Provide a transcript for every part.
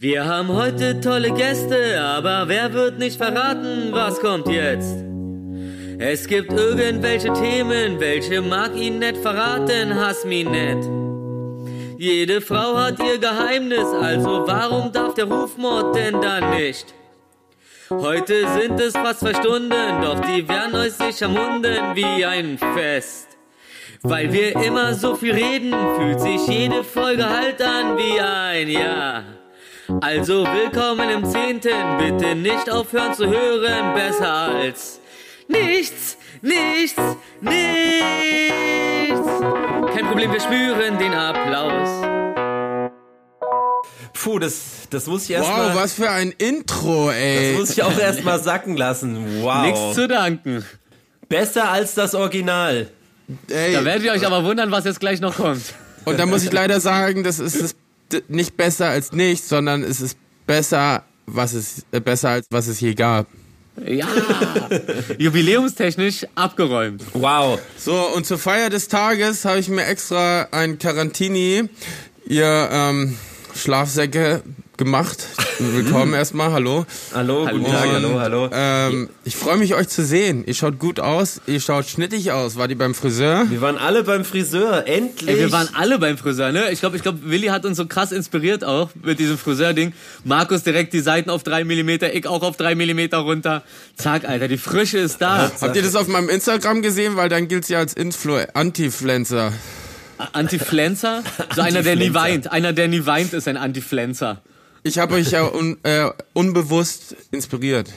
Wir haben heute tolle Gäste, aber wer wird nicht verraten, was kommt jetzt? Es gibt irgendwelche Themen, welche mag ihn nicht verraten, hass mich nicht. Jede Frau hat ihr Geheimnis, also warum darf der Rufmord denn dann nicht? Heute sind es fast zwei Stunden, doch die werden euch sicher munden wie ein Fest. Weil wir immer so viel reden, fühlt sich jede Folge halt an wie ein Jahr. Also willkommen im Zehnten, bitte nicht aufhören zu hören, besser als nichts, nichts, nichts. Kein Problem, wir spüren den Applaus. Puh, das, das muss ich erst Wow, mal, was für ein Intro, ey. das muss ich auch erst mal sacken lassen. Wow. Nichts zu danken. Besser als das Original. ey. Da werdet ihr euch aber wundern, was jetzt gleich noch kommt. Und da muss ich leider sagen, das ist es d- nicht besser als nichts, sondern es ist besser, was es äh, besser als was es je gab. Ja, jubiläumstechnisch abgeräumt. Wow. So, und zur Feier des Tages habe ich mir extra ein Carantini, ihr ähm, Schlafsäcke gemacht. Willkommen erstmal, hallo. Hallo, guten Tag, hallo, hallo. Ähm, ich freue mich, euch zu sehen. Ihr schaut gut aus, ihr schaut schnittig aus. War die beim Friseur? Wir waren alle beim Friseur, endlich. Ey, wir waren alle beim Friseur, ne? Ich glaube, ich glaub, Willi hat uns so krass inspiriert auch mit diesem Friseur-Ding. Markus direkt die Seiten auf drei Millimeter, ich auch auf drei Millimeter runter. Zack, Alter, die Frische ist da. Habt ihr das auf meinem Instagram gesehen? Weil dann gilt's ja als Influ Anti-Fluencer. Antifluencer? So einer, der nie weint. Einer, der nie weint, ist ein Antifluencer. Ich habe euch ja un, äh, unbewusst inspiriert.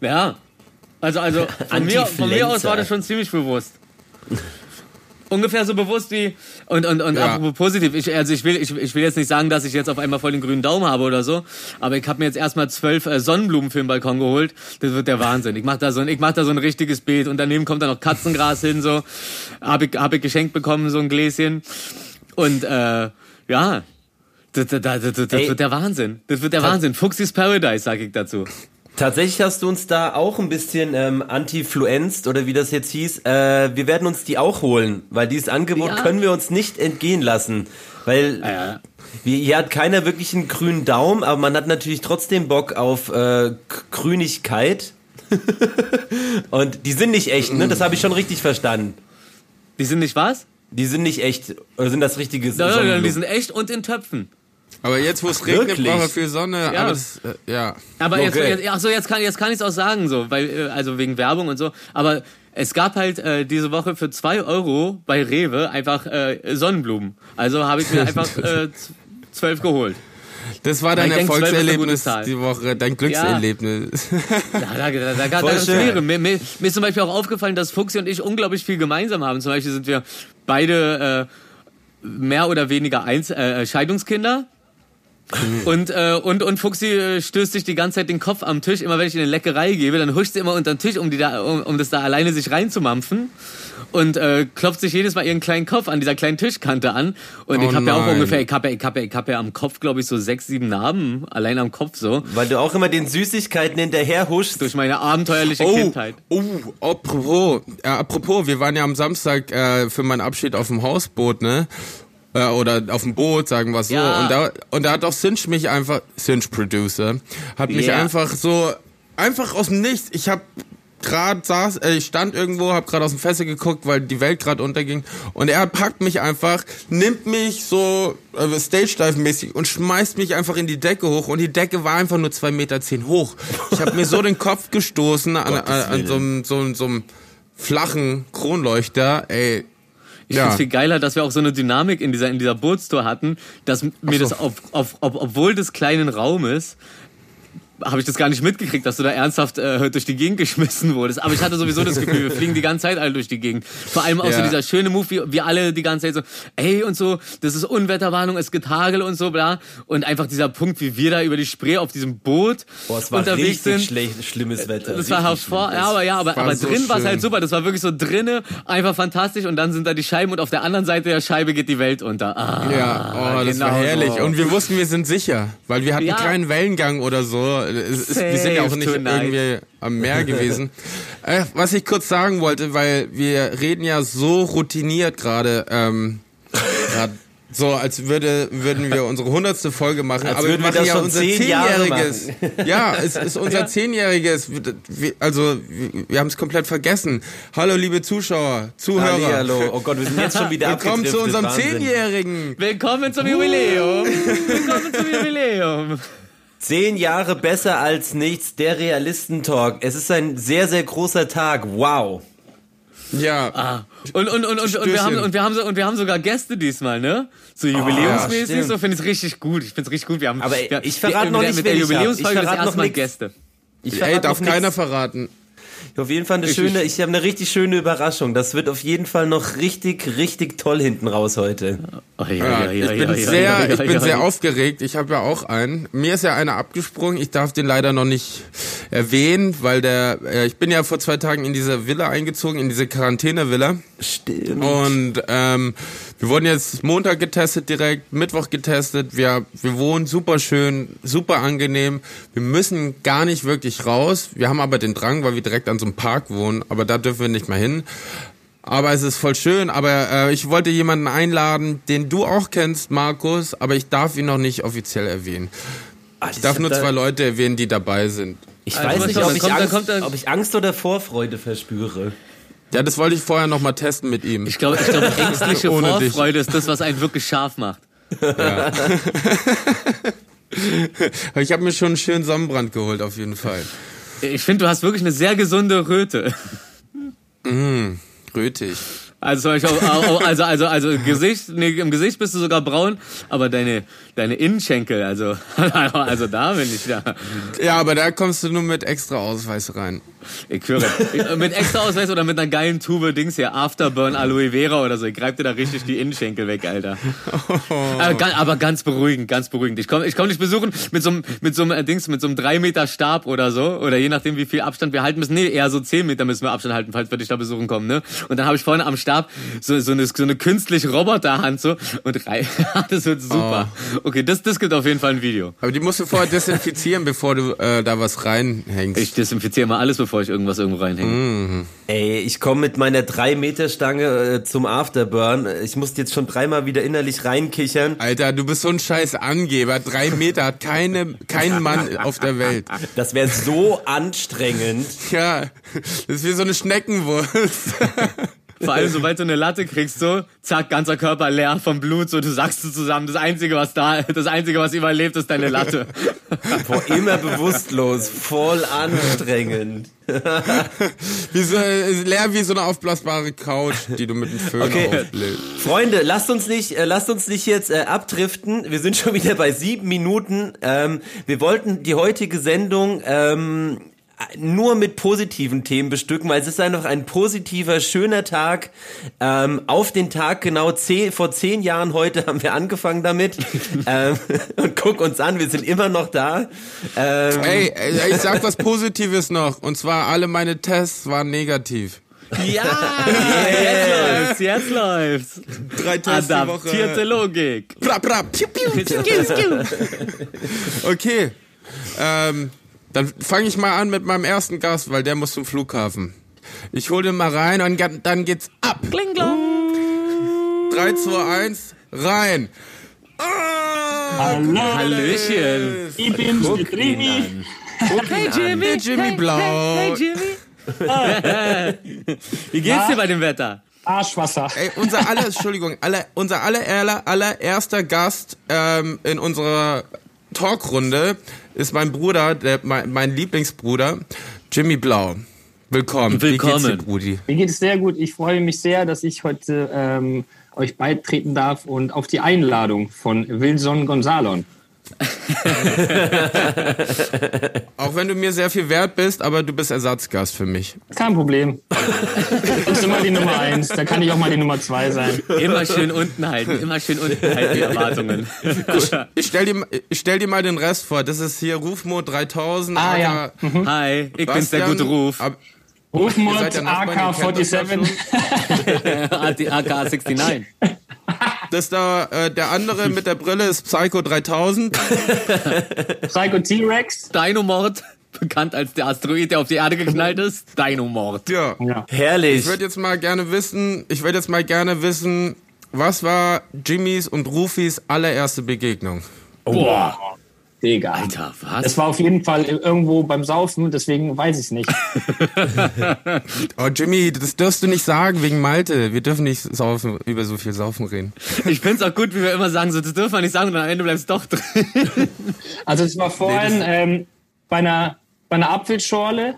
Ja. Also, also von, mir, von mir aus war das schon ziemlich bewusst. Ungefähr so bewusst wie und und und Ja. apropos positiv, ich, also ich will ich, ich will jetzt nicht sagen, dass ich jetzt auf einmal voll den grünen Daumen habe oder so, aber ich habe mir jetzt erstmal zwölf äh, Sonnenblumen für den Balkon geholt. Das wird der Wahnsinn. Ich mach da so ein ich da so ein richtiges Beet und daneben kommt da noch Katzengras hin so. Habe ich habe ich geschenkt bekommen so ein Gläschen und äh, ja, das, das, das, das, wird der Wahnsinn. Das wird der Wahnsinn. Fuchsis Paradise, sag ich dazu. Tatsächlich hast du uns da auch ein bisschen ähm, antifluenzt oder wie das jetzt hieß. Äh, wir werden uns die auch holen, weil dieses Angebot Ja. können wir uns nicht entgehen lassen. Weil Ja. wir, hier hat keiner wirklich einen grünen Daumen, aber man hat natürlich trotzdem Bock auf äh, Grünigkeit. Und die sind nicht echt, ne? Das habe ich schon richtig verstanden. Die sind nicht was? Die sind nicht echt. Oder sind das richtige Nein, nein, nein, die sind echt und in Töpfen. Aber jetzt, wo es regnet, brauchen wir viel Sonne. Ja. Aber das, äh, ja. Aber jetzt, Okay. jetzt, ach so, jetzt kann, jetzt kann ich es auch sagen, so, weil, äh, also wegen Werbung und so. Aber es gab halt äh, diese Woche für zwei Euro bei Rewe einfach äh, Sonnenblumen. Also habe ich mir einfach äh, zwölf geholt. Das war dein Erfolgserlebnis die Woche, dein Glückserlebnis. Da, da, da, da, da, da mehrere. Mir, mir, mir ist zum Beispiel auch aufgefallen, dass Fuchsi und ich unglaublich viel gemeinsam haben. Zum Beispiel sind wir beide äh, mehr oder weniger Eins, äh, Scheidungskinder. Und, äh, und, und Fuchsi äh, stößt sich die ganze Zeit den Kopf am Tisch. Immer wenn ich ihr eine Leckerei gebe, dann huscht sie immer unter den Tisch, um, die da, um, um das da alleine sich reinzumampfen. Und äh, klopft sich jedes Mal ihren kleinen Kopf an dieser kleinen Tischkante an. Und Oh ich habe ja auch ungefähr, ich habe ja, ich hab ja, ich hab ja am Kopf, glaube ich, so sechs, sieben Narben. Allein am Kopf so. Weil du auch immer den Süßigkeiten hinterher huschst. Durch meine abenteuerliche Oh, Kindheit. oh, apropos, äh, apropos, wir waren ja am Samstag äh, für meinen Abschied auf dem Hausboot, ne? Äh, oder auf dem Boot, sagen wir so. Ja. Und da, und da hat doch Cinch mich einfach, Cinch Producer, hat mich Ja. einfach so, einfach aus dem Nichts. Ich hab gerade saß, äh, ich stand irgendwo, hab gerade aus dem Fenster geguckt, weil die Welt gerade unterging. Und er packt mich einfach, nimmt mich so äh, Stage-Dive-mäßig und schmeißt mich einfach in die Decke hoch. Und die Decke war einfach nur zwei Meter zehn hoch. Ich habe mir so den Kopf gestoßen an, an, Gottes an so einem so, so einem flachen Kronleuchter. Ey, Ich Ja. find's viel geiler, dass wir auch so eine Dynamik in dieser, in dieser Bootstour hatten, dass mir das auf, auf, auf, obwohl des kleinen Raumes, habe ich das gar nicht mitgekriegt, dass du da ernsthaft äh, durch die Gegend geschmissen wurdest. Aber ich hatte sowieso das Gefühl, wir fliegen die ganze Zeit alle durch die Gegend. Vor allem auch so Ja. dieser schöne Move, wie wir alle die ganze Zeit so, ey und so, das ist Unwetterwarnung, es gibt Hagel und so, bla. Und einfach dieser Punkt, wie wir da über die Spree auf diesem Boot Boah, es war unterwegs richtig sind. schlecht, schlimmes Wetter. Das war hervor, ja, aber ja, aber, war aber so drin war es halt super. Das war wirklich so drinne, einfach fantastisch. Und dann sind da die Scheiben und auf der anderen Seite der Scheibe geht die Welt unter. Ah, Ja, oh, das war genau herrlich. so. Und wir wussten, wir sind sicher, weil wir hatten Ja. keinen Wellengang oder so. Es ist, wir sind ja auch nicht tonight. irgendwie am Meer gewesen. äh, was ich kurz sagen wollte, weil wir reden ja so routiniert gerade ähm, grad So, als würde, würden wir unsere hundertste Folge machen. Als aber wir würden wir machen das ja schon unser zehnjähriges. Ja, es ist unser zehnjähriges. Wir- Also, wir, wir haben es komplett vergessen. Hallo, liebe Zuschauer, Zuhörer. Hallo. Oh Gott, wir sind jetzt schon wieder Willkommen zu unserem. Zehnjährigen. Willkommen zum Jubiläum. Willkommen zum Jubiläum. Zehn Jahre besser als nichts, der Realistentalk. Es ist ein sehr, sehr großer Tag. Wow. Ja. Ah. Und, und, und, und, und, wir haben, und, wir haben, so- und wir haben sogar Gäste diesmal, ne? So jubiläumsmäßig, stimmt. so finde ich richtig gut. Ich finde es richtig gut. Wir haben, Aber wir, ich verrate wir- noch nicht, mit der Jubiläumsfolge das verrate noch erste Mal nix. Gäste. Ich Ey, verrate darf noch keiner nix. verraten. Auf jeden Fall eine Ich- schöne, ich- ich habe eine richtig schöne Überraschung. Das wird auf jeden Fall noch richtig, richtig toll hinten raus heute. Ja, ich bin ich sehr aufgeregt. Ich habe ja auch einen. Mir ist ja einer abgesprungen. Ich darf den leider noch nicht erwähnen, weil der, äh, ich bin ja vor zwei Tagen in diese Villa eingezogen, in diese Quarantäne-Villa. Stimmt. Und ähm, wir wurden jetzt Montag getestet, direkt Mittwoch getestet. Wir, wir wohnen super schön, super angenehm. Wir müssen gar nicht wirklich raus. Wir haben aber den Drang, weil wir direkt an so einem Park wohnen. Aber da dürfen wir nicht mehr hin. Aber es ist voll schön. Aber äh, ich wollte jemanden einladen, den du auch kennst, Markus. Aber ich darf ihn noch nicht offiziell erwähnen. Ah, Ich darf nur da- zwei Leute erwähnen, die dabei sind. Ich Also, weiß nicht, ob ich, Angst, ob ich Angst oder Vorfreude verspüre. Ja, das wollte ich vorher noch mal testen mit ihm. Ich glaube, ich glaube, ängstliche Ohne dich. Vorfreude ist das, was einen wirklich scharf macht. Ich habe mir schon einen schönen Sonnenbrand geholt, auf jeden Fall. Ich finde, du hast wirklich eine sehr gesunde Röte. Rötig. Also, zum Beispiel, au- au- also, also, also, Gesicht, nee, im Gesicht bist du sogar braun, aber deine, deine Innenschenkel, also, also da bin ich da. Ja, aber da kommst du nur mit extra Ausweis rein. Ich höre, mit extra Ausweis oder mit einer geilen Tube Dings hier, Afterburn Aloe Vera oder so. Ich greif dir da richtig die Innenschenkel weg, Alter. Aber, ga- aber ganz beruhigend, ganz beruhigend. Ich komme ich komm dich besuchen mit so einem, mit so einem äh, Dings, mit so einem 3 Meter Stab oder so. Oder je nachdem, wie viel Abstand wir halten müssen. Nee, eher so 10 Meter müssen wir Abstand halten, falls wir dich da besuchen kommen, ne? Und dann habe ich vorne am Stab so, so eine, so eine künstliche Roboterhand so und rei das wird super. Okay, das, das gibt auf jeden Fall ein Video. Aber die musst du vorher desinfizieren, bevor du äh, da was reinhängst. Ich desinfiziere mal alles, bevor ich irgendwas irgendwo reinhänge. Ey, ich komme mit meiner 3-Meter-Stange äh, zum Afterburn. Ich musste jetzt schon dreimal wieder innerlich reinkichern. Alter, du bist so ein scheiß Angeber. Drei Meter hat keine, kein Mann auf der Welt. Das wäre so anstrengend. Ja, das ist wie so eine Schneckenwurst. Vor allem, sobald du eine Latte kriegst, so, zack, ganzer Körper leer vom Blut, so, du sagst du zusammen, das Einzige, was da, das Einzige, was überlebt, ist deine Latte. Boah, immer bewusstlos. Voll anstrengend. Wie so, leer wie so eine aufblasbare Couch, die du mit dem Föhn Okay. aufbläst. Freunde, lasst uns nicht, äh, lasst uns nicht jetzt äh, abdriften. Wir sind schon wieder bei sieben Minuten. Ähm, wir wollten die heutige Sendung ähm, nur mit positiven Themen bestücken, weil es ist einfach ein positiver, schöner Tag. Ähm, auf den Tag genau zehn, vor zehn Jahren heute haben wir angefangen damit. ähm, und guck uns an, wir sind immer noch da. Ähm, Ey, ey, ich sag was Positives noch. Und zwar alle meine Tests waren negativ. Ja, jetzt läuft's, jetzt läuft's. Drei Tests die Adaptierte Woche. Logik. Piu, piu. Okay. Ähm, dann fange ich mal an mit meinem ersten Gast, weil der muss zum Flughafen. Ich hol den mal rein und dann geht's ab. Kling, klong. 3, 2, 1, rein. Ah, Hallöchen. Ich bin's, der Trimi. Hey Jimmy. Der Jimmy Blau. Hey, hey Jimmy. Wie geht's dir bei dem Wetter? Arschwasser. Ey, unser aller, Entschuldigung, aller, unser aller, aller, allererster Gast ähm, in unserer Talkrunde ist mein Bruder, der, mein, mein Lieblingsbruder, Jimmy Blau. Willkommen. Wie geht's dir, Willkommen. Brudi? Mir geht es sehr gut. Ich freue mich sehr, dass ich heute ähm, euch beitreten darf und auf die Einladung von Wilson Gonzalon. Auch wenn du mir sehr viel wert bist, aber du bist Ersatzgast für mich. Kein Problem. Du bist immer die Nummer eins. Da kann ich auch mal die Nummer zwei sein. Immer schön unten halten, immer schön unten halten, die Erwartungen. Ich stell dir, ich stell dir mal den Rest vor. Das ist hier Rufmo 3000. Ah, AK ja. Hi, ich bin's, der gute Ruf. Ab- ja AK-47. AK69. Das da, äh, der andere mit der Brille ist Psycho 3000. Psycho T-Rex. Deinomord, bekannt als der Asteroid, der auf die Erde geknallt ist. Deinomord. Ja. Ja. herrlich. Ich würde jetzt mal gerne wissen, ich würde jetzt mal gerne wissen, was war Jimmys und Rufis allererste Begegnung? Boah. Digga. Alter, was? Das war auf jeden Fall irgendwo beim Saufen, deswegen weiß ich es nicht. Oh, Jimmy, das darfst du nicht sagen wegen Malte. Wir dürfen nicht saufen, über so viel Saufen reden. Ich find's auch gut, wie wir immer sagen, so, das dürfen wir nicht sagen und am Ende bleibt's doch drin. Also es war vorhin ähm, bei, einer, bei einer Apfelschorle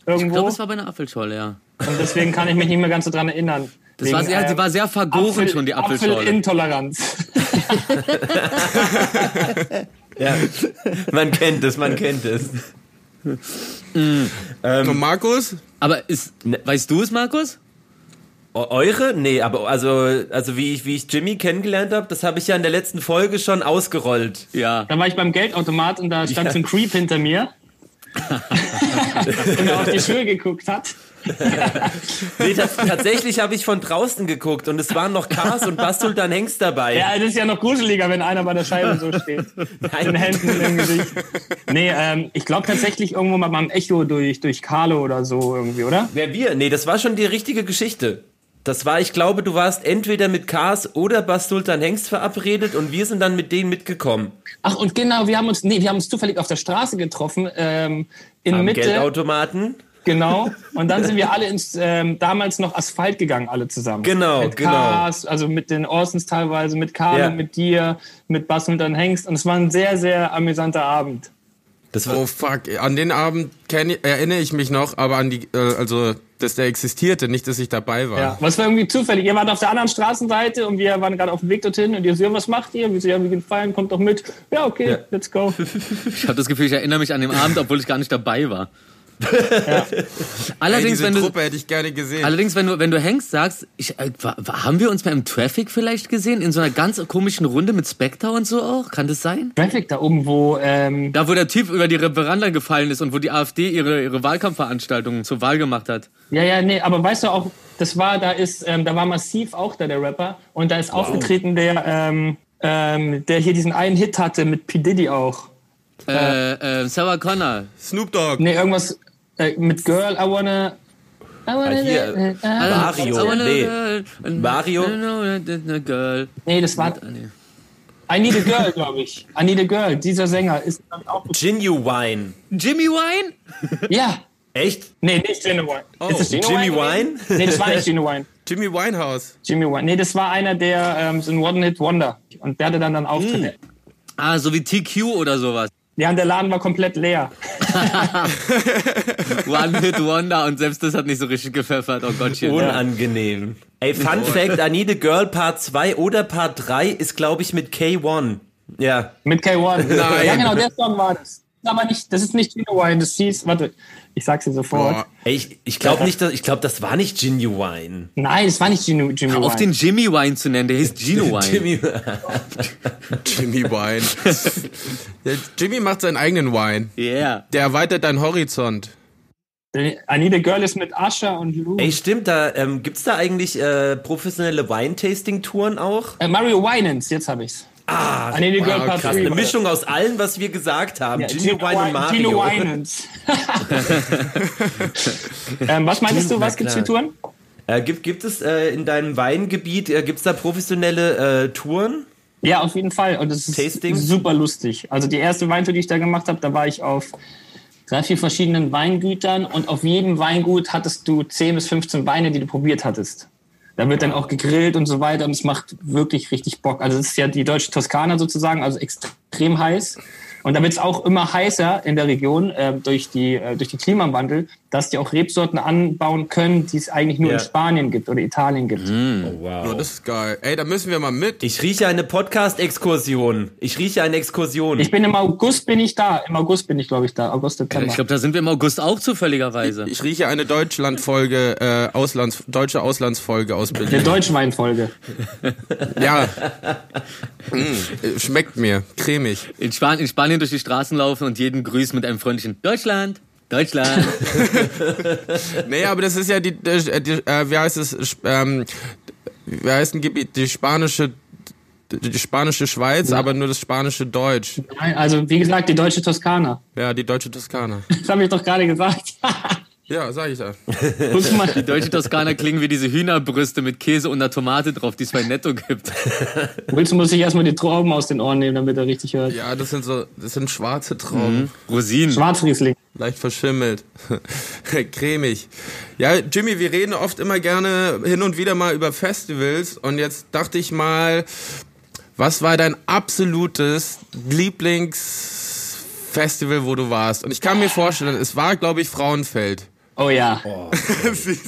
Ich irgendwo glaube, es war bei einer Apfelschorle, ja. und deswegen kann ich mich nicht mehr ganz so dran erinnern. Das war sehr, sie war sehr vergoren schon, die Apfelschorle. Apfelintoleranz. Ja. Man kennt es, man kennt es. Und Markus? Aber ist, weißt du es, Markus? Eure? Nee, aber also, also wie ich, wie ich Jimmy kennengelernt habe, das habe ich ja in der letzten Folge schon ausgerollt. Ja. Da war ich beim Geldautomat und da stand so ein Creep hinter mir. und er auf die Schuhe geguckt hat. Nee, tats- tatsächlich habe ich von draußen geguckt und es waren noch Kars und Bastultan Hengst dabei. Ja, das ist ja noch gruseliger, wenn einer bei der Scheibe so steht. Mit den Händen im Gesicht. Nee, ähm, ich glaube tatsächlich irgendwo mal beim Echo durch, durch Carlo oder so irgendwie, oder? Wer wir? Nee, das war schon die richtige Geschichte. Das war, ich glaube, du warst entweder mit Kars oder Bastultan Hengst verabredet und wir sind dann mit denen mitgekommen. Ach, und genau, wir haben uns, nee, wir haben uns zufällig auf der Straße getroffen, ähm, in Am Mitte. Geldautomaten. Genau. Und dann sind wir alle ins ähm, damals noch Asphalt gegangen, alle zusammen. Genau, mit genau. Cars, also mit den Orsons teilweise, mit Carlo, Ja. mit dir, mit Bass und dann Hengst. Und es war ein sehr, sehr amüsanter Abend. Das war, Oh fuck, an den Abend ich- erinnere ich mich noch, aber an die, äh, also, dass der existierte, nicht, dass ich dabei war. Ja. Was war irgendwie zufällig. Ihr wart auf der anderen Straßenseite und wir waren gerade auf dem Weg dorthin und ihr so, ja, was macht ihr? Wir so, ja, wir gehen feiern, kommt doch mit. Ja, okay, Ja. let's go. Ich habe das Gefühl, ich erinnere mich an den Abend, obwohl ich gar nicht dabei war. Ey, Allerdings, diese wenn du, Truppe hätte ich gerne gesehen. allerdings, wenn du, wenn du hängst, sagst, ich, äh, haben wir uns mal im Traffic vielleicht gesehen? In so einer ganz komischen Runde mit Spectre und so auch? Kann das sein? Traffic da oben, wo, ähm, Da, wo der Typ über die Veranda gefallen ist und wo die AfD ihre, ihre Wahlkampfveranstaltungen zur Wahl gemacht hat. Ja, ja, nee, aber weißt du auch, das war, da ist, ähm, da war massiv auch da der Rapper und da ist aufgetreten der, ähm, ähm, der hier diesen einen Hit hatte mit P. Diddy auch. Äh, äh, Sarah Connor. Snoop Dogg. Nee, irgendwas äh, mit Girl, I wanna. I wanna Ah, hier, Mario, I wanna nee. girl, Mario? Girl. Nee, das war I Need a Girl, glaube ich. I Need a Girl. Dieser Sänger ist ich, auch. Genuine. Jimmy Wine? Ja. Echt? Nee, nicht Genuine. Oh, ist das Jimmy Wine? Nee, das war nicht Genuine. Jimmy Winehouse. Jimmy Wine. Nee, das war einer, der ähm, so ein One-Hit-Wonder. Und der hatte dann dann Auftritte. Ah, so wie TQ oder sowas. Ja, und der Laden war komplett leer. One Hit Wonder und selbst das hat nicht so richtig gepfeffert. Oh Gottchen. Unangenehm. Ey, Fun Fact, I Need a Girl Part 2 oder Part 3 ist, glaube ich, mit K1. Ja. Mit K1. Nein. Ja, genau, der Song war das. Aber nicht, das ist nicht Genuine, das hieß, warte, ich sag's dir sofort. Boah. Ey, ich, ich glaube nicht, dass, ich glaube, das war nicht Genuine. Nein, das war nicht Genu, Jimmy Auf den Wine. Jimmy Wine zu nennen, der hieß Gino Wine. Jimmy, Jimmy Wine. Jimmy macht seinen eigenen Wine. Yeah. Der erweitert deinen Horizont. I Need a Girl ist mit Usher und Lou. Ey, stimmt, da ähm, gibt's da eigentlich äh, professionelle Wine-Tasting-Touren auch? Äh, Mario Winans, jetzt hab ich's. Ah, I Need a Girl wow, krass, 3. Eine. Mischung aus allem, was wir gesagt haben. Ja, Gino Wine und Mario. Gino Winans. ähm, was meintest du, was gibt's für. Touren? Äh, gibt, gibt es äh, in deinem Weingebiet, äh, gibt's da professionelle äh, Touren? Ja, auf jeden Fall. Und es ist Tasting? super lustig. Also die erste Weintour, die ich da gemacht habe, da war ich auf drei, vier verschiedenen Weingütern und auf jedem Weingut hattest du 10 bis 15 Weine, die du probiert hattest. Da wird dann auch gegrillt und so weiter und es macht wirklich richtig Bock. Also es ist ja die deutsche Toskana sozusagen, also extrem heiß. Und da wird es auch immer heißer in der Region äh, durch, die, äh, durch den Klimawandel, dass die auch Rebsorten anbauen können, die es eigentlich nur Ja. in Spanien gibt oder Italien gibt. Oh, wow. Oh, das ist geil. Ey, da müssen wir mal mit. Ich rieche eine Podcast-Exkursion. Ich rieche eine Exkursion. Ich bin im August bin ich da. Im August bin ich, glaube ich, da. August, September. Ich glaube, da sind wir im August auch zufälligerweise. Ich rieche eine Deutschlandfolge, äh, Auslands, deutsche Auslandsfolge aus der Berlin. Deutschweinfolge. Ja. Mm, schmeckt mir. Cremig. In, Span in Spanien durch die Straßen laufen und jeden grüßen mit einem freundlichen Deutschland, Deutschland. Nee, aber das ist ja die, die, die äh, wie heißt es, Sp- ähm, wie heißt ein Gebiet? Die spanische, die spanische Schweiz, aber nur das spanische Deutsch. Nein, Also, wie gesagt, die deutsche Toskana. Ja, die deutsche Toskana. Das habe ich doch gerade gesagt. Ja, sag ich da. Guck mal. Die deutsche Toskana klingen wie diese Hühnerbrüste mit Käse und einer Tomate drauf, die es bei Netto gibt. Willst du muss ich erstmal die Trauben aus den Ohren nehmen, damit er richtig hört. Ja, das sind so, das sind schwarze Trauben. Rosinen. Schwarzriesling. Leicht verschimmelt. Cremig. Ja, Jimmy, wir reden oft immer gerne hin und wieder mal über Festivals und jetzt dachte ich mal, was war dein absolutes Lieblingsfestival, wo du warst? Und ich kann mir vorstellen, es war, glaube ich, Frauenfeld. Oh ja.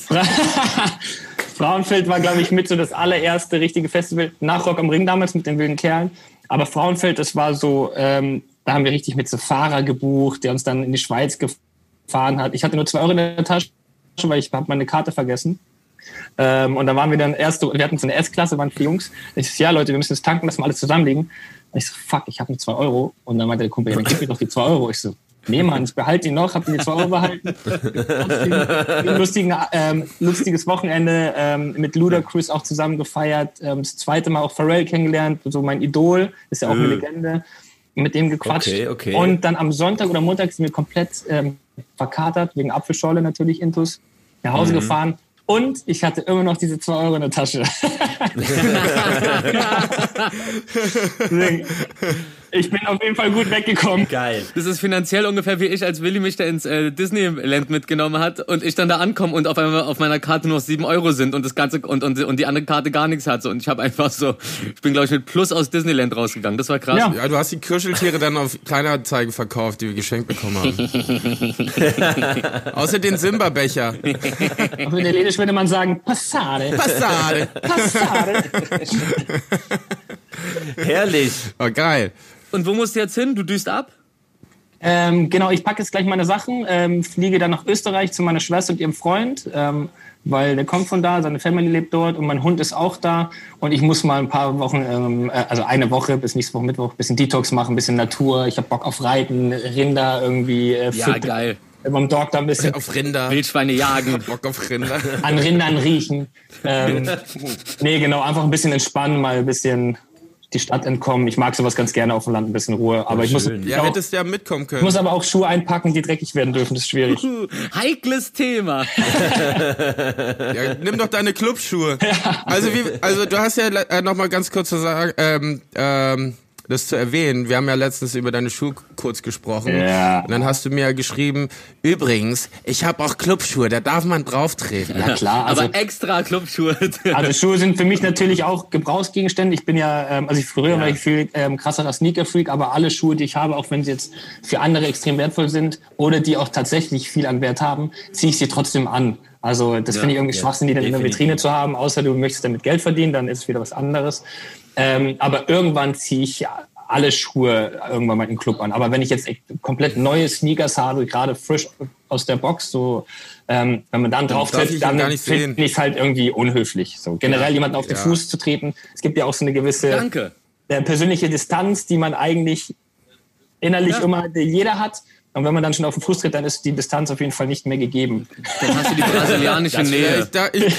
Frauenfeld war, glaube ich, mit so das allererste richtige Festival nach Rock am Ring damals mit den wilden Kerlen. Aber Frauenfeld, das war so, ähm, da haben wir richtig mit so Fahrer gebucht, der uns dann in die Schweiz gefahren hat. Ich hatte nur zwei Euro in der Tasche, weil ich habe meine Karte vergessen. Ähm, und da waren wir dann erst so, wir hatten so eine S-Klasse, waren vier Jungs. Ich so, ja Leute, wir müssen jetzt tanken, lassen wir alles zusammenlegen. Und ich so, fuck, ich habe nur zwei Euro. Und dann meinte der Kumpel, ja, dann gib mir doch die zwei Euro. Ich so, nee Mann, ich behalte die noch, hab die zwei Euro behalten. Lustigen, ähm, lustiges Wochenende ähm, mit Ludacris auch zusammen gefeiert. Ähm, das zweite Mal auch Pharrell kennengelernt, so mein Idol, ist ja auch eine Legende. Mit dem gequatscht. Okay, okay. Und dann am Sonntag oder Montag sind wir komplett ähm, verkatert, wegen Apfelschorle natürlich, Intus, nach Hause gefahren. Und ich hatte immer noch diese 2 Euro in der Tasche. Ich bin auf jeden Fall gut weggekommen. Geil. Das ist finanziell ungefähr wie ich, als Willi mich da ins äh, Disneyland mitgenommen hat und ich dann da ankomme und auf einmal auf meiner Karte nur noch 7 Euro sind und das Ganze und, und, und die andere Karte gar nichts hat. So. Und ich habe einfach so, ich bin glaube ich mit Plus aus Disneyland rausgegangen. Das war krass. Ja. Ja, du hast die Kuscheltiere dann auf Kleinanzeigen verkauft, die wir geschenkt bekommen haben. Außer den Simba-Becher. Auf Italienisch würde man sagen, Passare. Passade. Passare. Herrlich. Oh, geil. Und wo musst du jetzt hin? Du düst ab? Ähm, genau, ich packe jetzt gleich meine Sachen, ähm, fliege dann nach Österreich zu meiner Schwester und ihrem Freund, ähm, weil der kommt von da, seine Family lebt dort und mein Hund ist auch da und ich muss mal ein paar Wochen, ähm, äh, also eine Woche bis nächste Woche Mittwoch, bisschen Detox machen, bisschen Natur. Ich habe Bock auf Reiten, Rinder irgendwie. Äh, Ja, füttern, geil. Beim Dog da ein bisschen Auf Rinder. Wildschweine jagen. Bock auf Rinder. an Rindern riechen. Ähm, nee, genau, einfach ein bisschen entspannen, mal ein bisschen die Stadt entkommen. Ich mag sowas ganz gerne auf dem Land, ein bisschen Ruhe. Aber ich muss. Ja, auch, hättest du ja mitkommen ich können. muss aber auch Schuhe einpacken, die dreckig werden dürfen. Das ist schwierig. Heikles Thema. Ja, nimm doch deine Clubschuhe. Also, wie, also du hast ja äh, noch mal ganz kurz zu sagen, ähm, ähm, das zu erwähnen. Wir haben ja letztens über deine Schuhe kurz gesprochen. Ja. Und dann hast du mir ja geschrieben, übrigens, ich habe auch Clubschuhe, da darf man drauf treten. Ja klar, also, Aber extra Clubschuhe. also Schuhe sind für mich natürlich auch Gebrauchsgegenstände. Ich bin ja, ähm, also ich früher war ich viel ähm, krasserer Sneaker-Freak, aber alle Schuhe, die ich habe, auch wenn sie jetzt für andere extrem wertvoll sind oder die auch tatsächlich viel an Wert haben, ziehe ich sie trotzdem an. Also das finde ich irgendwie ja, Schwachsinn, die dann in der definitiv. Vitrine zu haben, außer du möchtest damit Geld verdienen, dann ist es wieder was anderes. Ähm, aber irgendwann ziehe ich ja alle Schuhe irgendwann mal in den Club an. Aber wenn ich jetzt echt komplett neue Sneakers habe, gerade frisch aus der Box, so ähm, wenn man dann drauf ich tritt, dann finde ich es halt irgendwie unhöflich. So generell jemanden auf den ja. Fuß zu treten. Es gibt ja auch so eine gewisse Danke. äh, persönliche Distanz, die man eigentlich innerlich Ja. immer jeder hat. Und wenn man dann schon auf den Fuß tritt, dann ist die Distanz auf jeden Fall nicht mehr gegeben. Dann hast du die brasilianische Ja, Nähe. ich, da, ich,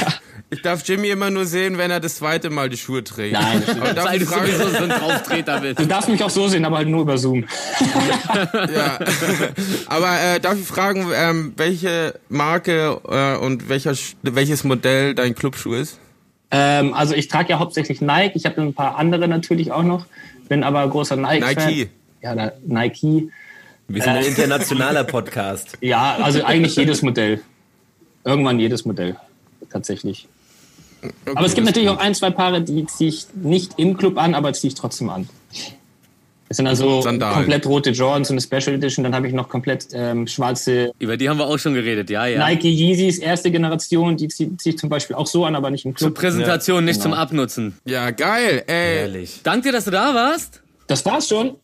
ich darf Jimmy immer nur sehen, wenn er das zweite Mal die Schuhe trägt. Nein, das Aber darf Weil ich du fragen, sowieso so ein Drauftreter bist. Du darfst mich auch so sehen, aber halt nur über Zoom. ja. Aber äh, darf ich fragen, ähm, welche Marke äh, und welcher, welches Modell dein Clubschuh ist? Ähm, also ich trage ja hauptsächlich Nike. Ich habe ein paar andere natürlich auch noch. Bin aber großer Nike-Fan. Nike. Ja, da, Nike. Wir sind ein internationaler Podcast. Ja, also eigentlich jedes Modell. Irgendwann jedes Modell. Tatsächlich. aber es gibt natürlich auch ein, zwei Paare, die ziehe ich nicht im Club an, aber ziehe ich trotzdem an. Es sind also Sandalen. komplett rote Jordans und eine Special Edition. Dann habe ich noch komplett ähm, schwarze Über die haben wir auch schon geredet, ja, ja. Nike Yeezys, erste Generation. Die ziehe zieh ich zum Beispiel auch so an, aber nicht im Zur Club. Präsentation, nicht genau. zum Abnutzen. Ja, geil. Ey. Herrlich. Dank dir, dass du da warst. Das war's schon.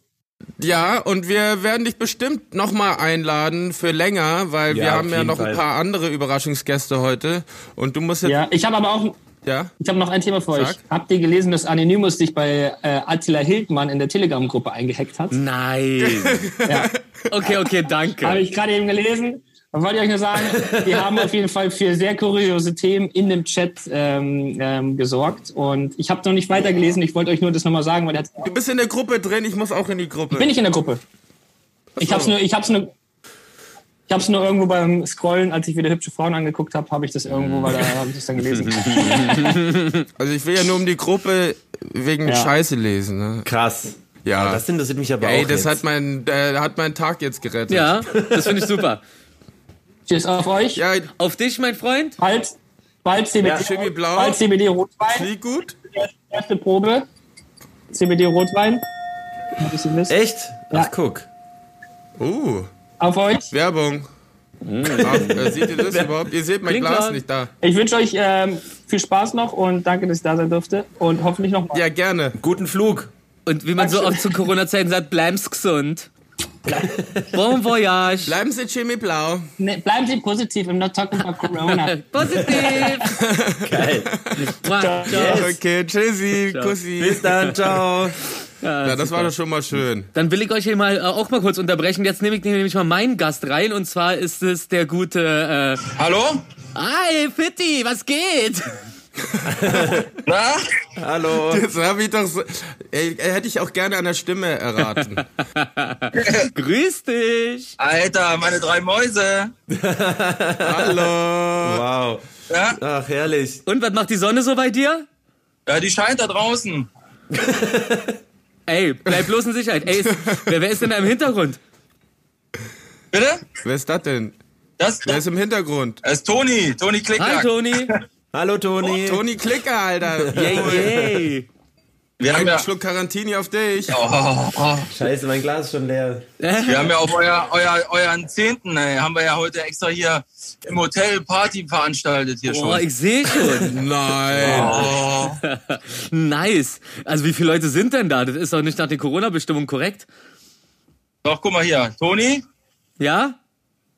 Ja, und wir werden dich bestimmt nochmal einladen für länger, weil Ja, wir haben ja noch Fall. ein paar andere Überraschungsgäste heute. Und du musst jetzt. Ja, ich habe aber auch ja? Ich habe noch ein Thema für euch. Sag. Habt ihr gelesen, dass Anonymous sich bei äh, Attila Hildmann in der Telegram-Gruppe eingehackt hat? Nein. Ja, Okay, okay, habe danke. ich gerade eben gelesen. Dann wollte ich euch nur sagen, die haben auf jeden Fall für sehr kuriose Themen in dem Chat ähm, ähm, gesorgt. Und ich habe noch nicht weitergelesen. Ich wollte euch nur das nochmal sagen, weil der hat, Du bist in der Gruppe drin, ich muss auch in die Gruppe. bin ich in der Gruppe. Ich hab's nur, ich hab's nur, Ich habe es nur irgendwo beim Scrollen, als ich wieder hübsche Frauen angeguckt habe, habe ich das irgendwo, weil da habe ich das dann gelesen. Also ich will ja nur um die Gruppe wegen Ja. Scheiße lesen. Ne? Krass. Ja. Das interessiert mich aber Ey, auch das jetzt. hat mein, äh, hat meinen Tag jetzt gerettet. Ja, das finde ich super. Tschüss auf euch. Ja, Auf dich, mein Freund. Bald, bald CBD, Ja, Chemie Blau. bald CBD Rotwein. flieg gut. Erste Probe. CBD Rotwein. Echt? Ja. Ach, guck. Uh, Auf euch. Werbung. Ach, äh, seht ihr das überhaupt? Ihr seht mein Klingt Glas klar. nicht da. Ich wünsche euch ähm, viel Spaß noch und danke, dass ich da sein durfte. Und hoffentlich noch mal. Ja, gerne. Guten Flug. Und wie man so oft zu Corona-Zeiten sagt, bleib's gesund. Bon voyage. Bleiben Sie Chemie Blau. Ne, bleiben Sie positiv im Not Talking About Corona. Positiv. Geil. Ciao. Okay, tschüssi, Kussi. Bis dann, ciao. Ja, das war doch schon mal schön. Dann will ich euch hier mal äh, auch mal kurz unterbrechen. Jetzt nehme ich nämlich mal meinen Gast rein und zwar ist es der gute. Äh, Hallo? Hi, Fitti, was geht? Na? Hallo. Das habe ich doch so, ey, hätte ich auch gerne an der Stimme erraten. Grüß dich. Alter, meine drei Mäuse. Hallo. Wow. Ja? Ach, herrlich. Und was macht die Sonne so bei dir? ja, die scheint da draußen. Ey, bleib bloß in Sicherheit. Ey, ist, wer, wer ist denn da im Hintergrund? Bitte? Wer ist das denn? Das, Wer das ist im Hintergrund? ist Toni, Toni Hi, Klicklack. Toni. Hallo, Toni. Toni Klicker, Alter. Yay, yay. Wir haben ja, Schluck Quarantini auf dich. oh, oh, Scheiße, mein Glas ist schon leer. wir haben ja auf euer, euer, euren Zehnten, ey, haben wir ja heute extra hier im Hotel Party veranstaltet hier Boah, schon. ich sehe schon. Nein. Oh, Nice. Also wie viele Leute sind denn da? Das ist doch nicht nach den Corona-Bestimmungen korrekt. doch, guck mal hier. Toni Ja?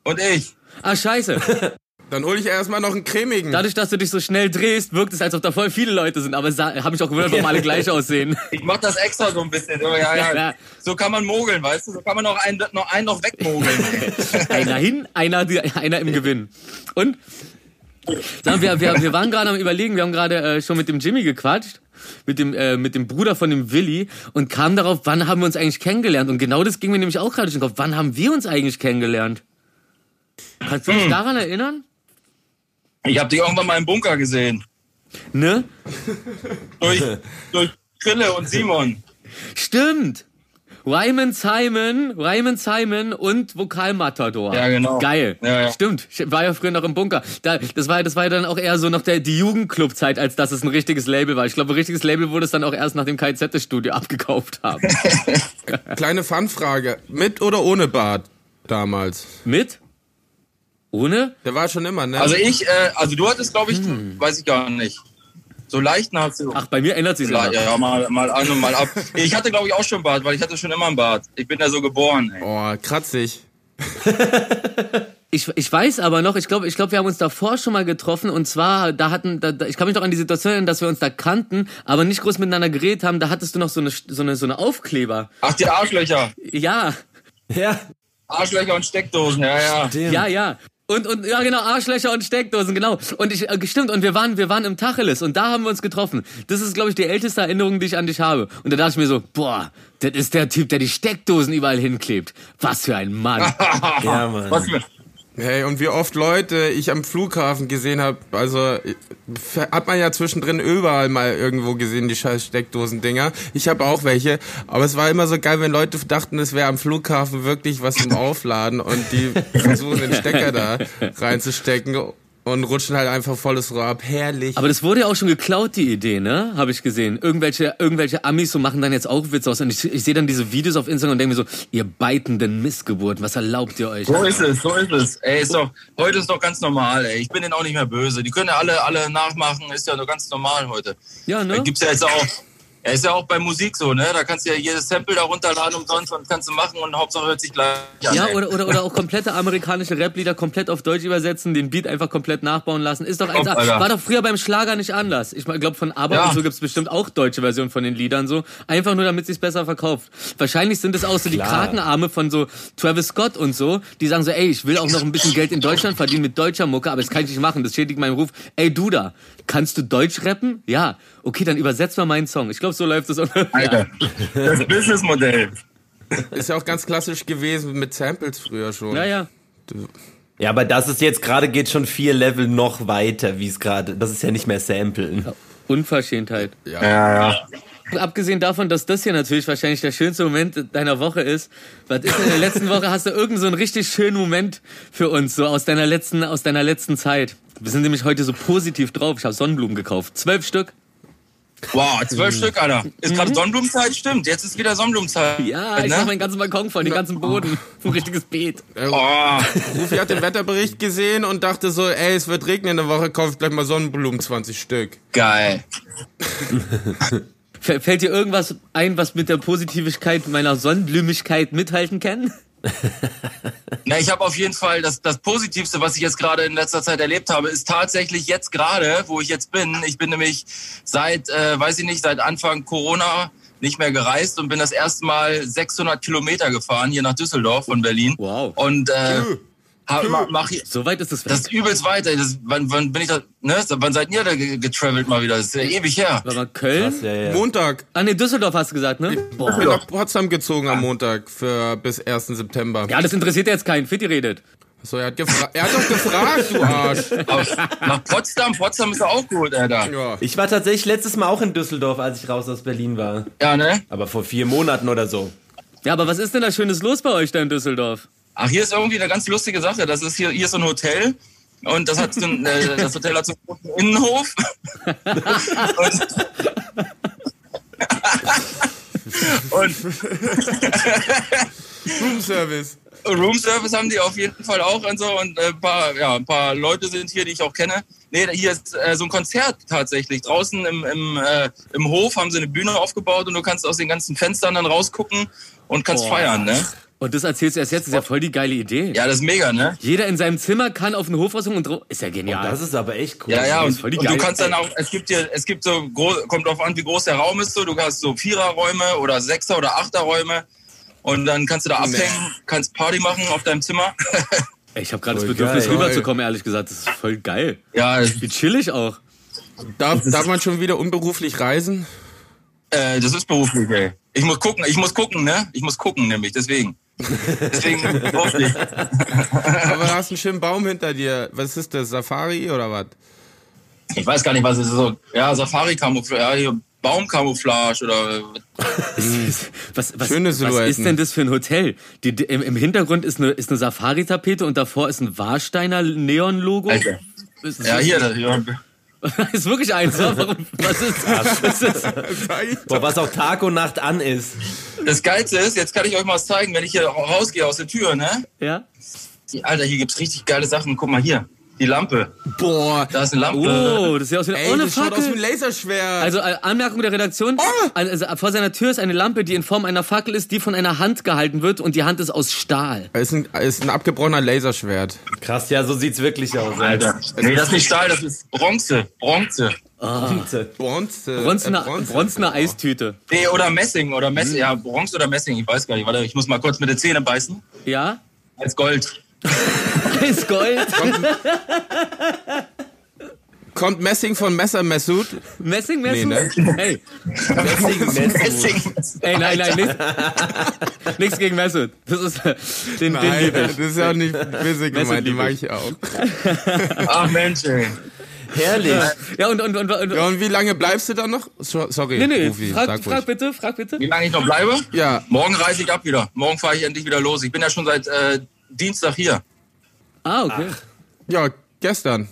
und ich. Ah, scheiße. Dann hole ich erstmal noch einen cremigen. Dadurch, dass du dich so schnell drehst, wirkt es, als ob da voll viele Leute sind. Aber habe ich auch gewundert, warum alle gleich aussehen. Ich mach das extra so ein bisschen. So, ja, ja. Ja. so kann man mogeln, weißt du? So kann man noch einen noch, einen noch wegmogeln. Einer hin, einer, die- einer im Gewinn. Und? Sagen wir, wir, wir waren gerade am überlegen, wir haben gerade äh, schon mit dem Jimmy gequatscht, mit dem, äh, mit dem Bruder von dem Willi und kamen darauf, wann haben wir uns eigentlich kennengelernt? Und genau das ging mir nämlich auch gerade durch den Kopf. Wann haben wir uns eigentlich kennengelernt? Kannst du dich daran erinnern? Ich habe dich irgendwann mal im Bunker gesehen. Ne? Durch, durch Krille und Simon. Stimmt. Ryman Simon, Ryman Simon und Vokalmatador. Ja, genau. Geil. Ja, ja. Stimmt. War ja früher noch im Bunker. Da, das war, das war ja dann auch eher so noch der, die Jugendclub-Zeit, als dass es ein richtiges Label war. Ich glaube, ein richtiges Label wurde es dann auch erst nach dem KZ das Studio abgekauft haben. Kleine Fanfrage. Mit oder ohne Bart damals? Mit? Ohne? Der war schon immer, ne? Also ich, äh, also du hattest, glaube ich, weiß ich gar nicht. So leichten hast du. Ach, bei mir ändert sich ja, ja. ja, mal, mal an und mal ab. Ich hatte, glaube ich, auch schon Bart, weil ich hatte schon immer einen Bart. Ich bin ja so geboren. Ey. oh, kratzig. Ich, ich weiß aber noch, ich glaube, ich glaube, wir haben uns davor schon mal getroffen und zwar, da hatten, da, da, ich kann mich noch an die Situation erinnern, dass wir uns da kannten, aber nicht groß miteinander geredet haben. Da hattest du noch so eine, so eine, so eine Aufkleber. Ach, die Arschlöcher. Ja, Ja, Arschlöcher und Steckdosen, ja, ja. Ja, ja. Und, und ja genau, Arschlöcher und Steckdosen, genau. Und ich, äh, stimmt, und wir waren, wir waren im Tacheles und da haben wir uns getroffen. Das ist, glaube ich, die älteste Erinnerung, die ich an dich habe. Und da dachte ich mir so, boah, das ist der Typ, der die Steckdosen überall hinklebt. Was für ein Mann. ja, Mann. Was für, Hey, und wie oft Leute ich am Flughafen gesehen habe, also hat man ja zwischendrin überall mal irgendwo gesehen, die scheiß Steckdosen-Dinger. Ich habe auch welche, aber es war immer so geil, wenn Leute dachten, es wäre am Flughafen wirklich was zum Aufladen und die versuchen den Stecker da reinzustecken und rutschen halt einfach volles Rohr ab. Herrlich. Aber das wurde ja auch schon geklaut, die Idee, ne? Habe ich gesehen. Irgendwelche, irgendwelche Amis so machen dann jetzt auch Witze aus. Und ich, ich sehe dann diese Videos auf Instagram und denke mir so, ihr beitenden Missgeburten, was erlaubt ihr euch? so ist es, so ist es. Ey, ist doch, heute ist doch ganz normal, ey. Ich bin denen auch nicht mehr böse. Die können ja alle, alle nachmachen, ist ja nur ganz normal heute. Ja, Da ne? gibt's ja jetzt auch. Ja, ist ja auch bei Musik so, ne? Da kannst du ja jedes Sample da runterladen umsonst und kannst du machen und Hauptsache hört sich gleich an. Ja, oder, oder, oder auch komplette amerikanische Rap-Lieder komplett auf Deutsch übersetzen, den Beat einfach komplett nachbauen lassen. Ist doch eins, Alter. war doch früher beim Schlager nicht anders. Ich glaube, von ABBA Ja. und so gibt's bestimmt auch deutsche Versionen von den Liedern so. Einfach nur, damit sich's besser verkauft. Wahrscheinlich sind es auch so die. Krakenarme von so Travis Scott und so, die sagen so, ey, ich will auch noch ein bisschen Geld in Deutschland verdienen mit deutscher Mucke, aber das kann ich nicht machen, das schädigt meinen Ruf. Ey, du da, kannst du Deutsch rappen? Ja. Okay, dann übersetz mal meinen Song. Ich glaube, so läuft es ungefähr. Alter, das Businessmodell. Ist ja auch ganz klassisch gewesen mit Samples früher schon. Ja, ja. Ja, aber das ist jetzt gerade geht schon vier Level noch weiter, wie es gerade. Das ist ja nicht mehr Samplen. Unverschämtheit. Ja, ja. Abgesehen davon, dass das hier natürlich wahrscheinlich der schönste Moment deiner Woche ist, was ist in der letzten Woche? Hast du irgendeinen so einen richtig schönen Moment für uns, so aus deiner letzten, aus deiner letzten Zeit? Wir sind nämlich heute so positiv drauf. Ich habe Sonnenblumen gekauft. Zwölf Stück. Wow, zwölf Stück, Alter. Ist gerade Sonnenblumenzeit? Stimmt, jetzt ist wieder Sonnenblumenzeit. Ja, ich ne? mach meinen ganzen Balkon voll, den ganzen Boden. Ein richtiges Beet. Oh, Rufi hat den Wetterbericht gesehen und dachte so, ey, es wird regnen in der Woche, kauft gleich mal Sonnenblumen 20 Stück. geil. Fällt dir irgendwas ein, was mit der Positivigkeit meiner Sonnenblümigkeit mithalten kann? Na, ich habe auf jeden Fall das, das Positivste, was ich jetzt gerade in letzter Zeit erlebt habe, ist tatsächlich jetzt gerade, wo ich jetzt bin. Ich bin nämlich seit, äh, weiß ich nicht, seit Anfang Corona nicht mehr gereist und bin das erste Mal 600 Kilometer gefahren hier nach Düsseldorf von Berlin. Wow. Und äh, ma- mach hier, So weit ist es weg. das ist übelst weiter. Das, wann, wann bin ich da, ne? Wann seid ihr da ge- getravelt mal wieder? Das ist ja ewig her. War mal Köln? Krass, ja, ja. Montag. Ah, nee, Düsseldorf hast du gesagt, ne? Ich bin nach Potsdam gezogen am Montag für bis 1. September. Ja, das interessiert jetzt keinen. Fitti redet. So, er hat, er hat doch gefragt, du Arsch. Aber nach Potsdam, Potsdam ist ja auch gut, Alter. Ja. Ich war tatsächlich letztes Mal auch in Düsseldorf, als ich raus aus Berlin war. Ja, ne? Aber vor vier Monaten oder so. Ja, aber was ist denn da Schönes los bei euch da in Düsseldorf? Ach, hier ist irgendwie eine ganz lustige Sache. Das ist hier, hier ist so ein Hotel. Und das, hat so ein, äh, das Hotel hat so einen großen Innenhof. und, Roomservice. und Roomservice haben die auf jeden Fall auch und so. Und äh, ein, paar, ja, ein paar Leute sind hier, die ich auch kenne. Nee, hier ist äh, so ein Konzert tatsächlich. Draußen im, im, äh, im Hof haben sie eine Bühne aufgebaut und du kannst aus den ganzen Fenstern dann rausgucken und kannst Boah. feiern, ne? Und das erzählst du erst jetzt, das ist ja voll die geile Idee. Ja, das ist mega, ne? Jeder in seinem Zimmer kann auf den Hof rausgucken und ist ja genial. Das ist aber echt cool. Ja, ja, das ist und, voll die und du geile- kannst dann auch, es gibt hier, es gibt so, groß, kommt drauf an, wie groß der Raum ist, so, du hast so Viererräume oder Sechser- oder Achterräume und dann kannst du da abhängen, kannst Party machen auf deinem Zimmer. Ey, ich habe gerade das Bedürfnis geil. rüberzukommen, ehrlich gesagt. Das ist voll geil. ja, Wie chillig auch. Darf, darf man schon wieder unberuflich reisen? äh, das ist beruflich, ey. Ich muss gucken, ich muss gucken, ne? Ich muss gucken, nämlich, deswegen. Deswegen beruflich. Aber du hast einen schönen Baum hinter dir. Was ist das? Safari oder was? Ich weiß gar nicht, was es ist, so, ja, Safari-Camouflage, ja, hier Baumcamouflage oder, Was, was, Schöne was Silhouetten. ist denn das für ein Hotel? Die, die, im, Im Hintergrund ist eine, ist eine Safari-Tapete und davor ist ein Warsteiner Neon-Logo. Ja, hier, das, ja, ist wirklich eins. Warum, was ist, was ist das? Boah, was auch Tag und Nacht an ist. das Geilste ist, jetzt kann ich euch mal was zeigen, wenn ich hier rausgehe aus der Tür, ne? Ja? Alter, hier gibt's richtig geile Sachen. Guck mal hier, die Lampe. Boah. Da ist eine Lampe. Oh, das sieht aus wie Ey, ohne das schaut aus wie ein Fackel. Laserschwert. Also äh, Anmerkung der Redaktion, also, vor seiner Tür ist eine Lampe, die in Form einer Fackel ist, die von einer Hand gehalten wird und die Hand ist aus Stahl. ist ein, ist ein abgebrochener Laserschwert. Krass, ja, so sieht's wirklich aus. Alter. Nee, das ist nicht Stahl, das ist Bronze. Bronze. Bronze. Bronzener, äh, Bronze. Bronzener Eistüte. Nee, oder Messing. Oder Messing. Ja, Bronze oder Messing. Ich weiß gar nicht. Warte, ich muss mal kurz mit den Zähnen beißen. Ja? Als Gold. Eisgold. Kommt Messing von Messer Messut? Messing, Messing? Nee, Hey, Messing. ey, nein, nein, nichts, nichts gegen Mesut. Das ist, den, den Nein, liebe das ich. ist ja auch nicht böse gemeint, die mag ich. auch. Ach Mensch, ey. Herrlich. Ja, und, und, und, und Ja, und wie lange bleibst du dann noch? So- Sorry, nee, nee, Rufi, frag, frag ruhig. bitte, frag bitte. Wie lange ich noch bleibe? Ja, Morgen reise ich ab wieder. Morgen fahre ich endlich wieder los. Ich bin ja schon seit äh, Dienstag hier. Ah, okay. ja, gestern.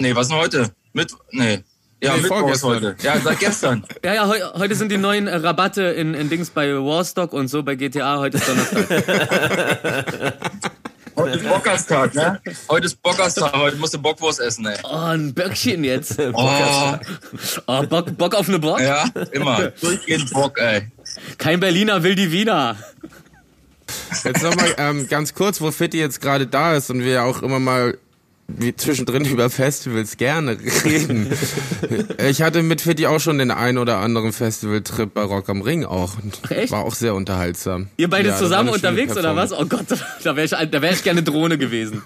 Nee, was ist denn heute? Mit. Nee. Ja, Nee, Mittwoch ist vorgestern. heute. Ja, seit gestern. Ja, ja, heu, heute sind die neuen äh, Rabatte in, in Dings bei Warstock und so bei GTA. Heute ist Donnerstag. Heute ist Bockerstag, ne? Heute ist Bockerstag. Heute musst du Bockwurst essen, ey. Oh, ein Böckchen jetzt. Oh, Oh, Bock, Bock auf eine Bock? ja, immer. Durchgehend Bock, ey. Kein Berliner will die Wiener. Jetzt nochmal ähm, ganz kurz, wo Fitti jetzt gerade da ist und wir ja auch immer mal wie zwischendrin über Festivals gerne reden. ich hatte mit Fitti auch schon den ein oder anderen Festivaltrip bei Rock am Ring auch. Echt? War auch sehr unterhaltsam. Ihr beide Ja, zusammen unterwegs oder was? Oh Gott, da wäre ich, da wär ich gerne Drohne gewesen.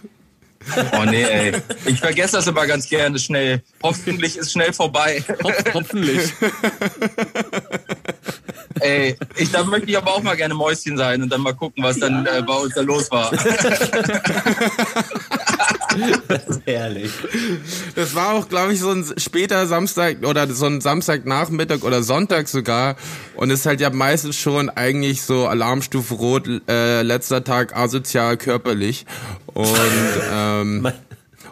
Oh nee, ey. Ich vergesse das immer ganz gerne schnell. Hoffentlich ist schnell vorbei. Hopf, hopfenlich. Ey, ich, da möchte ich aber auch mal gerne Mäuschen sein und dann mal gucken, was dann äh, bei uns da los war. Herrlich. Das war auch, glaube ich, so ein später Samstag oder so ein Samstagnachmittag oder Sonntag sogar. Und es ist halt ja meistens schon eigentlich so Alarmstufe Rot, äh, letzter Tag asozial körperlich. Und, ähm,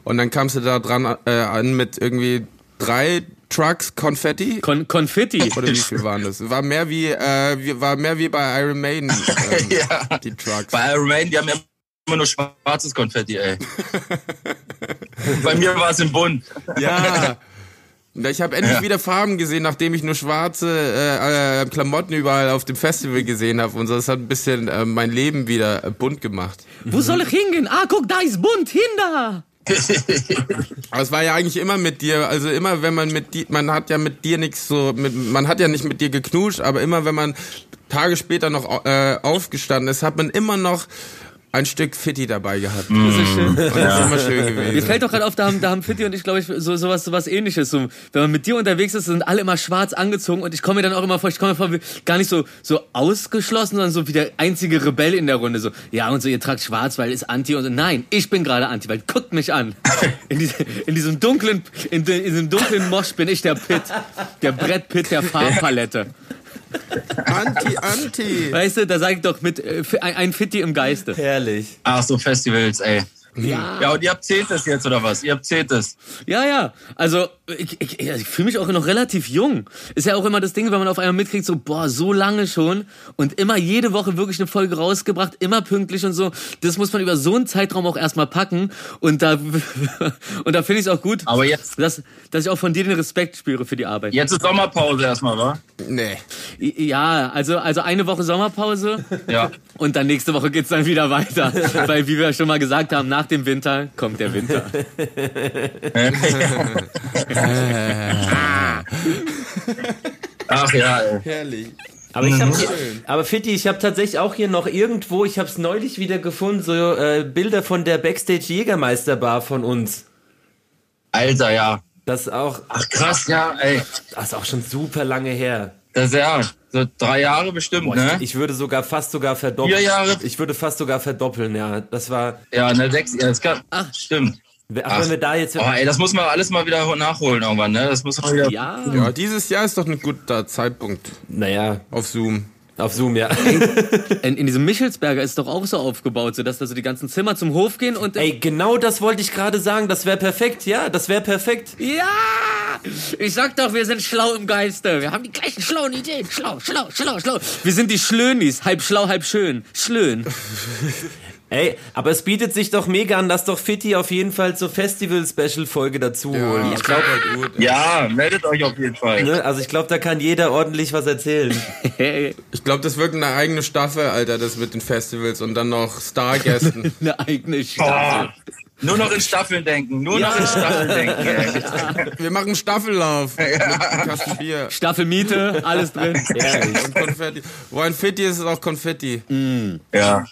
und dann kamst du da dran äh, an mit irgendwie drei Trucks Konfetti. Kon Konfetti. Oder wie viel waren das? War mehr wie, äh, war mehr wie bei Iron Maiden, ähm, Ja. die Trucks. Bei Iron Maiden, die haben ja immer nur schwarzes Konfetti, ey. Bei mir war es im Bund. Ja. Ich habe endlich Ja. wieder Farben gesehen, nachdem ich nur schwarze äh, äh, Klamotten überall auf dem Festival gesehen habe. Und so, das hat ein bisschen äh, mein Leben wieder äh, bunt gemacht. Wo soll ich hingehen? Ah, guck, da ist bunt, hinter. Aber es war ja eigentlich immer mit dir, also immer wenn man mit dir, man hat ja mit dir nichts so, mit, man hat ja nicht mit dir geknuscht, aber immer wenn man Tage später noch äh, aufgestanden ist, hat man immer noch ein Stück Fitti dabei gehabt. Das ist schön. Und das ist immer schön gewesen. Mir fällt doch gerade auf, da haben, da haben Fitti und ich, glaube ich, so sowas, sowas ähnliches. So, wenn man mit dir unterwegs ist, sind alle immer schwarz angezogen und ich komme mir dann auch immer vor, ich komme mir vor, wie, gar nicht so, so ausgeschlossen, sondern so wie der einzige Rebell in der Runde. So, ja, und so, ihr tragt schwarz, weil ist Anti und so. Nein, ich bin gerade Anti, weil guckt mich an. In, diese, in diesem dunklen, in, de- in diesem dunklen Mosch bin ich der Pitt. Der Brett Pitt der Farbpalette. Anti, Anti. Weißt du, da sag ich doch mit, äh, ein Fitti im Geiste. Herrlich. Ach so, Festivals, ey. Ja. Ja, und ihr habt Zehntes jetzt, oder was? Ihr habt Zehntes. Ja, ja. Also ich, ich, ich fühle mich auch noch relativ jung. Ist ja auch immer das Ding, wenn man auf einmal mitkriegt, so, boah, so lange schon und immer jede Woche wirklich eine Folge rausgebracht, immer pünktlich und so. Das muss man über so einen Zeitraum auch erstmal packen. Und da, und da finde ich es auch gut, Aber jetzt, dass, dass ich auch von dir den Respekt spüre für die Arbeit. jetzt ist Sommerpause erstmal, wa? Nee. Ja, also, also eine Woche Sommerpause Ja. und dann nächste Woche geht's dann wieder weiter. Weil, wie wir schon mal gesagt haben, nach dem Winter kommt der Winter. Ach ja, ey. Herrlich. Aber ich habe, aber Fitti, ich habe tatsächlich auch hier noch irgendwo, ich habe es neulich wieder gefunden, so äh, Bilder von der Backstage Jägermeister Bar von uns. Alter, ja. Das auch, Ach krass, ja, ey. das ist auch schon super lange her. Das ist ja so drei Jahre bestimmt, Boah, ne? ich, ich würde sogar fast sogar verdoppeln. Vier Jahre? Ich würde fast sogar verdoppeln, ja. Das war, Ja, ne, sechs, ja, das kann, Ach. stimmt. ach, wenn wir da jetzt, Oh, ey, das muss man alles mal wieder nachholen irgendwann, ne? Das muss man wieder. Ja. Ja, dieses Jahr ist doch ein guter Zeitpunkt naja, auf Zoom. Auf Zoom, ja. In, in diesem Michelsberger ist doch auch so aufgebaut, so dass da so die ganzen Zimmer zum Hof gehen und Ey, genau das wollte ich gerade sagen. Das wäre perfekt, ja, das wäre perfekt. ja, ich sag doch, wir sind schlau im Geiste. Wir haben die gleichen schlauen Ideen. Schlau, schlau, schlau, schlau. Wir sind die Schlönis, halb schlau, halb schön. Schlön. Ey, aber es bietet sich doch mega an, lass doch Fitti auf jeden Fall zur Festival-Special-Folge dazu holen. ich glaube, gut. Ja, meldet euch auf jeden Fall. ne, also ich glaube, da kann jeder ordentlich was erzählen. Ich glaube, das wird eine eigene Staffel, Alter, das mit den Festivals und dann noch Stargästen. eine eigene Staffel. Nur noch in Staffeln denken. Nur noch in Staffeln denken, ey. Wir machen Staffellauf. Bier. Staffelmiete, alles drin. Und Konfetti. Wo ein Fitti ist, ist auch Konfetti. Ja.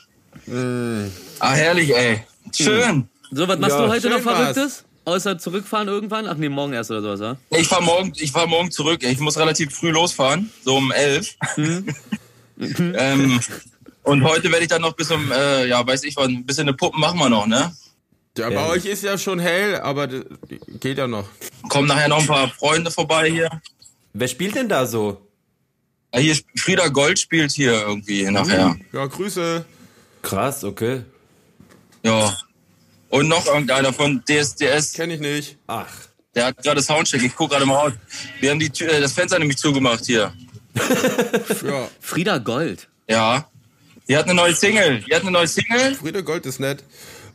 Ah, herrlich, ey. Schön. So, was machst Ja, du heute noch schön war's. Verrücktes? Außer zurückfahren irgendwann? Ach nee, morgen erst oder sowas, ja? Ich fahr morgen, ich fahr morgen zurück. Ich muss relativ früh losfahren, so um elf. ähm, und heute werde ich dann noch bis um, äh, ja, weiß ich, was, ein bisschen eine Puppen machen wir noch, ne? Ja, bei Ja. euch ist ja schon hell, aber das geht ja noch. Kommen nachher noch ein paar Freunde vorbei hier. Wer spielt denn da so? Ja, hier Frieda Gold spielt hier irgendwie nachher. Ja, Grüße. Krass, okay. Ja. Und noch irgendeiner von DSDS, Kenn ich nicht. Ach, der hat gerade Soundcheck. Ich guck gerade mal raus. Wir haben die Tür, äh, das Fenster nämlich zugemacht hier. Ja, Frieda Gold. Ja. Die hat eine neue Single. Die hat eine neue Single. Friede Gold ist nett.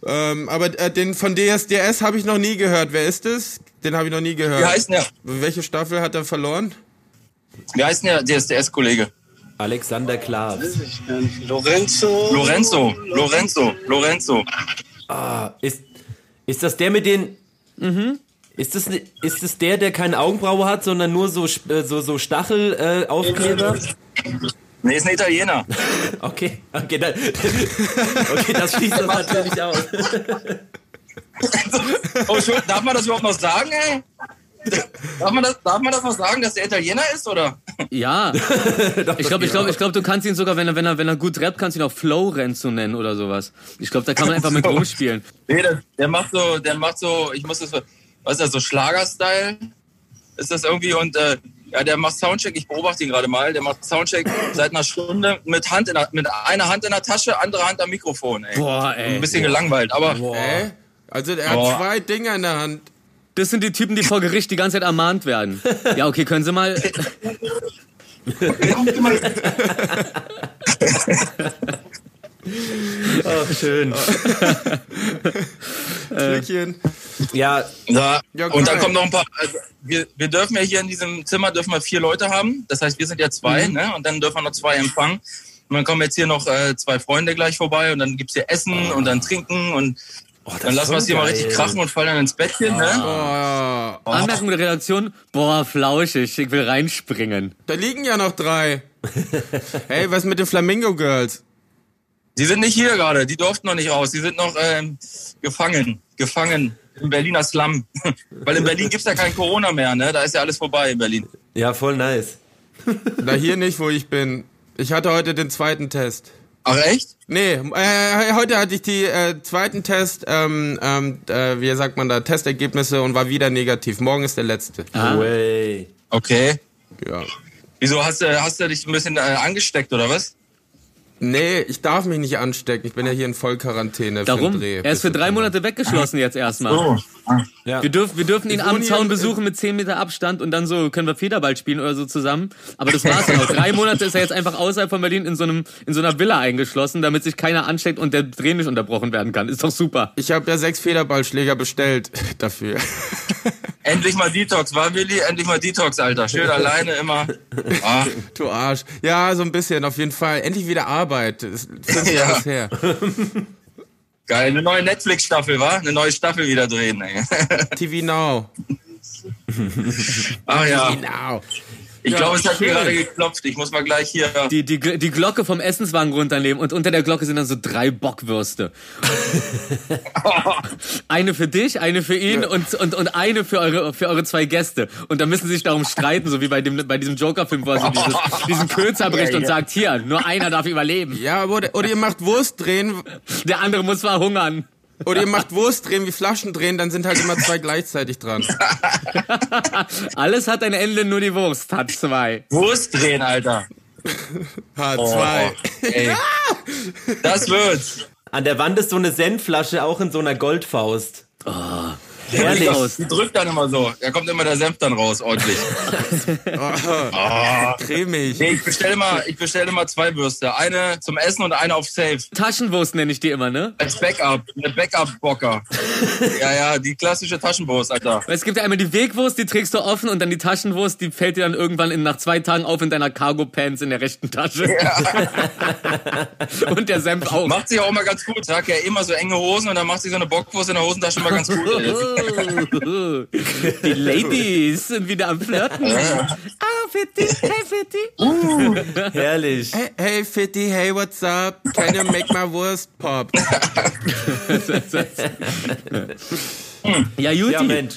Ähm, aber äh, den von DSDS habe ich noch nie gehört. Wer ist es? Den habe ich noch nie gehört. Wie heißt denn der? Welche Staffel hat er verloren? Wie heißt der DSDS-Kollege? Alexander Klavs. Lorenzo. Lorenzo. Lorenzo. Lorenzo. Ah, ist, ist das der mit den... Ist das, ne- ist das der, der keine Augenbraue hat, sondern nur so, äh, so, so Stachel-Aufkleber? Äh, Aufkleber? Nee, ist ein Italiener. okay, okay, dann, okay, das schließt das natürlich aus. Oh, darf man das überhaupt noch sagen, ey? Darf man, das, darf man das noch sagen, dass der Italiener ist, oder? Ja. ich glaube, ich glaube, ich glaube, du kannst ihn sogar, wenn er, wenn er, wenn er gut rappt, kannst du ihn auch Flow Renzo nennen oder sowas. Ich glaube, da kann man einfach mit rumspielen. Nee, der, der macht so, der macht so, ich muss das, was ist das, so Schlager-Style? Ist das irgendwie und äh, ja, der macht Soundcheck, ich beobachte ihn gerade mal, der macht Soundcheck seit einer Stunde mit Hand in der, mit einer Hand in der Tasche, andere Hand am Mikrofon, ey. Boah, ey. Ein bisschen gelangweilt, aber Hä? Also er hat Boah. zwei Dinger in der Hand. Das sind die Typen, die vor Gericht die ganze Zeit ermahnt werden. Ja, okay, können Sie mal. Ach, schön. Glückchen. Ja, Ja, Ja, und dann kommen noch ein paar. Also wir, wir dürfen ja hier in diesem Zimmer dürfen wir vier Leute haben. Das heißt, wir sind ja zwei, ne? Und dann dürfen wir noch zwei empfangen. Und dann kommen jetzt hier noch äh, zwei Freunde gleich vorbei und dann gibt's hier Essen und dann Trinken und dann lassen wir es hier mal richtig krachen und fallen dann ins Bettchen, ne? Oh, Anmerkung der Redaktion. Boah, flauschig, ich will reinspringen. da liegen ja noch drei. hey, was mit den Flamingo Girls? Die sind nicht hier gerade, die durften noch nicht raus. Die sind noch ähm, gefangen, gefangen im Berliner Slum. Weil in Berlin gibt's ja kein Corona mehr, ne? Da ist ja alles vorbei in Berlin. ja, voll nice. Da hier nicht, wo ich bin. Ich hatte heute den zweiten Test. Ach echt? Nee, äh, heute hatte ich die äh, zweiten Test, ähm, ähm, äh, wie sagt man da, Testergebnisse und war wieder negativ. Morgen ist der letzte. Ah. Way. Okay. Ja. Wieso hast du, hast du dich ein bisschen äh, angesteckt oder was? Nee, ich darf mich nicht anstecken. Ich bin ja hier in Vollquarantäne für Darum, den Dreh. er ist für drei Monate weggeschlossen jetzt erstmal. Ja. Wir, dürf, wir dürfen ihn am Zaun besuchen mit 10 Meter Abstand und dann so können wir Federball spielen oder so zusammen. Aber das war's auch. Drei Monate ist er jetzt einfach außerhalb von Berlin in so einem in so einer Villa eingeschlossen, damit sich keiner ansteckt und der Dreh nicht unterbrochen werden kann. Ist doch super. Ich habe ja sechs Federballschläger bestellt dafür. Endlich mal Detox, war Willi? Endlich mal Detox, Alter. Schön alleine immer. Ah, du Arsch. Ja, so ein bisschen, auf jeden Fall. Endlich wieder Arbeit. Das ist Ja. Her. geil. Eine neue Netflix-Staffel, war? Eine neue Staffel wieder drehen, ey. TV Now. Ach ja. Now. Ich Ja, glaube, es hat schön. gerade geklopft. Ich muss mal gleich hier. Die, die, die Glocke vom Essenswagen runternehmen und unter der Glocke sind dann so drei Bockwürste. eine für dich, eine für ihn und, und, und eine für eure, für eure zwei Gäste. Und dann müssen sie sich darum streiten, so wie bei, dem, bei diesem Joker-Film, wo er so dieses, diesen Kürzer bricht Ja, und ja. sagt, hier, nur einer darf überleben. Ja, oder, oder ihr macht Wurst drehen, Der andere muss verhungern. Oder ihr macht Wurst drehen wie Flaschen drehen, dann sind halt immer zwei gleichzeitig dran. Alles hat ein Ende, nur die Wurst hat zwei. Wurst drehen, Alter. H2. Ey. Das wird's. An der Wand ist so eine Senfflasche, auch in so einer Goldfaust. Herrlich aus. Die drückt dann immer so. Da kommt immer der Senf dann raus, ordentlich. Cremig. Nee, ich bestelle mal, ich bestelle mal zwei Würste. Eine zum Essen und eine auf Safe. Taschenwurst nenne ich die immer, ne? Als Backup. Eine Backup-Bocker. ja, ja, die klassische Taschenwurst, Alter. Weil Es gibt ja einmal die Wegwurst, die trägst du offen und dann die Taschenwurst, die fällt dir dann irgendwann in, nach zwei Tagen auf in deiner Cargo-Pants in der rechten Tasche. und der Senf auch. Macht sich auch immer ganz gut. Sag ja immer so enge Hosen und dann macht sich so eine Bockwurst in der Hosentasche immer ganz gut. Die Ladies sind wieder am Flirten. Ah, Fitti, hey Fitti. Herrlich. Hey, hey, Fitty, hey, what's up? Can you make my Wurst pop? Ja, Juti. Ja, Mensch.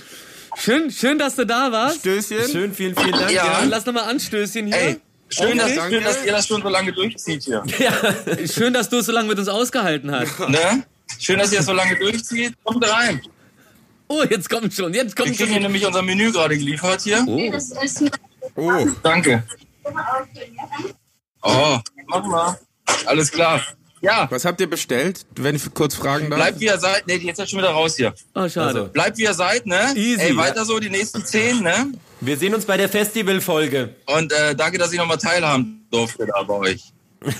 Schön, schön, dass du da warst. Stößchen. Schön, vielen, vielen Dank. Ja. Lass nochmal anstößen hier. Ey, schön, dass, Danke. schön, dass ihr das schon so lange durchzieht hier. Schön, dass du es so lange mit uns ausgehalten hast. Ne? Schön, dass ihr das so lange durchzieht. Kommt rein. Oh, jetzt kommt schon, jetzt Wir kommt kriegen hier nämlich unser Menü gerade geliefert hier. Oh, Danke. Oh, mach mal. Alles klar. Ja, was habt ihr bestellt, wenn ich kurz fragen darf? bleibt wie ihr seid. Nee, jetzt ist schon wieder raus hier. Oh, schade. Bleibt wie ihr seid, ne? Easy. Ey, weiter so, die nächsten zehn, ne? Wir sehen uns bei der Festivalfolge. Und äh, danke, dass ich nochmal teilhaben durfte da bei euch.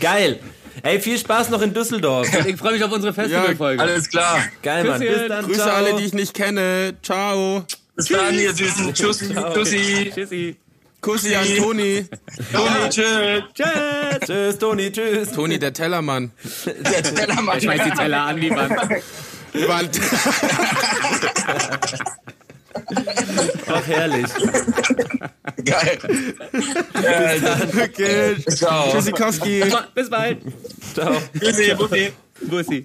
Geil. Ey, viel Spaß noch in Düsseldorf. Ich freue mich auf unsere Festivalfolge. Alles klar. Geil, Mann. Bis dann. Grüße Ciao. alle, die ich nicht kenne. Ciao. Bis dann, ihr Süßen. Tschüssi. Tschüssi. Tschüssi. Kussi an Toni. Toni, tschüss. Tschüss. Tschüss, Toni. Tschüss. Toni, der Tellermann. Der Tellermann. Ich schmeiß die Teller an die Wand. Wand. Ach, herrlich. Geil. Ja, Okay. ciao. Tschüssikowski. Bis bald. Ciao. Tschüssi, Bussi. Bussi.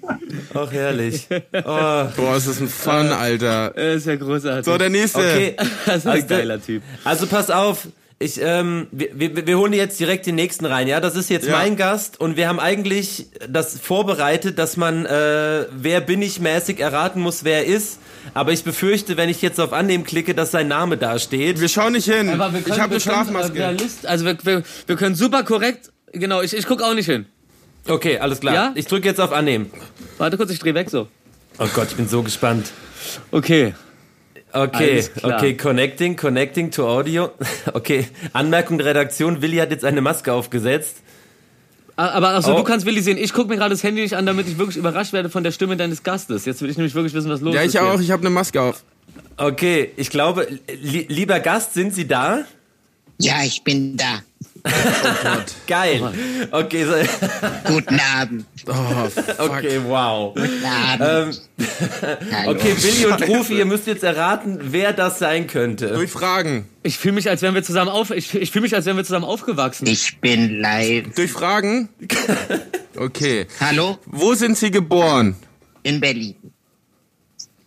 Ach, herrlich. Oh, Boah, ist das ein Fun, Alter. Das ist ja großartig. So, der nächste. okay. das ist ein Also, geiler Typ. Also pass auf, ich, ähm, wir, wir, wir holen jetzt direkt den nächsten rein, ja? Das ist jetzt Ja. mein Gast und wir haben eigentlich das vorbereitet, dass man äh, wer bin ich mäßig erraten muss, wer er ist. Aber ich befürchte, wenn ich jetzt auf Annehmen klicke, dass sein Name da steht. Wir schauen nicht hin. Aber wir können, ich habe eine Schlafmaske. Können, äh, realist, also wir, wir, wir können super korrekt, genau, ich, ich guck auch nicht hin. Okay, alles klar. Ja? Ich drücke jetzt auf Annehmen. Warte kurz, ich dreh weg so. Oh Gott, ich bin so gespannt. Okay. Okay, okay, connecting, connecting to audio. Okay, Anmerkung der Redaktion, Willi hat jetzt eine Maske aufgesetzt. Aber achso, Oh. du kannst Willi sehen. Ich guck mir gerade das Handy nicht an, damit ich wirklich überrascht werde von der Stimme deines Gastes. Jetzt will ich nämlich wirklich wissen, was los ja, ist. ich auch. Jetzt. Ich habe eine Maske auf. Okay, ich glaube, li lieber Gast, sind Sie da? Ja, ich bin da. Geil. Okay, so, Guten Abend. Oh, fuck. okay, wow. Guten Abend. Ähm, okay, Willi und Rufi, ihr müsst jetzt erraten, wer das sein könnte. Durch Fragen. Ich fühle mich, als wären wir zusammen auf. Ich, ich fühle mich, als wären wir zusammen aufgewachsen. Ich bin live. Durch Fragen? Okay. Hallo? Wo sind Sie geboren? In Berlin.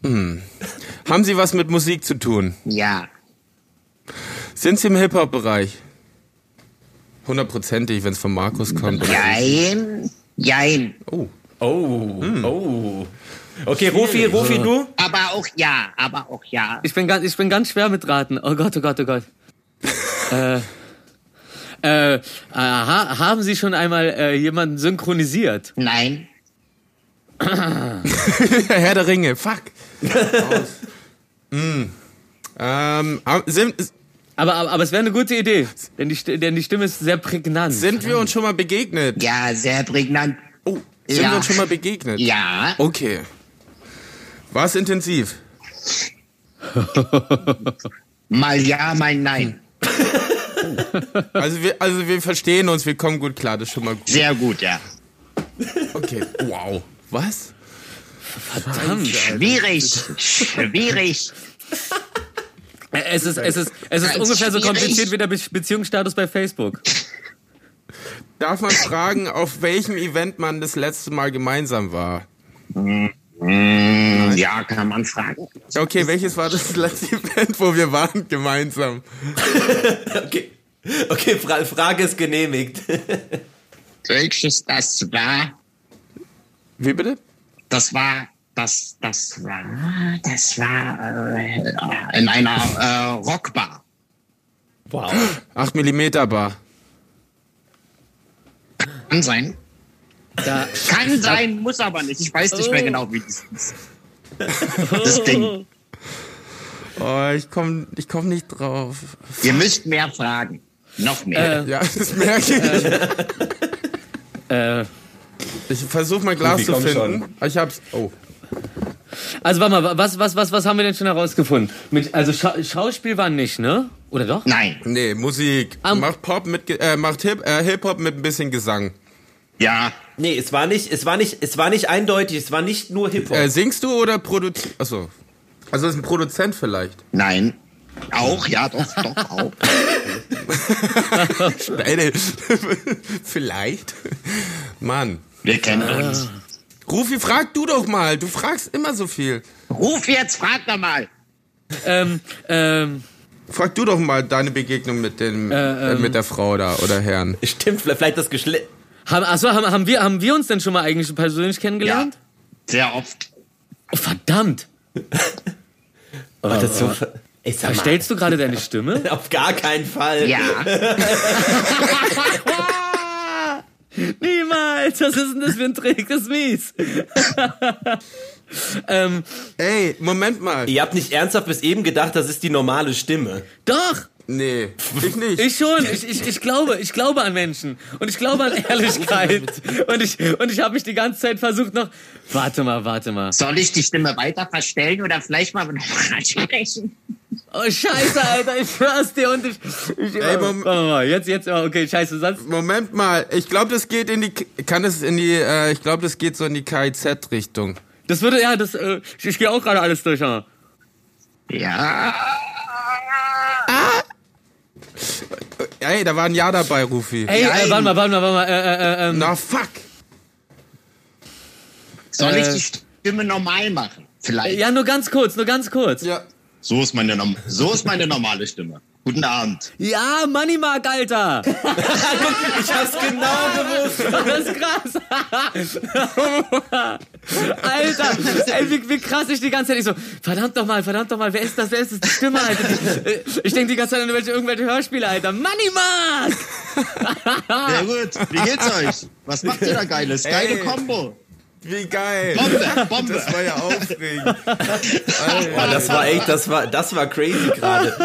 Haben Sie was mit Musik zu tun? Ja. Sind Sie im Hip-Hop-Bereich? Hundertprozentig, wenn es von Markus kommt. Jein. Jein. Oh. Oh, oh. Okay, Rufi, Rufi, du? Aber auch ja. Aber auch ja. Ich bin ganz, ich bin ganz schwer mit Raten. Oh Gott, oh Gott, oh Gott. äh, äh, ha, haben Sie schon einmal äh, jemanden synchronisiert? Nein. Herr der Ringe, fuck. Mm. ähm, sind, Aber, aber, aber es wäre eine gute Idee, denn die, denn die Stimme ist sehr prägnant. sind wir uns schon mal begegnet? Ja, sehr prägnant. Oh, sind Ja. wir uns schon mal begegnet? Ja. Okay. War es intensiv? Mal ja, mal nein. Also wir, also wir verstehen uns, wir kommen gut klar, das ist schon mal gut. Sehr gut, ja. Okay, wow. Was? Schwierig. Schwierig. Äh, Es ist, es ist, es ist Ganz ungefähr so schwierig. kompliziert wie der Be Beziehungsstatus bei Facebook. Darf man fragen, auf welchem Event man das letzte Mal gemeinsam war? Hm, ja, kann man fragen. Okay, welches war das letzte Event, wo wir waren gemeinsam? Okay, okay Fra Frage ist genehmigt. Welches das war? Wie bitte? Das war, das, das war, das war äh, in einer äh, Rockbar. Wow. 8 mm Bar. Kann sein. Da, Kann sein, muss aber nicht. Ich weiß nicht mehr genau, wie das ist. Das Ding. Oh, ich komm, ich komm nicht drauf. Ihr müsst mehr fragen. Noch mehr. Ja, das merke ich. äh, Ich versuche mal Glas Rufi, zu finden. Ich hab's. Oh. Also warte mal, was, was, was, was haben wir denn schon herausgefunden? Mit, also Scha Schauspiel war nicht, ne? Oder doch? Nein. Nee, Musik. Am- macht Pop mit, äh, macht Hip, äh, Hip-Hop mit ein bisschen Gesang. Ja. Nee, es war nicht, es war nicht, es war nicht eindeutig, es war nicht nur Hip-Hop. Äh, singst du oder produzierst? Achso. Also ist ein Produzent vielleicht. Nein. Auch, ja, doch, doch, auch. Beide. vielleicht. Mann. Wir kennen uns. Rufi, frag du doch mal. Du fragst immer so viel. Ruf jetzt, frag doch mal. Ähm, ähm, Frag du doch mal deine Begegnung mit dem, äh, mit der Frau da oder Herrn. Stimmt, vielleicht das Geschlecht. haben, achso, haben, haben, wir, haben wir uns denn schon mal eigentlich persönlich kennengelernt? Sehr oft. Oh, verdammt! Oh, das so. ver- Ey, Verstellst du gerade deine Stimme? auf gar keinen Fall. Ja. Niemals! Was ist denn das für ein Trick? Das ist mies. ähm, Ey, Moment mal. Ihr habt nicht ernsthaft bis eben gedacht, das ist die normale Stimme. doch! Nee, ich nicht. Ich schon. Ich, ich, ich glaube, ich glaube an Menschen. Und ich glaube an Ehrlichkeit. Und ich, und ich habe mich die ganze Zeit versucht noch. Warte mal, warte mal. Soll ich die Stimme weiter verstellen oder vielleicht mal noch sprechen? Oh, scheiße, Alter, ich schwör's dir und ich. ich Ey, oh, Mom- warte mal, jetzt, jetzt, oh, okay, scheiße, sonst. Moment mal. Ich glaube, das geht in die, kann es in die, äh, ich glaube, das geht so in die KIZ-Richtung. Das würde, ja, das, äh, ich, ich gehe auch gerade alles durch, aber. Ja. Ey, da war ein Ja dabei, Rufi. Ey, äh, warte mal, warte mal, warte mal, äh, äh, äh, ähm, Na, fuck. Soll Äh, ich die Stimme normal machen? Vielleicht. Ja, nur ganz kurz, nur ganz kurz. Ja. So, ist meine, so ist meine normale Stimme. Guten Abend. Ja, Money Mark, Alter. Ich hab's genau gewusst. Das ist krass. Alter, ey, wie, wie krass ich die ganze Zeit ich so, verdammt doch mal, verdammt doch mal, wer ist das, wer ist das, die Stimme, Alter? Die, äh, ich denke die ganze Zeit an irgendwelche, irgendwelche Hörspiele, Alter. Money Mark! Sehr gut. Wie geht's euch? Was macht ihr da Geiles? Geile Ey. Kombo. Wie geil. Bombe, Bombe. Das war ja aufregend. Boah, das war echt, das war, das war crazy gerade.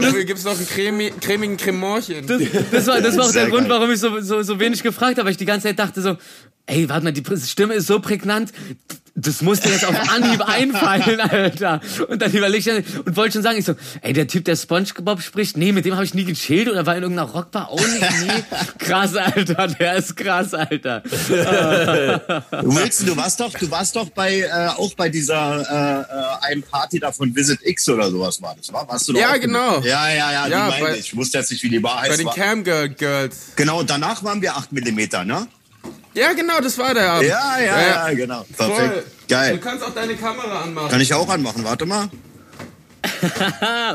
Dafür gibt's noch einen cremi cremigen Cremorchen. Das, das war, das war auch der Sehr Grund, geil. warum ich so, so, so wenig gefragt habe, weil ich die ganze Zeit dachte so, ey, warte mal, die Stimme ist so prägnant, das muss dir jetzt auf Anhieb einfallen, Alter. Und dann überleg ich und wollte schon sagen, ich so, ey, der Typ, der SpongeBob spricht, nee, mit dem habe ich nie gechillt oder war in irgendeiner Rockbar auch nicht, nee. Krass, Alter, der ist krass, Alter. Wilson, du warst doch, du warst doch bei, äh, auch bei dieser äh, äh, einen Party da von Visit X oder sowas war das, war? Warst du doch Ja, genau. Ja, ja, ja, Ja, die meine bei- ich. Ich wusste jetzt nicht, wie die Bar Bei heißt. den War. Cam Girl Girls. Genau, danach waren wir 8 mm, ne? Ja, genau, das war der Abend. Ja, ja, ja, genau. Voll. Perfekt. Du Geil. kannst auch deine Kamera anmachen. Kann ich auch anmachen, warte mal.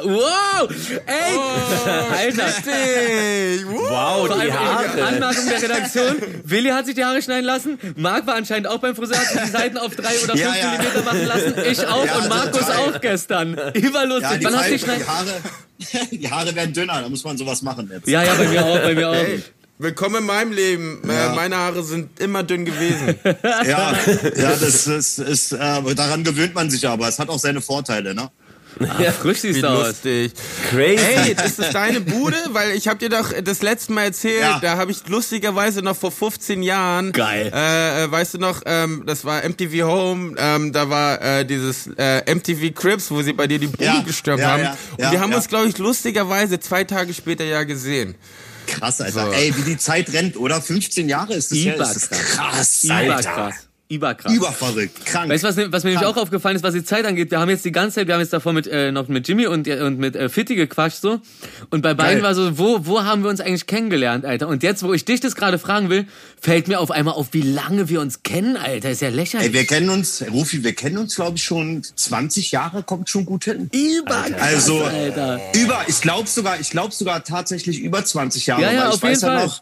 Wow, ey, Alter. Richtig. Wow. Wow, die Haare. Anmerkung der Redaktion. Willi hat sich die Haare schneiden lassen. Marc war anscheinend auch beim Friseur, hat sich die Seiten auf drei oder fünf Ja, ja. Millimeter machen lassen. Ich auch Ja, und Markus total. auch gestern. Überlustig. Ja, die, Wann hast du die? Haare, die Haare werden dünner, da muss man sowas machen jetzt. Ja, ja, bei mir auch, bei mir auch. Hey, willkommen in meinem Leben. Ja. Äh, meine Haare sind immer dünn gewesen. Ja, ja das ist, ist äh, daran gewöhnt man sich aber. Es hat auch seine Vorteile, ne? Ja, frisch siehst du aus. lustig. Crazy. Hey, das ist deine Bude? Weil ich habe dir doch das letzte Mal erzählt, Ja. da habe ich lustigerweise noch vor 15 Jahren, Geil. äh, äh, weißt du noch, ähm, das war MTV Home, ähm, da war äh, dieses äh, MTV Crips, wo sie bei dir die Bude Ja, gestürmt ja, haben. ja, Und ja, wir haben ja. uns, glaube ich, lustigerweise zwei Tage später ja gesehen. Krass, Alter. So. Ey, wie die Zeit rennt, oder? 15 Jahre ist das her. Ist das Überkrass. krass, Alter. Überkrass. Überkrass. Überverrückt. Krank. Weißt du, was, mir- was mir nämlich auch aufgefallen ist, was die Zeit angeht? Wir haben jetzt die ganze Zeit, wir haben jetzt davor mit, äh, noch mit Jimmy und, und mit äh, Fitti gequatscht so. Und bei beiden Geil. war so, wo, wo haben wir uns eigentlich kennengelernt, Alter? Und jetzt, wo ich dich das gerade fragen will, fällt mir auf einmal auf, wie lange wir uns kennen, Alter. Ist ja lächerlich. Ey, wir kennen uns, Rufi, wir kennen uns, glaube ich, schon 20 Jahre, kommt schon gut hin. Überkrass, Also, Alter. über, ich glaube sogar, ich glaube sogar tatsächlich über 20 Jahre. Ja, ja, auf jeden weiß ja Fall. noch,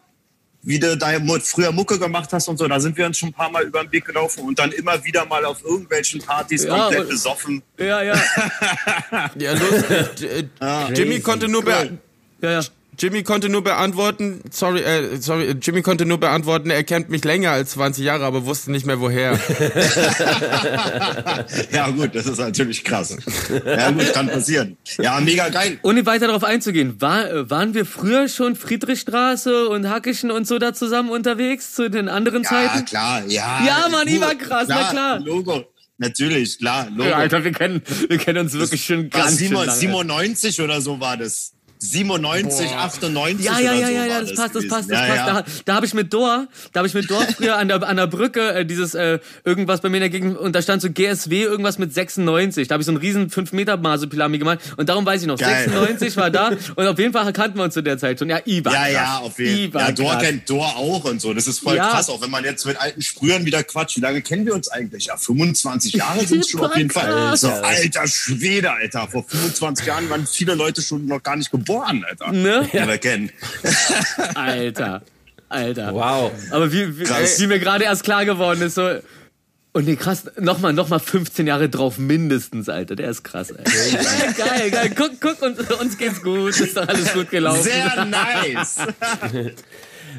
wie du da früher Mucke gemacht hast und so, da sind wir uns schon ein paar Mal über den Weg gelaufen und dann immer wieder mal auf irgendwelchen Partys Ja, komplett und- besoffen. Ja, ja. Ja, lustig. Äh, Jimmy konnte nur be Ja, ja. Jimmy konnte nur beantworten, sorry, äh, sorry, Jimmy konnte nur beantworten, er kennt mich länger als 20 Jahre, aber wusste nicht mehr woher. Ja gut, das ist natürlich krass. Ja gut, kann passieren. Ja, mega geil. Ohne weiter darauf einzugehen, war, waren wir früher schon Friedrichstraße und Hackischen und so da zusammen unterwegs zu den anderen Ja, Zeiten? klar, ja. Ja, Mann, Du, überkrass, na klar. Logo. Natürlich, klar, Logo. Ja, Alter, wir kennen, wir kennen uns wirklich schon War ganz schön Simon- lange. 97 oder so war das. 97, 98 Ja, ja, ja, so ja, ja, das passt, das passt, das ja, passt. Ja. Da, da habe ich mit Dor, da habe ich mit Dor früher an der, an der Brücke äh, dieses äh, irgendwas bei mir Gegend und da stand so GSW irgendwas mit 96. Da habe ich so einen riesen 5 Meter Masupilami gemalt und darum weiß ich noch, Geil. 96 war da und auf jeden Fall kannten wir uns zu der Zeit schon. Ja, Iba. Ja, ja, auf jeden Fall. Ja, Dor kennt Dor auch und so. Das ist voll Ja. krass, auch wenn man jetzt mit alten Sprühern wieder quatscht. Wie lange kennen wir uns eigentlich? Ja, 25 Jahre sind es schon auf jeden Fall. Krass. So, alter Schwede, Alter. Vor 25 Jahren waren viele Leute schon noch gar nicht geboren, Alter. Ne? Wir kennen. Alter. Alter. Wow. Aber wie, wie, wie mir gerade erst klar geworden ist, so. Und nee, krass, nochmal, nochmal 15 Jahre drauf mindestens, Alter. Der ist krass, Alter. geil, geil, geil. Guck, guck, und, uns geht's gut. Ist doch alles gut gelaufen. Sehr nice.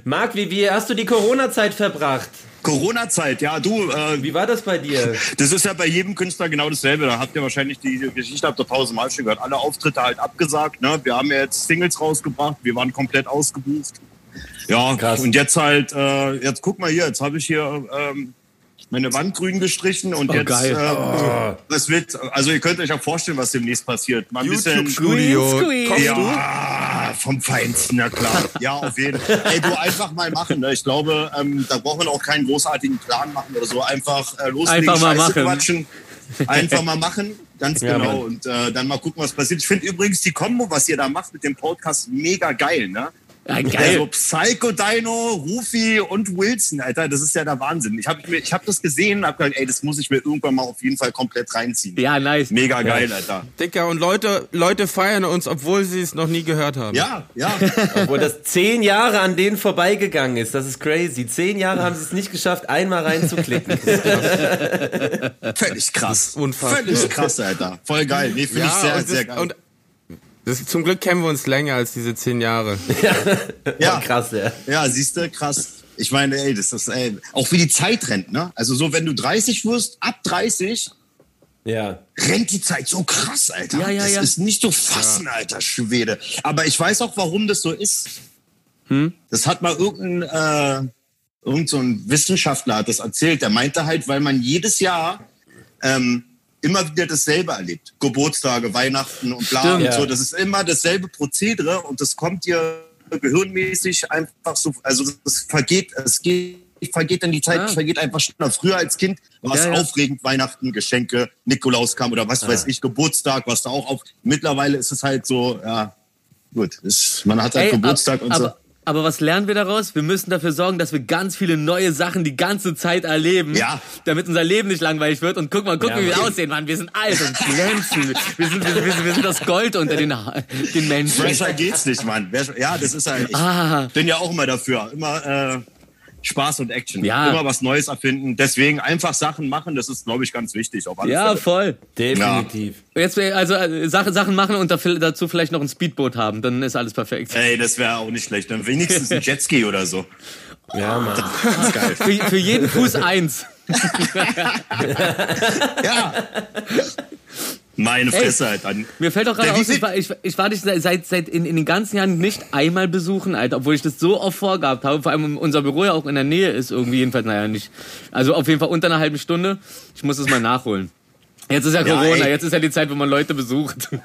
Marc, wie, wie hast du die Corona-Zeit verbracht? Corona-Zeit, ja, du, äh, Wie war das bei dir? Das ist ja bei jedem Künstler genau dasselbe. Da habt ihr wahrscheinlich die Geschichte habt ihr tausendmal schon gehört. Alle Auftritte halt abgesagt. Ne? Wir haben ja jetzt Singles rausgebracht. Wir waren komplett ausgebucht. Ja, Krass. und jetzt halt, äh, jetzt guck mal hier, jetzt habe ich hier ähm, meine Wand grün gestrichen und Oh, jetzt, geil. ähm, das wird, also ihr könnt euch auch vorstellen, was demnächst passiert. Mal ein bisschen, YouTube-Studio. Greenscreen. Kommst du? ja, vom Feinsten, ja klar. Ja, auf jeden Fall. Ey, du einfach mal machen. Ne? Ich glaube, ähm, da braucht man auch keinen großartigen Plan machen oder so. Einfach äh, loslegen, Einfach mal Scheiße machen. quatschen. Einfach mal machen, ganz Ja, genau. Mann. Und äh, dann mal gucken, was passiert. Ich finde übrigens die Kombo, was ihr da macht mit dem Podcast, mega geil. Ne? Ja, geil. Also Psycho Dino, Rufi und Wilson, Alter, das ist ja der Wahnsinn. Ich habe ich hab das gesehen und hab gedacht, ey, das muss ich mir irgendwann mal auf jeden Fall komplett reinziehen. Ja, nice. Mega geil, Alter. Dicker, und Leute, Leute feiern uns, obwohl sie es noch nie gehört haben. Ja, ja. Obwohl das zehn Jahre an denen vorbeigegangen ist. Das ist crazy. Zehn Jahre haben sie es nicht geschafft, einmal reinzuklicken. Völlig krass. unfassbar. Völlig krass, Alter. Voll geil. Nee, finde ich sehr, sehr geil. Und das, zum Glück kennen wir uns länger als diese zehn Jahre. ja, Krass, ja. ja, siehst du, krass. Ich meine, ey, das ist, ey, auch wie die Zeit rennt, ne? Also so, wenn du 30 wirst, ab 30, Ja. rennt die Zeit so krass, Alter. Ja, ja, das ja. ist nicht zu fassen, alter Schwede. Aber ich weiß auch, warum das so ist. Hm? Das hat mal irgendein, äh, irgend so ein Wissenschaftler hat das erzählt. Der meinte halt, weil man jedes Jahr ähm, immer wieder dasselbe erlebt. Geburtstage, Weihnachten und bla Stimmt. und so. Das ist immer dasselbe Prozedere und das kommt dir gehirnmäßig einfach so, also das vergeht, es geht vergeht dann die Zeit, Ah. vergeht einfach schneller. Früher als Kind war es Ja, ja. aufregend, Weihnachten, Geschenke, Nikolaus kam oder was weiß ich, Geburtstag, was da auch auf. Mittlerweile ist es halt so, ja, gut, ist, man hat halt Ey, Geburtstag ab- und so. aber was lernen wir daraus? Wir müssen dafür sorgen, dass wir ganz viele neue Sachen die ganze Zeit erleben, Ja. damit unser Leben nicht langweilig wird. Und guck mal, guck, Ja, wie wir aussehen, Mann. Wir sind alt und glänzen. Wir sind, wir, sind- wir, sind, das Gold unter den, den Menschen. Fresher geht's nicht, Mann. Ja, das ist halt. Ich Ah. bin ja auch immer dafür. Immer äh, Spaß und Action. Ja. Immer was Neues erfinden. Deswegen einfach Sachen machen, das ist, glaube ich, ganz wichtig. Ja, Fälle. voll. Definitiv. Jetzt äh, also äh, Sachen, Sachen machen und dazu vielleicht noch ein Speedboot haben, dann ist alles perfekt. Ey, das wäre auch nicht schlecht. Dann wenigstens ein Jetski oder so. Ja, Mann. Ganz geil. Für, für jeden Fuß eins. Ja. Meine Fresse halt an. Mir fällt auch gerade aus, ich war, ich, ich war dich seit, seit in, in den ganzen Jahren nicht einmal besuchen, Alter, obwohl ich das so oft vorgehabt habe. Vor allem unser Büro ja auch in der Nähe ist irgendwie jedenfalls, naja, nicht. Also auf jeden Fall unter einer halben Stunde. Ich muss es mal nachholen. Jetzt ist ja Ja, Corona, ey. jetzt ist ja die Zeit, wo man Leute besucht.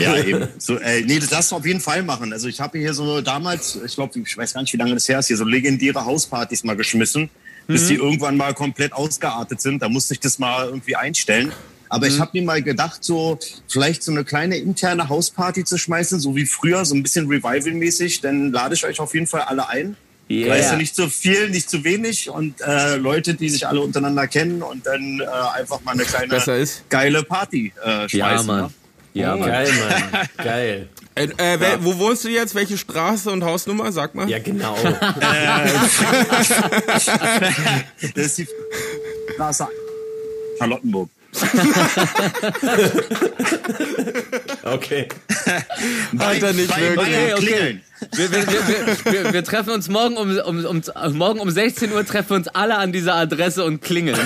Ja, eben. So, ey, nee, das darfst du auf jeden Fall machen. Also ich habe hier so damals, ich glaube, ich weiß gar nicht, wie lange das her ist, hier so legendäre Hauspartys mal geschmissen, bis die irgendwann mal komplett ausgeartet sind. Da musste ich das mal irgendwie einstellen. Aber ich habe mir mal gedacht, so vielleicht so eine kleine interne Hausparty zu schmeißen, so wie früher, so ein bisschen Revival-mäßig. Dann lade ich euch auf jeden Fall alle ein. Yeah. Weißt du, nicht zu viel, nicht zu wenig und äh, Leute, die sich alle untereinander kennen und dann äh, einfach mal eine kleine geile Party äh, schmeißen. Ja, Mann. Ne? Ja, Mann. Geil, Mann. Geil. Äh, äh, wel- Wo wohnst du jetzt? Welche Straße und Hausnummer? Sag mal. Ja, genau. Das ist die Straße Charlottenburg. Okay. Alter, nicht bei, wirklich. Bei, Okay, okay. Klingeln. Wir, wir, wir, wir, treffen uns morgen um, um, um, morgen um 16 Uhr treffen wir uns alle an dieser Adresse und klingeln.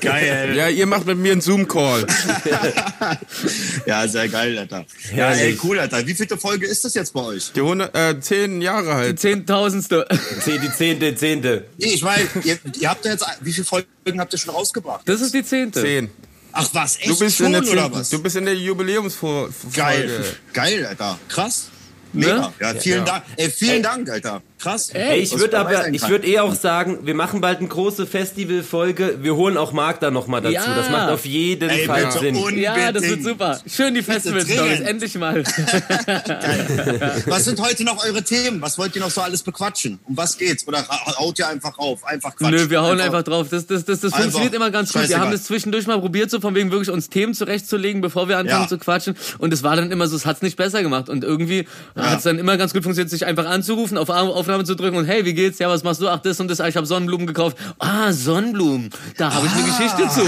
Geil. Ja, ihr macht mit mir einen Zoom-Call. Ja, sehr geil, Alter. Ja, ey, cool, Alter. Wie vielte Folge ist das jetzt bei euch? Die 100, äh, zehn Jahre halt. Zehntausendste. Zeh- Die zehnte, zehnte. Nee, ich meine, ihr, ihr habt ja jetzt, wie viele Folgen habt ihr schon rausgebracht? Das ist die zehnte. Zehn. Ach was, echt Du bist schon, in der oder zehnten. was? Du bist in der Jubiläumsfolge. Geil. Geil, Alter. Krass. Mega. Ne? Ja, vielen Ja. Dank. Ey, vielen Dank, Alter. Krass. Ey, ich würde aber, ich würde eher auch sagen, wir machen bald eine große Festivalfolge. Wir holen auch Marc da noch mal dazu. Ja. Das macht auf jeden Ey, Fall bitte Sinn. unbedingt. Ja, das wird super. Schön die Festival-Stories, endlich mal. Was sind heute noch eure Themen? Was wollt ihr noch so alles bequatschen? Um was geht's? Oder haut ihr einfach auf? Einfach Quatsch. Nö, wir hauen einfach drauf. Das, das, das, das Einfach funktioniert immer ganz gut. Wir haben das zwischendurch mal probiert, so von wegen wirklich uns Themen zurechtzulegen, bevor wir anfangen Ja. zu quatschen. Und es war dann immer so, es hat's nicht besser gemacht. Und irgendwie hat's dann immer ganz gut funktioniert, sich einfach anzurufen, auf Ar- Aufnahme zu drücken und hey, wie geht's? Ja, was machst du? Ach, das und das. Ah, Ich habe Sonnenblumen gekauft. Ah, Sonnenblumen. Da habe ich eine Geschichte zu.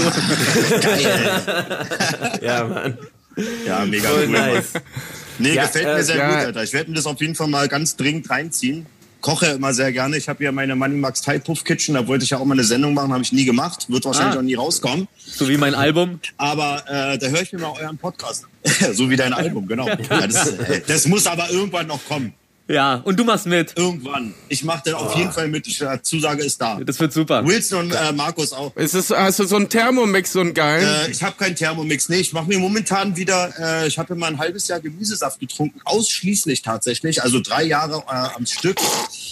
Ja, Mann. Ja, mega cool. Nice. Nee, Ja, gefällt äh, mir sehr ja. gut, Alter. Ich werde mir das auf jeden Fall mal ganz dringend reinziehen. Koche immer sehr gerne. Ich habe ja meine Money Max Thai Puff Kitchen, da wollte ich ja auch mal eine Sendung machen, habe ich nie gemacht. Wird wahrscheinlich Ah. auch nie rauskommen. So wie mein Album. Aber äh, da höre ich mir mal euren Podcast. so wie dein Album, genau. Ja, das, äh, das muss aber irgendwann noch kommen. Ja, und du machst mit. Irgendwann. Ich mache dann auf jeden Fall mit. Die Zusage ist da. Das wird super. Wilson und äh, Markus auch. Ist es, hast du so einen Thermomix, so einen geilen? Äh, ich habe keinen Thermomix. Nee, ich mache mir momentan wieder, äh, ich habe immer ein halbes Jahr Gemüsesaft getrunken, ausschließlich tatsächlich, also drei Jahre äh, am Stück.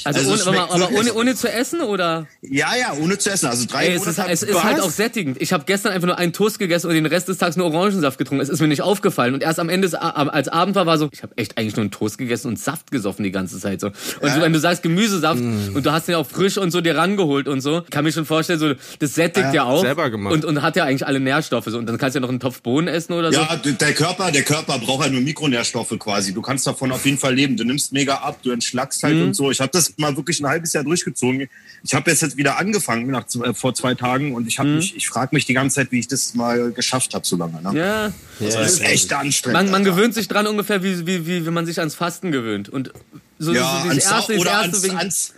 Also, es ohne, aber, ohne, ohne zu essen oder? Ja, ja, ohne zu essen. Also drei Ey, es ist, Monate. es ist halt auch sättigend. Ich habe gestern einfach nur einen Toast gegessen und den Rest des Tages nur Orangensaft getrunken. Es ist mir nicht aufgefallen. Und erst am Ende, als Abend war, war so, ich habe echt eigentlich nur einen Toast gegessen und Saft gesoffen die ganze Zeit so. Und so, wenn du sagst Gemüsesaft Mm. und du hast den auch frisch und so dir rangeholt und so, kann mir schon vorstellen, so das sättigt ja, auch Selber gemacht. und und hat ja eigentlich alle Nährstoffe so und dann kannst du ja noch einen Topf Bohnen essen oder so. Ja, der Körper, der Körper braucht halt nur Mikronährstoffe quasi. Du kannst davon auf jeden Fall leben. Du nimmst mega ab, du entschlackst halt und so. Ich habe das mal wirklich ein halbes Jahr durchgezogen. Ich habe jetzt, jetzt wieder angefangen nach, äh, vor zwei Tagen und ich habe mich, ich frage mich die ganze Zeit, wie ich das mal geschafft habe so lange. Ne? Ja, Das ist echt anstrengend. man, man gewöhnt sich dran ungefähr wie, wie, wie, wie man sich ans Fasten gewöhnt und so ja, das, das ans, erste, das oder erste ans, wegen, ans,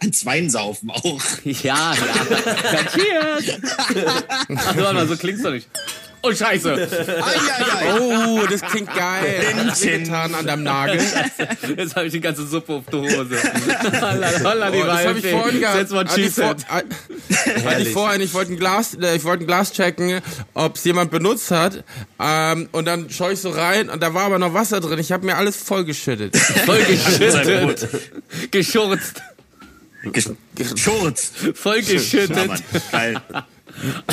ans Weinsaufen auch. Ja, ja. Cheers! Ach, warte mal, so klingt's doch nicht. Oh, scheiße. Eieiei. Oh, das klingt geil. Wehgetan an deinem Nagel. Jetzt habe ich die ganze Suppe auf der Hose. Holla, holla, die Oh, das habe ich vorhin gehabt. Setz mal vor, Cheese hatte ich vorhin, ich wollte ein Glas, äh, ich wollte ein Glas checken, ob es jemand benutzt hat. Ähm, und dann schaue ich so rein und da war aber noch Wasser drin. Ich habe mir alles vollgeschüttet. Voll geschüttet. Geschurzt. Schurz. Voll Ja. Mann. Geil.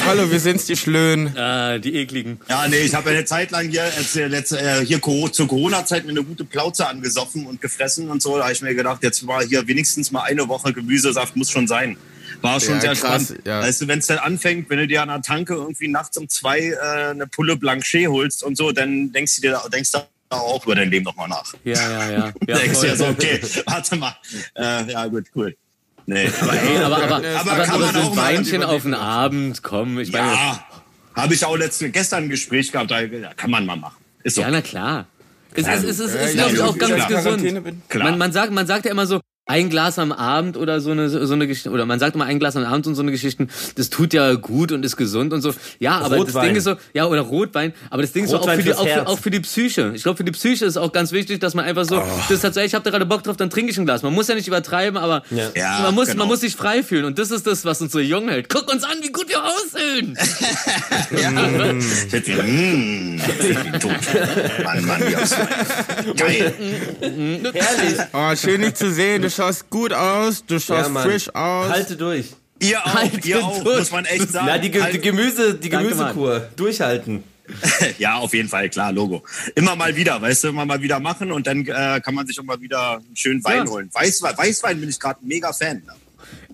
Hallo, wir sind's, die Schlönen. Ah, die ekligen. Ja, nee, ich habe ja eine Zeit lang hier, äh, letzte, äh, hier zur Corona-Zeit mir eine gute Plauze angesoffen und gefressen und so. Da habe ich mir gedacht, jetzt war hier wenigstens mal eine Woche Gemüsesaft, muss schon sein. War schon Ja, sehr krass, spannend. ja. Weißt du, wenn es dann anfängt, wenn du dir an der Tanke irgendwie nachts um zwei äh, eine Pulle Blanchet holst und so, dann denkst du dir da- denkst du auch über dein Leben nochmal nach. Ja, ja, ja. ja denkst du ja so, okay, warte mal. Äh, ja, gut, cool. Nee, aber, ey, aber, aber, aber, Aber aber, kann man so auch ein Weinchen überlegen. auf den Abend, komm. Ich meine, ja, habe ich auch letzte, gestern ein Gespräch gehabt, da kann man mal machen. Ist so. ja, na klar. Es, es, Ja, ist, ja, glaube ich, ja, auch ganz klar. Quarantäne gesund. bin. Klar. Man, man, sagt, man sagt ja immer so, ein Glas am Abend oder so eine, so eine Geschichte, oder man sagt immer ein Glas am Abend und so eine Geschichten, das tut ja gut und ist gesund und so. Ja, aber das Rotwein. Ding ist so, ja, oder Rotwein, aber das Ding ist so auch Rotwein für, die, auch, für, auch für die Psyche. Ich glaube, für die Psyche ist auch ganz wichtig, dass man einfach so, das hat so, ey, ich habe da gerade Bock drauf, dann trinke ich ein Glas. Man muss ja nicht übertreiben, aber Ja. Ja, man, muss, genau. man muss sich frei fühlen und das ist das, was uns so jung hält. Guck uns an, wie gut wir aussehen! Ich hätte wieder, mm, wie tot. Mann, Mann, aus. Geil. Herrlich. Oh, schön dich zu sehen. Du schaust gut aus, du schaust Ja, frisch aus. Halte durch. Ihr auch, Halt ihr auch, durch. muss man echt sagen. Na, die, Ge Halt- die Gemüse, die Danke, Gemüsekur. Durchhalten. ja, auf jeden Fall, klar, Logo. Immer mal wieder, weißt du, immer mal wieder machen und dann äh, kann man sich auch mal wieder einen schönen Wein Ja. holen. Weißwein, Weißwein bin ich gerade mega Fan. Ne?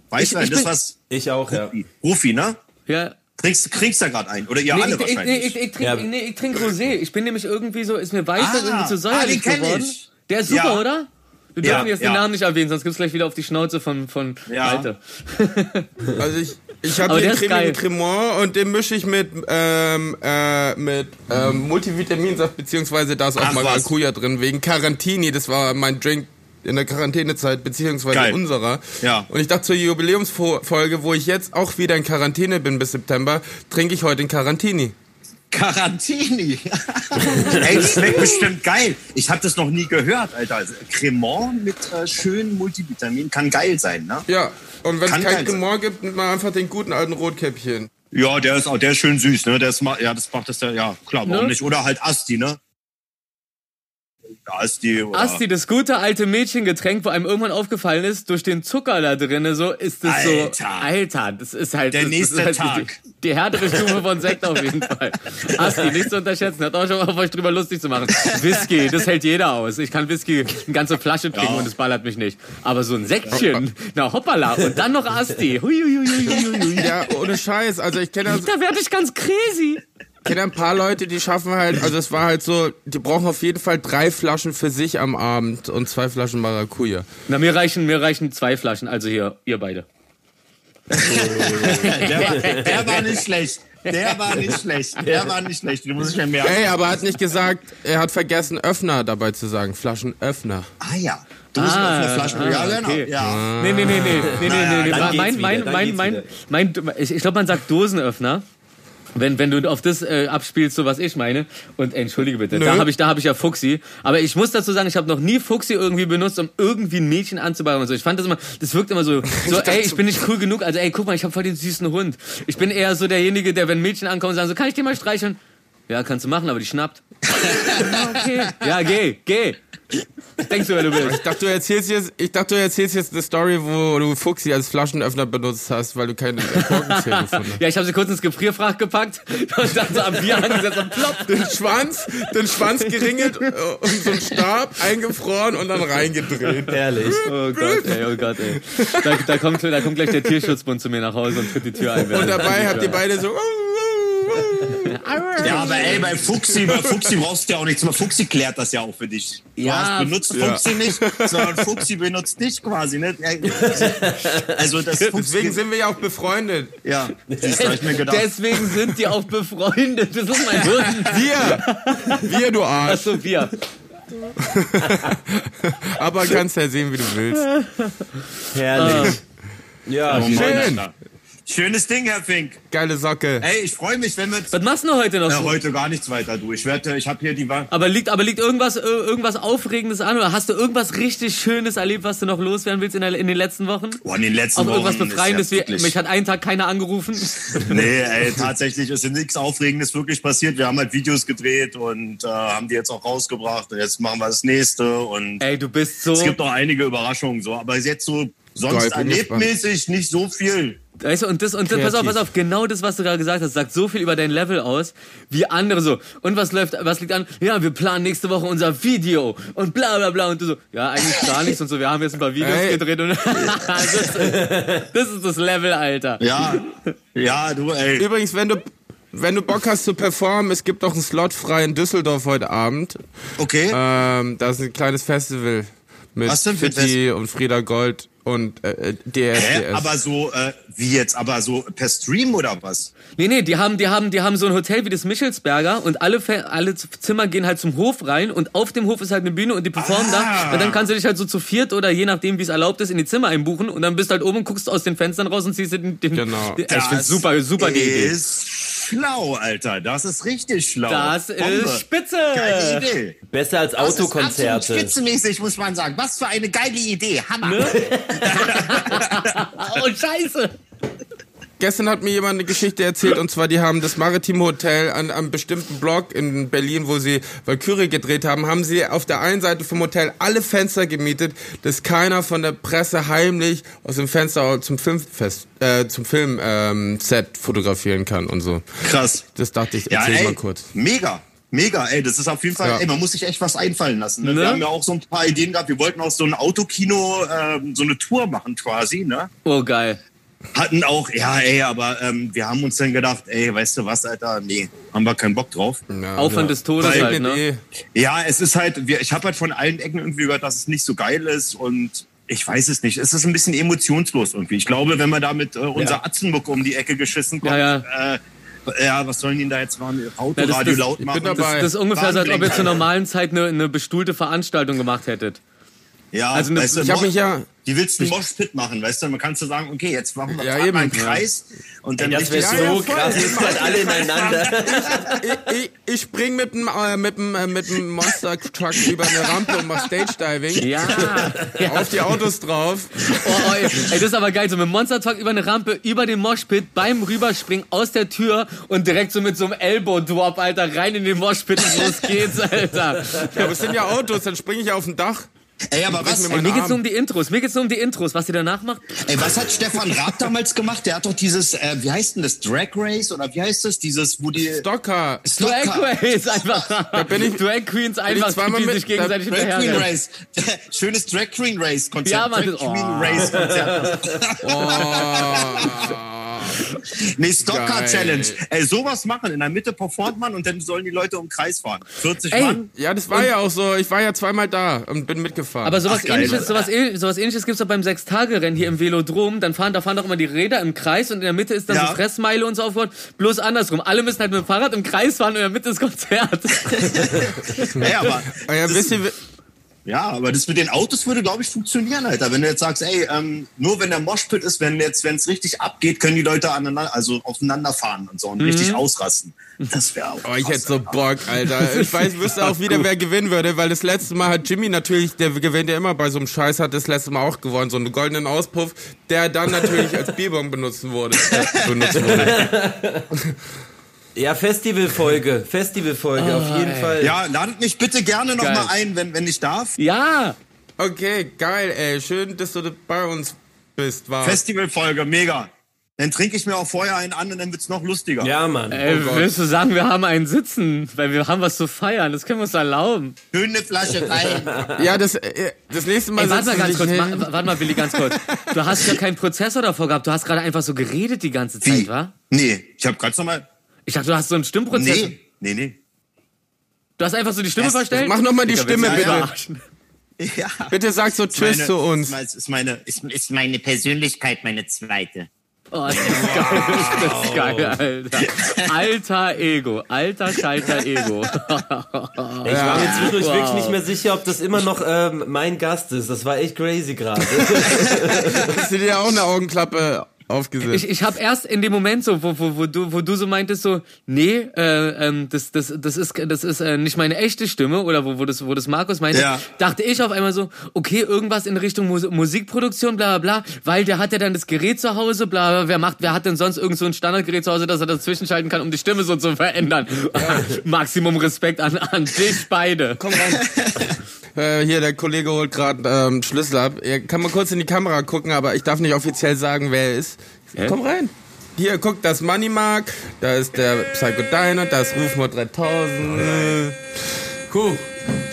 Weißwein, Ich- ich das bin- was. Ich auch, ja. Rufi, ne? Ja, Trinkst, trinkst da gerade ein? Oder ihr Nee, alle ich, ich, nee, wahrscheinlich? ich, ich, trink, Ja. nee, ich trinke Rosé. Ich bin nämlich irgendwie so, ist mir weiß Ah, irgendwie zu ah, säuerlich kenn geworden. ich. Der ist super, Ja. oder? Wir Ja, dürfen jetzt ja. den Namen nicht erwähnen, sonst gibt's gleich wieder auf die Schnauze von, von Ja. Malte. Also ich, ich habe den cremigen Cremant und den mische ich mit, ähm, äh, mit ähm, Multivitaminsaft, beziehungsweise da ist auch Ach, was. Maracuja drin, wegen Carantini. Das war mein Drink in der Quarantänezeit, beziehungsweise Geil. unserer. Ja. Und ich dachte zur Jubiläumsfolge, wo ich jetzt auch wieder in Quarantäne bin bis September, trinke ich heute den Carantini. Carantini. Ey, das schmeckt bestimmt geil. Ich habe das noch nie gehört, Alter. Also, Cremant mit äh, schönen Multivitamin kann geil sein, ne? Ja, und wenn es kein. Cremant gibt, nimmt man einfach den guten alten Rotkäppchen. Ja, der ist auch, der ist schön süß, ne? Der ist, ja, das macht das ja, ja, klar, warum Ne? nicht? Oder halt Asti, ne? Asti oder. Asti, das gute alte Mädchengetränk, wo einem irgendwann aufgefallen ist, durch den Zucker da drinne, so ist das Alter. so. Alter, das ist halt. Der das, nächste das ist halt Tag. Die, die härtere Stufe von Sekt auf jeden Fall. Asti, nicht zu unterschätzen, hat auch schon mal auf euch drüber lustig zu machen. Whisky, das hält jeder aus. Ich kann Whisky eine ganze Flasche trinken Ja. und es ballert mich nicht. Aber so ein Säckchen, na hoppala, und dann noch Asti. Hui, hui, hui, hui, hui. Ja, ohne Scheiß. Also ich kenne Da werde ich ganz crazy. Kenne ein paar Leute, die schaffen halt, also es war halt so, die brauchen auf jeden Fall drei Flaschen für sich am Abend und zwei Flaschen Maracuja. Na, mir reichen, mir reichen zwei Flaschen, also hier, ihr beide. Der war, der war nicht schlecht. Der war nicht schlecht. Der war nicht schlecht. Du musst ich mir merken. Ey, aber er hat nicht gesagt, er hat vergessen, Öffner dabei zu sagen. Flaschenöffner. Ah ja. Dosen Ah, offene Flaschen. ah, ja, genau. okay. Ja. Nee, nee, nee, nee, nee, nee, nee, nee. dann Mein, mein, mein, mein, mein, ich, ich glaube, man sagt Dosenöffner. Wenn, wenn du auf das äh, abspielst, so was ich meine. Und äh, entschuldige bitte, Nö. da habe ich, da habe ich ja Fuchsi. Aber ich muss dazu sagen, ich habe noch nie Fuchsi irgendwie benutzt, um irgendwie ein Mädchen anzubauen und so. Ich fand das immer, das wirkt immer so, so, ey, ich bin nicht cool genug. Also, ey, guck mal, ich habe voll den süßen Hund. Ich bin eher so derjenige, der, wenn Mädchen ankommen, sagen so, kann ich dir mal streicheln? Ja, kannst du machen, aber die schnappt. ja, okay. Ja, geh, geh. Denkst du, wer du Ich bist? dachte, du erzählst jetzt, ich dachte, du erzählst jetzt eine Story, wo du Fuchsi als Flaschenöffner benutzt hast, weil du keine Korkenzähne gefunden hast. Ja, ich habe sie kurz ins Gefrierfach gepackt und dann so am Bier angesetzt und plopp. Den Schwanz, den Schwanz geringelt äh, und so einen Stab eingefroren und dann reingedreht. Herrlich. Oh Gott, ey, oh Gott, ey. Da, da, kommt, da kommt gleich der Tierschutzbund zu mir nach Hause und tritt die Tür ein. Und dabei habt ihr beide so. Ja, aber ey, bei Fuxi, bei Fuxi brauchst du ja auch nichts mehr. Fuxi klärt das ja auch für dich. Du Ja, hast benutzt ja. Fuxi nicht, sondern Fuxi benutzt dich quasi, ne? Also das Fuxi, Deswegen sind wir ja auch befreundet. ja, siehst du, hab ich mir gedacht. Deswegen sind die auch befreundet. Das ist mein Hund. Wir! Wir, du Arsch. Achso, wir. Aber kannst ja sehen, wie du willst. Herrlich. Ja, Oh Mann, Schön. Schönes Ding, Herr Fink. Geile Socke. Ey, ich freue mich, wenn wir Was machst du heute noch ja, so? heute gar nichts weiter du. Ich werde, ich habe hier die Wa Aber liegt, aber liegt irgendwas, äh, irgendwas Aufregendes an oder hast du irgendwas richtig Schönes erlebt, was du noch loswerden willst in, der, in den letzten Wochen? Boah, in den letzten Auch Wochen irgendwas Befreiendes, ja wie mich hat einen Tag keiner angerufen. Nee, ey, tatsächlich ist nichts Aufregendes wirklich passiert. Wir haben halt Videos gedreht und äh, haben die jetzt auch rausgebracht. Und jetzt machen wir das nächste und Ey, du bist so. es gibt auch einige Überraschungen so. Aber jetzt so sonst erlebtmäßig nicht so viel. Weißt du, und das, und das, pass auf, pass auf, genau das, was du gerade gesagt hast, sagt so viel über dein Level aus, wie andere so. Und was läuft, was liegt an? Ja, wir planen nächste Woche unser Video und bla, bla, bla. Und du so, ja, eigentlich gar nichts und so. Wir haben jetzt ein paar Videos Ey. gedreht und das, ist, das ist das Level, Alter. Ja, ja, du, ey. Übrigens, wenn du, wenn du Bock hast zu performen, es gibt auch einen Slot frei in Düsseldorf heute Abend. Okay. Ähm, da ist ein kleines Festival mit Was denn für und Frieda Gold und äh, DSDS. Hä? Aber so, äh, wie jetzt? Aber so per Stream oder was? Nee, nee, die haben, die haben, die haben so ein Hotel wie das Michelsberger und alle, alle Zimmer gehen halt zum Hof rein und auf dem Hof ist halt eine Bühne und die performen Ah. da und dann kannst du dich halt so zu viert oder je nachdem, wie es erlaubt ist, in die Zimmer einbuchen und dann bist du halt oben und guckst aus den Fenstern raus und siehst den, den Genau. Den, ich find's super, super die Idee. Ist schlau, Alter. Das ist richtig schlau. Das Bombe. ist spitze. Geile Idee. besser als Das ist absolut Autokonzerte. spitzenmäßig, muss man sagen. Was für eine geile Idee. Hammer. Ne? oh, scheiße. Gestern hat mir jemand eine Geschichte erzählt und zwar die haben das Maritime Hotel an einem bestimmten Block in Berlin, wo sie Valkyrie gedreht haben, haben sie auf der einen Seite vom Hotel alle Fenster gemietet, dass keiner von der Presse heimlich aus dem Fenster zum Filmfest, äh, zum Film ähm, Set fotografieren kann und so. Krass. Das dachte ich, Ja, erzähl ey, mal kurz. mega. Mega, ey, das ist auf jeden Fall, Ja. ey, man muss sich echt was einfallen lassen. Ne? Ne? Wir haben ja auch so ein paar Ideen gehabt. Wir wollten auch so ein Autokino, ähm, so eine Tour machen quasi, ne? Oh, geil. Hatten auch, ja, ey, aber ähm, wir haben uns dann gedacht, ey, weißt du was, Alter, nee, haben wir keinen Bock drauf. Ja, Aufwand des Todes Weil- halt, ne? eh. Ja, es ist halt, wir, ich habe halt von allen Ecken irgendwie gehört, dass es nicht so geil ist und ich weiß es nicht. Es ist ein bisschen emotionslos irgendwie. Ich glaube, wenn man da mit äh, unser Atzenmuck um die Ecke geschissen kommt, Ja, Äh, ja, was sollen die denn da jetzt machen? Ja, das- Autoradio das- laut ich machen? bin dabei. Das ist ungefähr so, als ob ihr zur normalen Zeit eine, eine bestuhlte Veranstaltung gemacht hättet. Ja, Also ne- weißt du, Ich habe mich ja, Die willst du einen Moshpit machen, weißt du? Man kannst du sagen, okay, jetzt machen wir Ja, eben. mal einen Kreis und dann Das wäre so Ja, ja, krass. Seid halt alle ineinander. ich, ich, ich spring mit dem äh, mit dem äh, mit dem Monster Truck über eine Rampe und mach Stage Diving. Ja. ja. Auf die Autos drauf. Oh, oh, ey, ey, das ist aber geil. So mit dem Monster Truck über eine Rampe, über den Moshpit, beim Rüberspringen aus der Tür und direkt so mit so einem Elbow Drop, Alter, rein in den Moshpit und los geht's, Alter. Ja, aber es sind ja Autos, dann springe ich auf dem Dach. Ey, aber was, mir Ey, mir geht's nur um die Intros. Mir geht's nur um die Intros. Was ihr danach macht? ey, was hat Stefan Raab damals gemacht? Der hat doch dieses, äh, wie heißt denn das, Drag Race oder wie heißt das? Dieses, wo die... Stocker. Drag Stocker. Race einfach. Da bin ich- Drag Queens einfach, zweimal die mit- sich gegenseitig Drag Queen. Race. Schönes Drag Queen Race Konzert. Ja, Mann, Drag das- oh. Queen Race Konzert. Nee, Stocker Geil. Challenge. Ey, sowas machen. In der Mitte performt man und dann sollen die Leute um den Kreis fahren. 40 Ey, Mann. Ja, das war ja auch so. Ich war ja zweimal da und bin mitgefahren. Aber sowas Ach, geil, ähnliches, sowas, sowas ähnliches gibt's doch beim Sechstagerennen hier im Velodrom. Dann fahren, da fahren doch immer die Räder im Kreis und in der Mitte ist dann Ja. so Fressmeile und so aufgebaut. Bloß andersrum. Alle müssen halt mit dem Fahrrad im Kreis fahren und in der Mitte ist Konzert. Ey, aber, ja, das- wisst ihr, ja, aber das mit den Autos würde, glaube ich, funktionieren, Alter. Wenn du jetzt sagst, ey, ähm, nur wenn der Moshpit ist, wenn jetzt, wenn es richtig abgeht, können die Leute aneinander, also aufeinander fahren und so und richtig ausrasten. Das wäre auch. oh, ich hätte so. Bock, Alter. Ich weiß, wüsste auch wieder, wer gewinnen würde, weil das letzte Mal hat Jimmy natürlich, der gewinnt ja immer bei so einem Scheiß, hat das letzte Mal auch gewonnen, so einen goldenen Auspuff, der dann natürlich als Bierbong benutzen wurde. Äh, benutzt wurde. Ja, Festivalfolge, Festivalfolge, auf jeden Fall. Ja, ladet mich bitte gerne noch Geil. mal ein, wenn, wenn ich darf. Ja, Okay, geil, ey. Schön, dass du bei uns bist. War. Festivalfolge, mega. Dann trinke ich mir auch vorher einen an und dann wird's noch lustiger. Ja, Mann. Ey, Oh willst du sagen, wir haben einen Sitzen, weil wir haben was zu feiern, das können wir uns erlauben. Schön eine Flasche rein. Ja, das, äh, das nächste Mal Ey, warte mal ganz kurz, hin. warte mal, Willi, ganz kurz. Du hast ja keinen Prozessor davor gehabt, du hast gerade einfach so geredet die ganze Zeit, Wie? wa? Nee, ich habe ganz normal. Ich dachte, du hast so einen Stimmprozess. Nee, nee, nee. Du hast einfach so die Stimme Das- verstellt? Mach noch mal die Stimme, bitte. Ja. Bitte sag so Tschüss Meine- zu uns. Ist, ist meine, ist, Ist meine Persönlichkeit meine zweite. Oh, das ist geil, das ist geil, Alter. Alter Ego, alter Schalter Ego. Ich war mir zwischendurch Wow. wirklich nicht mehr sicher, ob das immer noch ähm, mein Gast ist. Das war echt crazy gerade. Hast du dir auch eine Augenklappe aufgesetzt? Ich, ich habe erst in dem Moment so, wo, wo, wo, du, wo du so meintest, so, nee, äh, ähm, das, das, das ist, das ist äh, nicht meine echte Stimme, oder wo, wo, das, wo das Markus meinte, Ja. dachte ich auf einmal so, okay, irgendwas in Richtung Mus Musikproduktion, bla bla bla, weil der hat ja dann das Gerät zu Hause, bla, bla, wer macht, wer hat denn sonst irgend so ein Standardgerät zu Hause, dass er das zwischenschalten kann, um die Stimme so zu verändern. Maximum Respekt an, an dich beide. Komm rein. Äh, hier, der Kollege holt gerade ähm, Schlüssel ab. Er kann mal kurz in die Kamera gucken, aber ich darf nicht offiziell sagen, wer er ist. Komm rein. Hier, guck, das Money Mark, da ist der Psycho Dino, da ist Rufmod 3000. Cool.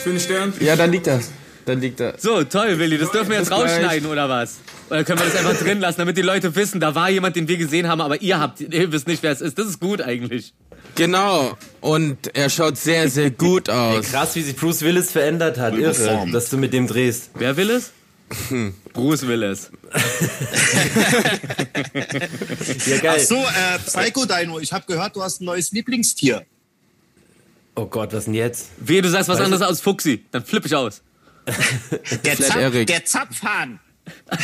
Schönen Stern. Ja, da liegt er. Da liegt er. So, toll, Willi, das dürfen wir jetzt rausschneiden, oder was? Oder können wir das einfach drin lassen, damit die Leute wissen, da war jemand, den wir gesehen haben, aber ihr habt, ihr wisst nicht, wer es ist. Das ist gut eigentlich. Genau. Und er schaut sehr, sehr gut aus. Krass, wie sich Bruce Willis verändert hat. Irre, dass du mit dem drehst. Wer will es? Bruce Willis. Ja, geil. Ach so, äh, Psycho Dino, ich habe gehört, du hast ein neues Lieblingstier. Oh Gott, was denn jetzt? Wehe, du sagst was anderes als Fuchsi, dann flipp ich aus. Der, Zapf, Eric. der Zapfhahn.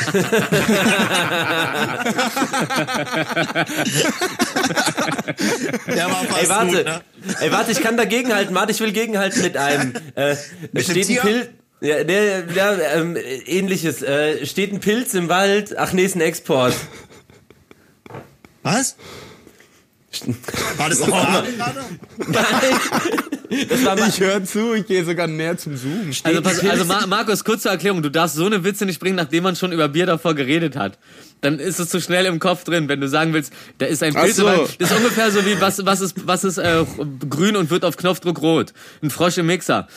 Der war fast Ey, warte. gut, ne? Ey, warte, ich kann dagegenhalten. Warte, ich will gegenhalten mit einem. Äh, Mit steht ein? Pilz. Ja, der, ja ähm, ähnliches. Äh, steht ein Pilz im Wald. Ach nee, ist ein Export. Was? War das Frage gerade? Das war Ich höre zu, ich gehe sogar näher zum Zoom. Also, pass, also Mar Markus, kurz zur Erklärung, du darfst so eine Witze nicht bringen, nachdem man schon über Bier davor geredet hat. Dann ist es zu schnell im Kopf drin, wenn du sagen willst, da ist ein Pilz. so. Das ist ungefähr so wie, was, was ist, was ist äh, grün und wird auf Knopfdruck rot? Ein Frosch im Mixer.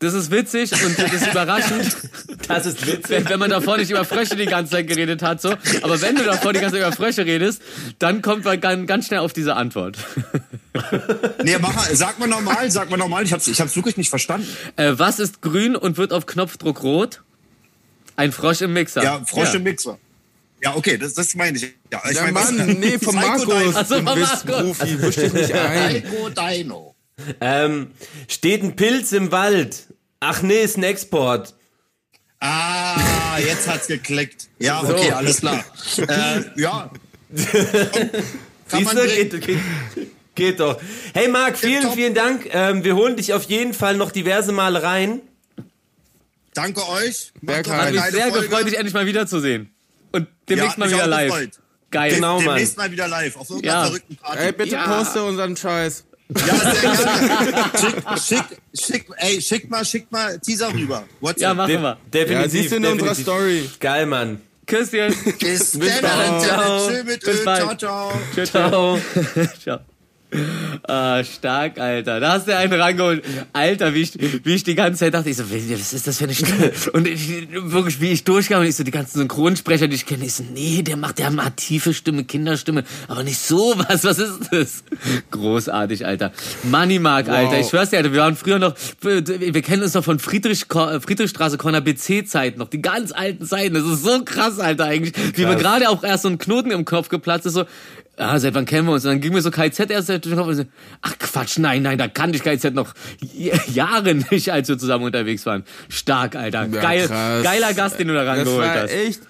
Das ist witzig und das ist überraschend. das ist witzig. wenn, wenn man davor nicht über Frösche die ganze Zeit geredet hat, so. Aber wenn du davor die ganze Zeit über Frösche redest, dann kommt man ganz, ganz schnell auf diese Antwort. Nee, mach, mal- sag mal normal, sag mal normal. Ich hab's, ich hab's wirklich nicht verstanden. Äh, was ist grün und wird auf Knopfdruck rot? Ein Frosch im Mixer. Ja, Frosch im Mixer. Ja, okay, das, das meine ich. Ja, ich Ja, mein, was- Mann, nee, von Markus. Dino. Ach so, du von bist Markus. Profi, misch dich nicht ein. Psycho Dino. Ähm, steht ein Pilz im Wald. Ach nee, ist ein Export. Ah, jetzt hat's geklickt. Ja, okay, alles klar. Äh, ja. Kann man Siehste, geht, geht, geht doch. Hey Marc, vielen, vielen Dank. Ähm, wir holen dich auf jeden Fall noch diverse Male rein. Danke euch. Hat mich sehr Folge. gefreut, dich endlich mal wiederzusehen. Und demnächst Ja, mal wieder live. gefreut. Geil. Genau, Mann. Demnächst mal wieder live auf irgendeiner Ja. verrückten Party. Ey, bitte Ja. poste unseren Scheiß. Ja, schick, schick, schick, ey, schick mal, schick mal Teaser rüber. WhatsApp. Ja, machen wir. Definitiv. Ja, siehst du in unserer definitiv. Story. Geil, Mann. Küsschen. Bis, bald. dann. Ciao. Tschö mit Bis Ö. bald. Ciao, ciao. Ciao, ciao. Ah, stark, Alter. Da hast du einen rangeholt. Alter, wie ich, wie ich die ganze Zeit dachte, ich so, was ist das für eine Stimme? Und ich, wirklich, wie ich durchkam und ich so, die ganzen Synchronsprecher, die ich kenne, ich so, nee, der macht, der hat tiefe Stimme, Kinderstimme, aber nicht sowas. Was ist das? Großartig, Alter. Money Mark, Alter. Ich schwör's dir, Alter, wir waren früher noch, wir kennen uns noch von Friedrich, Friedrichstraße, Corner BC-Zeiten, noch die ganz alten Zeiten. Das ist so krass, Alter, eigentlich. Wie mir gerade auch erst so ein Knoten im Kopf geplatzt ist, so, ah, seit wann kennen wir uns? Und dann ging mir so KZ erst durch den Kopf und so, ach Quatsch, nein, nein, da kannte ich KZ noch Jahre nicht, als wir zusammen unterwegs waren. Stark, Alter. Ja, Geil, geiler Gast, den du da rangeholt hast. echt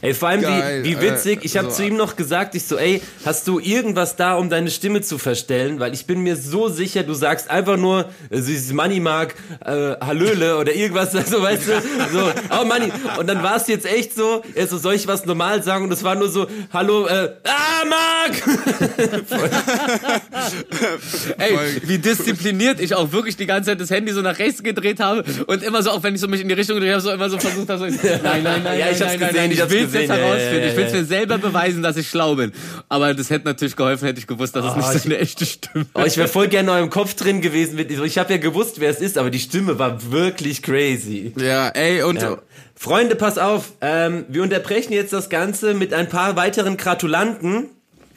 Ey, vor allem Geil, wie, wie witzig, äh, ich habe so- zu ihm noch gesagt, ich so, ey, hast du irgendwas da, um deine Stimme zu verstellen? Weil ich bin mir so sicher, du sagst einfach nur, äh, süßes Money Mark, äh, Hallöle oder irgendwas, so, weißt du, so, oh Money. Und dann war es jetzt echt so, er so, soll ich was normal sagen? Und es war nur so, hallo, äh, ah, Mark! Ey, wie diszipliniert ich auch wirklich die ganze Zeit das Handy so nach rechts gedreht habe und immer so, auch wenn ich so mich in die Richtung gedreht habe, so immer so versucht habe, so, nein, nein, nein, Ja, ich nein, hab's nein, gesehen, nein, ich ich will es jetzt gesehen, ja, ja, herausfinden, ja, ich will es mir selber beweisen, dass ich schlau bin. Aber das hätte natürlich geholfen, hätte ich gewusst, dass es nicht ich- seine echte Stimme Oh, ich wäre voll gerne in eurem Kopf drin gewesen. Mit, ich habe ja gewusst, wer es ist, aber die Stimme war wirklich crazy. Ja, ey, und Ja. Freunde, pass auf. Ähm, wir unterbrechen jetzt das Ganze mit ein paar weiteren Gratulanten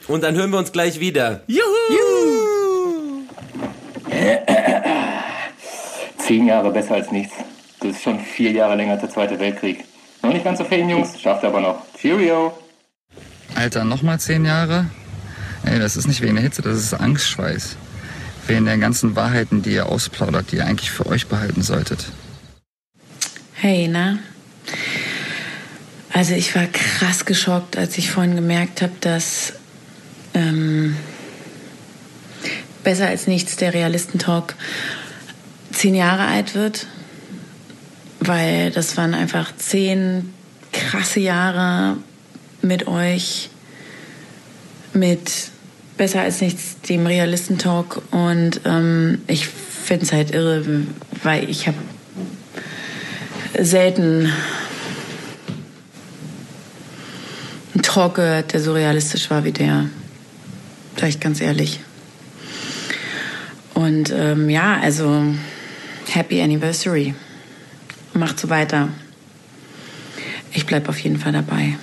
und dann hören wir uns gleich wieder. Zehn Jahre besser als nichts. Das ist schon vier Jahre länger als der Zweite Weltkrieg. Noch nicht ganz so fame, Jungs. Schafft aber noch. Cheerio! Alter, nochmal zehn Jahre? Ey, das ist nicht wegen der Hitze, das ist Angstschweiß. Wegen der ganzen Wahrheiten, die ihr ausplaudert, die ihr eigentlich für euch behalten solltet. Hey, na? Also ich war krass geschockt, als ich vorhin gemerkt habe, dass ähm, besser als nichts der Realistentalk zehn Jahre alt wird, weil das waren einfach zehn krasse Jahre mit euch, mit besser als nichts dem Realistentalk und ähm, ich finde es halt irre, weil ich habe selten einen Talk gehört, der so realistisch war wie der. Sag ich ganz ehrlich. Und ähm, ja, also Happy Anniversary. Macht so weiter. Ich bleib auf jeden Fall dabei.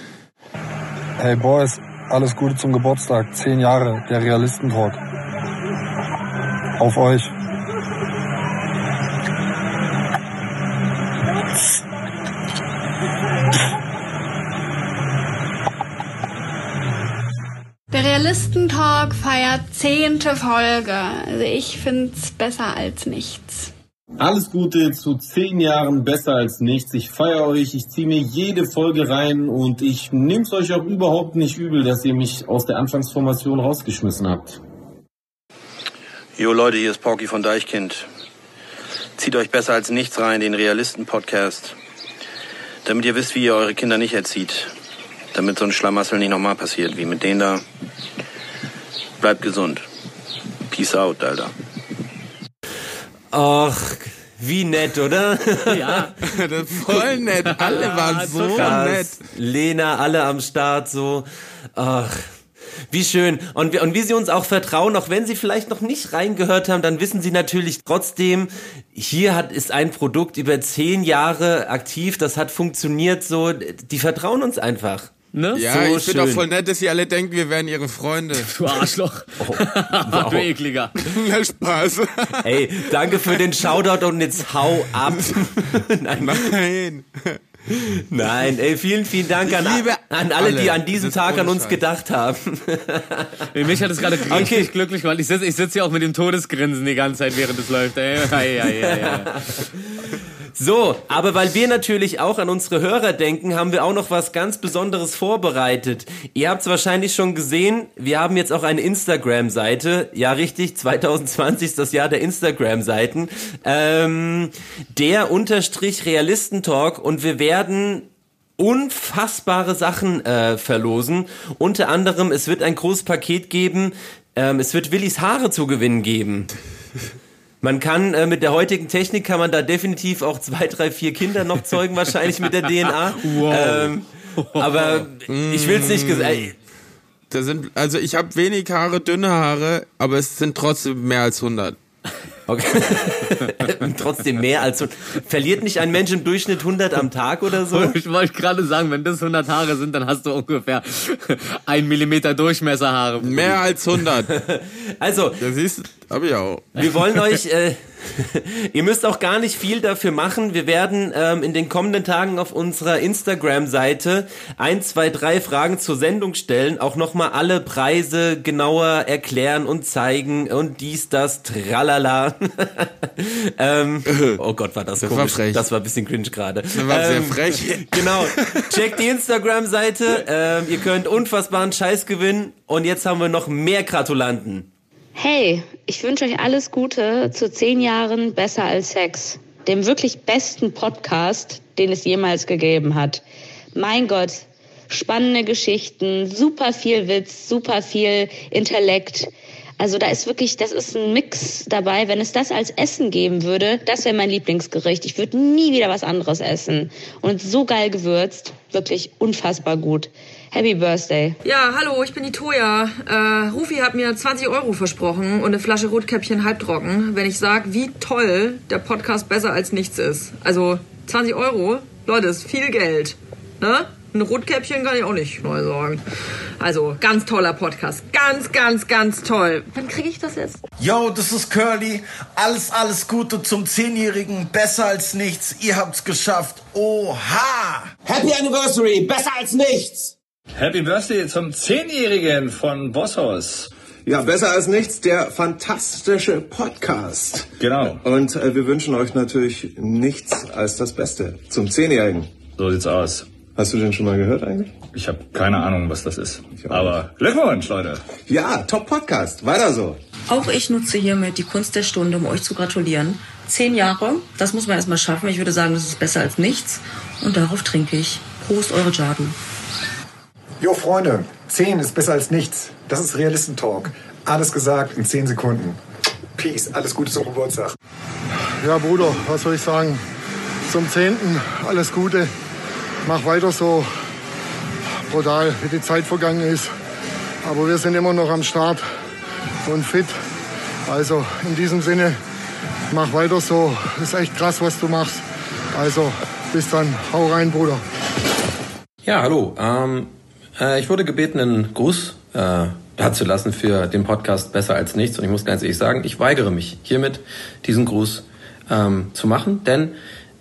Hey Boys, alles Gute zum Geburtstag. Zehn Jahre, der Realistentalk. Auf euch. Der Realistentalk feiert zehnte Folge. Also ich find's besser als nichts. Alles Gute zu zehn Jahren besser als nichts. Ich feiere euch, ich ziehe mir jede Folge rein und ich nehme es euch auch überhaupt nicht übel, dass ihr mich aus der Anfangsformation rausgeschmissen habt. Jo Leute, hier ist Porky von Deichkind. Zieht euch besser als nichts rein, den Realisten-Podcast. Damit ihr wisst, wie ihr eure Kinder nicht erzieht. Damit so ein Schlamassel nicht nochmal passiert, wie mit denen da. Bleibt gesund. Peace out, Alter. Ach, wie nett, oder? Ja. das ist voll nett. Alle waren so Krass. nett. Lena, alle am Start, so. Ach, wie schön. Und, und wie sie uns auch vertrauen, auch wenn sie vielleicht noch nicht reingehört haben, dann wissen sie natürlich trotzdem, hier hat, ist ein Produkt über zehn Jahre aktiv, das hat funktioniert so, die vertrauen uns einfach. Ne? Ja, so ich finde auch voll nett, dass ihr alle denkt, wir wären ihre Freunde. Du Arschloch. wow. du ekliger. Na, Spaß. Ey, danke für den Shoutout und jetzt hau ab. Nein. Nein. Nein, ey, vielen, vielen Dank an, an alle, die an diesem Tag an uns gedacht haben. Mich hat es gerade richtig Okay. glücklich gemacht. Ich sitze ich sitz hier auch mit dem Todesgrinsen die ganze Zeit, während es läuft. Ey, ei, ei, ei, ei. So, aber weil wir natürlich auch an unsere Hörer denken, haben wir auch noch was ganz Besonderes vorbereitet. Ihr habt es wahrscheinlich schon gesehen, wir haben jetzt auch eine Instagram-Seite. Ja, richtig, 2020 ist das Jahr der Instagram-Seiten. Ähm, der Unterstrich Realistentalk und wir werden unfassbare Sachen äh, verlosen. Unter anderem, es wird ein großes Paket geben. Ähm, es wird Willis Haare zu gewinnen geben. Man kann äh, mit der heutigen Technik kann man da definitiv auch zwei, drei, vier Kinder noch zeugen, wahrscheinlich mit der DNA. Wow. Ähm, aber ich will es nicht gesagt. Da sind, also ich habe wenig Haare, dünne Haare, aber es sind trotzdem mehr als 100. Okay. Trotzdem mehr als so. Verliert nicht ein Mensch im Durchschnitt 100 am Tag oder so? Ich wollte gerade sagen, wenn das 100 Haare sind, dann hast du ungefähr ein Millimeter Durchmesserhaare. Mehr als 100. Also, Das siehst hab ich auch. wir wollen euch, äh, Ihr müsst auch gar nicht viel dafür machen. Wir werden ähm, in den kommenden Tagen auf unserer Instagram-Seite ein, zwei, drei Fragen zur Sendung stellen, auch nochmal alle Preise genauer erklären und zeigen und dies, das, tralala. ähm, oh Gott, war das, Das komisch. war frech. Das war ein bisschen cringe gerade. Das war sehr Ähm, frech. Genau. Checkt die Instagram-Seite. Ähm, ihr könnt unfassbaren Scheiß gewinnen. Und jetzt haben wir noch mehr Gratulanten. Hey, ich wünsche euch alles Gute zu zehn Jahren besser als Sex. Dem wirklich besten Podcast, den es jemals gegeben hat. Mein Gott, spannende Geschichten, super viel Witz, super viel Intellekt. Also da ist wirklich, das ist ein Mix dabei. Wenn es das als Essen geben würde, das wäre mein Lieblingsgericht. Ich würde nie wieder was anderes essen. Und so geil gewürzt, wirklich unfassbar gut. Happy Birthday. Ja, hallo, ich bin die Toja. Äh, Rufi hat mir 20 Euro versprochen und eine Flasche Rotkäppchen halbtrocken, wenn ich sage, wie toll der Podcast besser als nichts ist. Also 20 Euro, Leute, ist viel Geld. Ne? Ein Rotkäppchen kann ich auch nicht neu sagen. Also, ganz toller Podcast. Ganz, ganz, ganz toll. Wann kriege ich das jetzt? Yo, das ist Curly. Alles, alles Gute zum Zehnjährigen. Besser als nichts. Ihr habt's geschafft. Oha! Happy Anniversary, besser als nichts. Happy Birthday zum Zehnjährigen von Bosshaus. Ja, besser als nichts, der fantastische Podcast. Genau. Und äh, wir wünschen euch natürlich nichts als das Beste zum Zehnjährigen. So sieht's aus. Hast du den schon mal gehört eigentlich? Ich habe keine Ahnung, was das ist. Aber Glückwunsch, Leute. Ja, top Podcast. Weiter so. Auch ich nutze hiermit die Kunst der Stunde, um euch zu gratulieren. Zehn Jahre, das muss man erstmal schaffen. Ich würde sagen, das ist besser als nichts. Und darauf trinke ich. Prost, eure Jadu. Jo, Freunde, 10 ist besser als nichts. Das ist Realistentalk. Alles gesagt in 10 Sekunden. Peace, alles Gute zum Geburtstag. Ja, Bruder, was soll ich sagen? Zum 10. alles Gute. Mach weiter so. Brutal, wie die Zeit vergangen ist. Aber wir sind immer noch am Start und fit. Also in diesem Sinne, mach weiter so. Ist echt krass, was du machst. Also bis dann. Hau rein, Bruder. Ja, hallo. Ähm, äh, ich wurde gebeten, einen Gruß äh, dazulassen für den Podcast Besser als nichts. Und ich muss ganz ehrlich sagen, ich weigere mich hiermit, diesen Gruß ähm, zu machen. Denn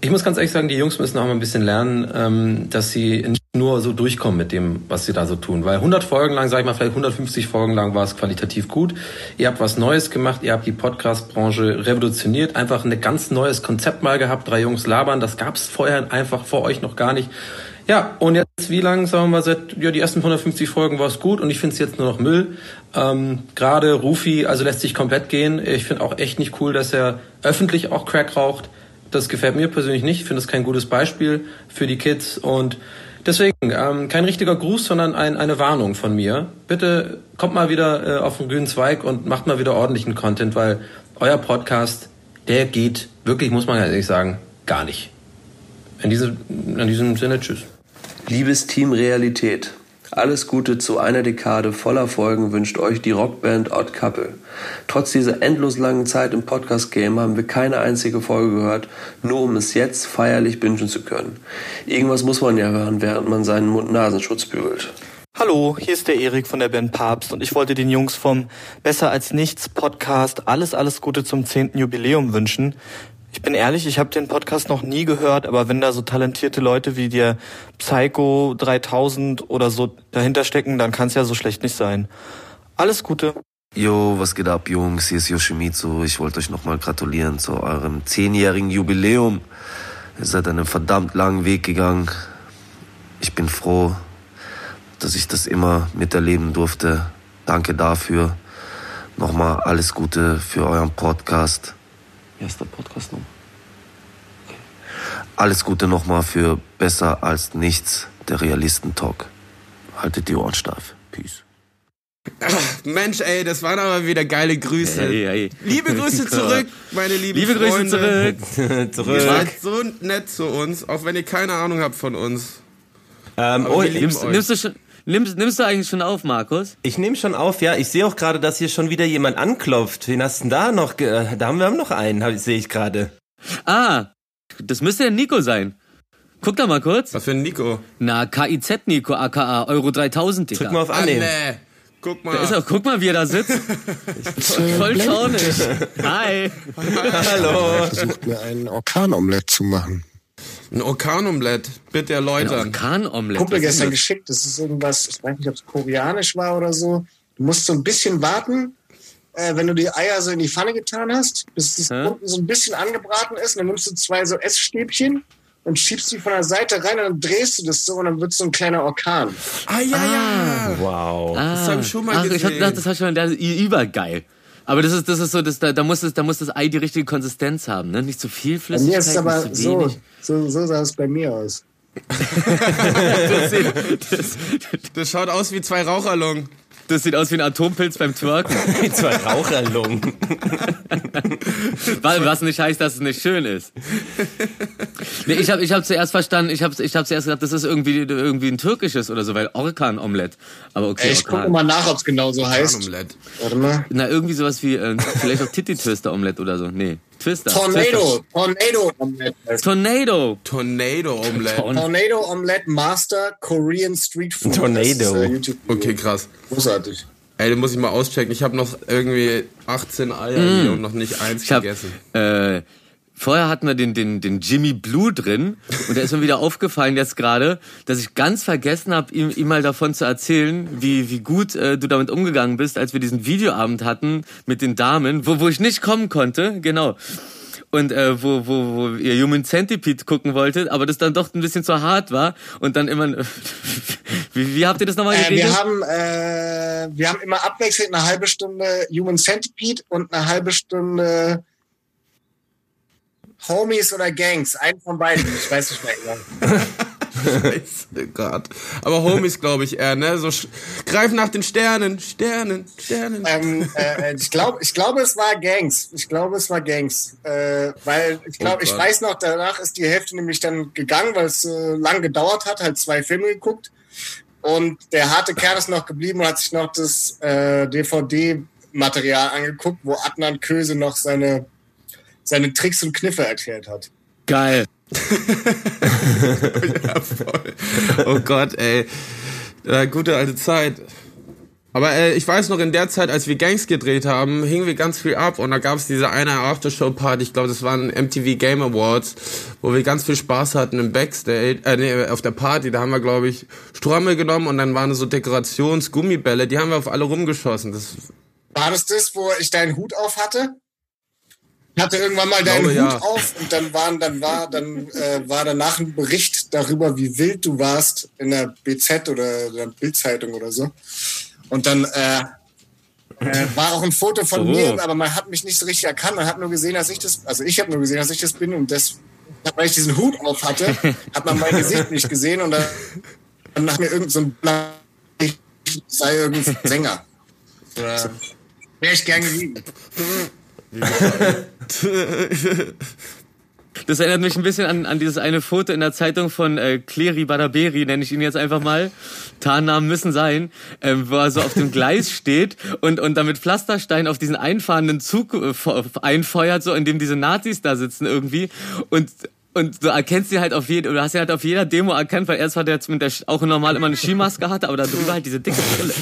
ich muss ganz ehrlich sagen, die Jungs müssen auch mal ein bisschen lernen, ähm, dass sie nicht nur so durchkommen mit dem, was sie da so tun. Weil 100 Folgen lang, sag ich mal, vielleicht 150 Folgen lang war es qualitativ gut. Ihr habt was Neues gemacht, ihr habt die Podcast-Branche revolutioniert, einfach ein ganz neues Konzept mal gehabt. Drei Jungs labern, das gab es vorher einfach vor euch noch gar nicht. Ja, und jetzt, wie lang, sagen wir seit ja, die ersten 150 Folgen war es gut und ich finde es jetzt nur noch Müll. Ähm, Gerade Rufi, also lässt sich komplett gehen. Ich finde auch echt nicht cool, dass er öffentlich auch Crack raucht. Das gefällt mir persönlich nicht. Ich finde es kein gutes Beispiel für die Kids und deswegen ähm, kein richtiger Gruß, sondern ein, eine Warnung von mir. Bitte kommt mal wieder äh, auf den grünen Zweig und macht mal wieder ordentlichen Content, weil euer Podcast, der geht wirklich, muss man ehrlich sagen, gar nicht. In diesem, in diesem Sinne, tschüss. Liebes Team Realität, alles Gute zu einer Dekade voller Folgen wünscht euch die Rockband Odd Couple. Trotz dieser endlos langen Zeit im Podcast-Game haben wir keine einzige Folge gehört, nur um es jetzt feierlich bingen zu können. Irgendwas muss man ja hören, während man seinen Mund-Nasenschutz bügelt. Hallo, hier ist der Erik von der Band Papst und ich wollte den Jungs vom Besser als nichts Podcast alles, alles Gute zum 10. Jubiläum wünschen. Ich bin ehrlich, ich habe den Podcast noch nie gehört, aber wenn da so talentierte Leute wie der Psycho 3000 oder so dahinter stecken, dann kann es ja so schlecht nicht sein. Alles Gute. Jo, was geht ab, Jungs? Hier ist Yoshimitsu. Ich wollte euch nochmal gratulieren zu eurem zehnjährigen Jubiläum. Ihr seid einen verdammt langen Weg gegangen. Ich bin froh, dass ich das immer miterleben durfte. Danke dafür. Nochmal alles Gute für euren Podcast. Der Podcast noch? Alles Gute nochmal für Besser als Nichts, der Realisten-Talk. Haltet die Ohren steif. Peace. Mensch, ey, das waren aber wieder geile Grüße. Hey, hey. Liebe Grüße zurück, meine lieben Liebe Grüße Freunde. zurück. Zurück. Ihr seid so nett zu uns, auch wenn ihr keine Ahnung habt von uns. Ähm, oh, nimmst, euch. nimmst, du schon, nimmst, nimmst du eigentlich schon auf, Markus? Ich nehme schon auf, ja. Ich sehe auch gerade, dass hier schon wieder jemand anklopft. Wen hast du denn da noch? ge- äh, Da haben wir haben noch einen, hab- sehe ich gerade. Ah, das müsste der Nico sein. Guck da mal kurz. Was für ein Nico? Na, KIZ Nico, aka Euro 3000, Digga. Ah, nee. Guck Da ist er, guck mal, wie er da sitzt. Voll schaunig. Hi. Hallo. versucht mir ein Orkanomelett zu machen. Ein Orkanomelett, bitte erläutern. Orkanomelett. Kumpel gestern geschickt. Das ist irgendwas, ich weiß nicht, ob es koreanisch war oder so. Du musst so ein bisschen warten, äh, wenn du die Eier so in die Pfanne getan hast, bis es unten so ein bisschen angebraten ist. Und dann nimmst du zwei so Essstäbchen und schiebst die von der Seite rein und dann drehst du das so und dann wird so ein kleiner Orkan. Ah, ja, ja. Wow. Das hab ich schon mal Ach, ich hab gesehen. gedacht, das du schon, ist übergeil. Aber das ist, das ist so, das, da, da, muss das, da muss das Ei die richtige Konsistenz haben, ne? Nicht zu viel Flüssigkeit, aber nicht zu so, wenig. so, so sah es bei mir aus. Das, das, Das schaut aus wie zwei Raucherlungen. Das sieht aus wie ein Atompilz beim Twerken. Zwei Raucherlungen. Weil- Was nicht heißt, dass es nicht schön ist. Nee, ich habe ich hab zuerst verstanden, ich habe ich hab zuerst gedacht, das ist irgendwie, irgendwie ein türkisches oder so, weil Orkan-Omelett. Aber okay, Ey, ich gucke Orkan. mal nach, ob es genau so heißt. Orkanomelett. Warte mal. Na, irgendwie sowas wie, äh, vielleicht auch Titty-Twister-Omelett oder so. Nee, Twister. Tornado. Tornado Omelette. Twister. Tornado. Tornado-Omelett. Tornado Omelette Master Korean Street Food. Tornado. Ist, äh, YouTube Okay, krass. Großartig. Ey, den muss ich mal auschecken. Ich habe noch irgendwie 18 Eier Mm. hier und noch nicht eins Ich hab, gegessen. äh, vorher hatten wir den, den, den Jimmy Blue drin und da ist mir wieder aufgefallen jetzt gerade, dass ich ganz vergessen habe, ihm, ihm mal davon zu erzählen, wie, wie gut äh, du damit umgegangen bist, als wir diesen Videoabend hatten mit den Damen, wo, wo ich nicht kommen konnte, genau. Und äh, wo, wo, wo ihr Human Centipede gucken wolltet, aber das dann doch ein bisschen zu hart war und dann immer... wie, wie habt ihr das nochmal Äh, geregelt? wir, haben, äh, wir haben immer abwechselnd eine halbe Stunde Human Centipede und eine halbe Stunde Homies oder Gangs. Einen von beiden. Ich weiß nicht mehr. Scheiße, Gott. Aber Homies, glaube ich, eher, ne? So, greif nach den Sternen, Sternen, Sternen. Ähm, äh, ich glaube, ich glaube, es war Gangs. Ich glaube, es war Gangs, äh, weil ich glaube, Oh ich weiß noch, danach ist die Hälfte nämlich dann gegangen, weil es äh, lang gedauert hat, halt zwei Filme geguckt und der harte Kern ist noch geblieben und hat sich noch das äh, DVD-Material angeguckt, wo Adnan Köse noch seine seine Tricks und Kniffe erklärt hat. Geil. ja, voll. Oh Gott, ey. Äh, gute alte Zeit. Aber äh, ich weiß noch, in der Zeit, als wir Gangs gedreht haben, hingen wir ganz viel ab und da gab es diese eine Aftershow-Party, ich glaube, das waren MTV Game Awards, wo wir ganz viel Spaß hatten im Backstage, äh, nee, auf der Party, da haben wir, glaube ich, Ströme genommen und dann waren so Dekorationsgummibälle, die haben wir auf alle rumgeschossen. Das War das das, wo ich deinen Hut auf hatte? Ich hatte irgendwann mal deinen glaube, Hut ja. auf und dann waren, dann war, dann äh, war danach ein Bericht darüber, wie wild du warst in der BZ oder der Bildzeitung oder so. Und dann äh, äh, war auch ein Foto von Oh. mir, aber man hat mich nicht so richtig erkannt. Man hat nur gesehen, dass ich das, also ich habe nur gesehen, dass ich das bin und das, weil ich diesen Hut auf hatte, hat man mein Gesicht nicht gesehen und dann, dann hat mir irgend so ein ich sei irgendein Sänger. Wäre ich gern gewesen. Das erinnert mich ein bisschen an, an dieses eine Foto in der Zeitung von äh, Clery Badaberi, nenne ich ihn jetzt einfach mal. Tarnnamen müssen sein, ähm, wo er so auf dem Gleis steht und, und damit Pflasterstein auf diesen einfahrenden Zug äh, fe- einfeuert, so in dem diese Nazis da sitzen irgendwie. Und und du erkennst ihn halt auf jeder, du hast ihn halt auf jeder Demo erkannt, weil erst war der mit der auch normal immer eine Skimaske hatte, aber da drüber halt diese dicke Brille.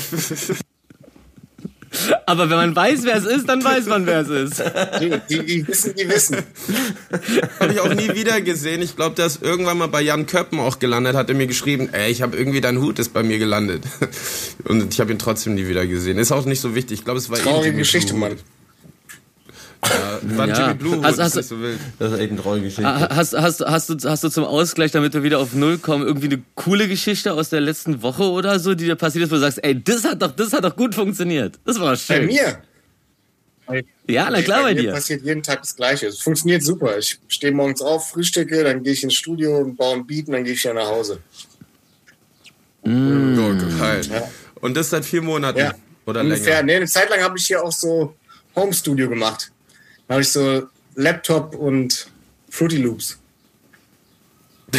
Aber wenn man weiß, wer es ist, dann weiß man, wer es ist. Die, die, die wissen, die wissen. Habe ich auch nie wieder gesehen. Ich glaube, der ist irgendwann mal bei Jan Köppen auch gelandet, hat er mir geschrieben, ey, ich habe irgendwie dein Hut ist bei mir gelandet. Und ich habe ihn trotzdem nie wieder gesehen. Ist auch nicht so wichtig. Ich glaube, es war eh Traurige Geschichte. Mann. Ja, war ein Ja. Jimmy Blue, Hast- hast nicht so. Das ist echt eine treue Geschichte. Ah, Hast, hast, hast, du, hast du zum Ausgleich, damit wir wieder auf Null kommen, irgendwie eine coole Geschichte aus der letzten Woche oder so, die dir passiert ist, wo du sagst, ey, das hat doch, das hat doch gut funktioniert. Das war Bei schön. mir? Ja, na klar bei mir dir. passiert jeden Tag das Gleiche. Es funktioniert super. Ich stehe morgens auf, frühstücke, dann gehe ich ins Studio und baue ein Beat und dann gehe ich wieder nach Hause. Mm. So, geil. Und das seit vier Monaten Ja. oder Ungefähr. länger. Nee, eine Zeit lang habe ich hier auch so Home Studio gemacht. Da habe ich so Laptop und Fruity Loops. Da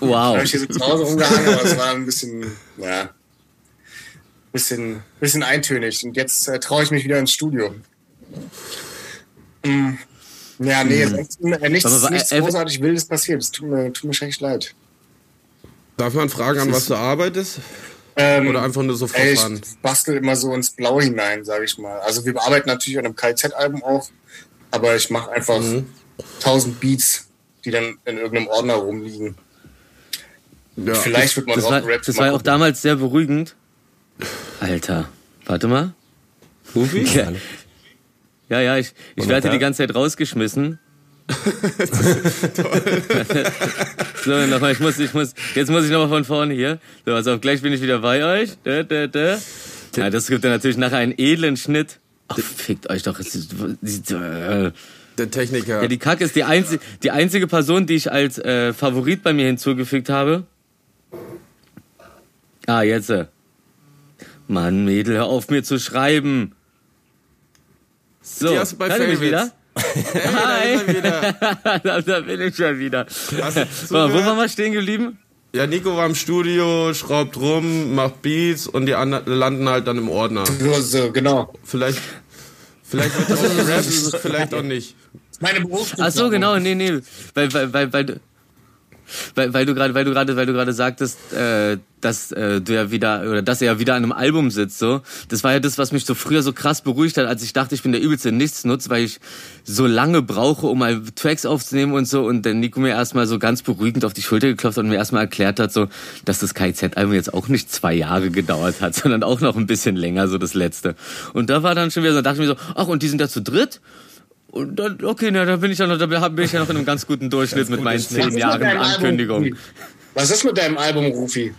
Wow. habe ich hier so zu Hause rumgehangen, aber es war ein bisschen, ja, bisschen, bisschen eintönig. Und jetzt äh, traue ich mich wieder ins Studio. Mm. Ja, nee, Mm. ansonsten, äh, nichts, Aber, nichts äh, großartig Wildes passiert. Es tut mir, tut mir schrecklich leid. Darf man fragen, an was du arbeitest? Ähm, Oder einfach nur so fun? Ich bastel immer so ins Blaue hinein, sage ich mal. Also wir arbeiten natürlich an einem KZ-Album auch, aber ich mache einfach Mhm. 1000 Beats, die dann in irgendeinem Ordner rumliegen. Ja. Vielleicht wird man das auch war, gerappt. das war ja auch damals sehr beruhigend. Alter, warte mal. Rufi? Ja, ja, ja ich, ich werde die ganze Zeit rausgeschmissen. So, nochmal, ich muss, ich muss, jetzt muss ich nochmal von vorne hier. So, also gleich bin ich wieder bei euch. Da, da, da. Ja, das gibt dann natürlich nachher einen edlen Schnitt. Ach, fickt euch doch. Äh. Der Techniker. Ja, die Kacke ist die, einzi die einzige Person, die ich als äh, Favorit bei mir hinzugefügt habe. Ah, jetzt. äh. Mann, Mädel, hör auf mir zu schreiben. So, Die hast du bei Favorites. wieder? Hi. da, da bin ich schon wieder. So, wo waren wir stehen geblieben? Ja, Nico war im Studio, schraubt rum, macht Beats und die anderen landen halt dann im Ordner. So, so, genau. Vielleicht, vielleicht wird das auch gerappt, vielleicht auch nicht. Meine Berufsgruppe. Ach so, genau, nee, nee, weil, weil, weil, weil, weil, weil du gerade, weil du gerade, weil du gerade sagtest, äh, dass äh, du ja wieder oder dass er ja wieder an einem Album sitzt, so. Das war ja das, was mich so früher so krass beruhigt hat, als ich dachte, ich bin der übelste Nichtsnutz, weil ich so lange brauche, um mal Tracks aufzunehmen und so. Und dann Nico mir erstmal so ganz beruhigend auf die Schulter geklopft und mir erstmal erklärt hat, so, dass das KZ-Album jetzt auch nicht zwei Jahre gedauert hat, sondern auch noch ein bisschen länger, so das letzte. Und da war dann schon wieder so, dachte ich mir so, ach, und die sind da zu dritt? Und dann, okay, na, da bin ich ja noch, da bin ich ja noch in einem ganz guten Durchschnitt mit meinen Was zehn ist mit Jahren deinem Album, Ankündigung. Rufi? Was ist mit deinem Album, Rufi?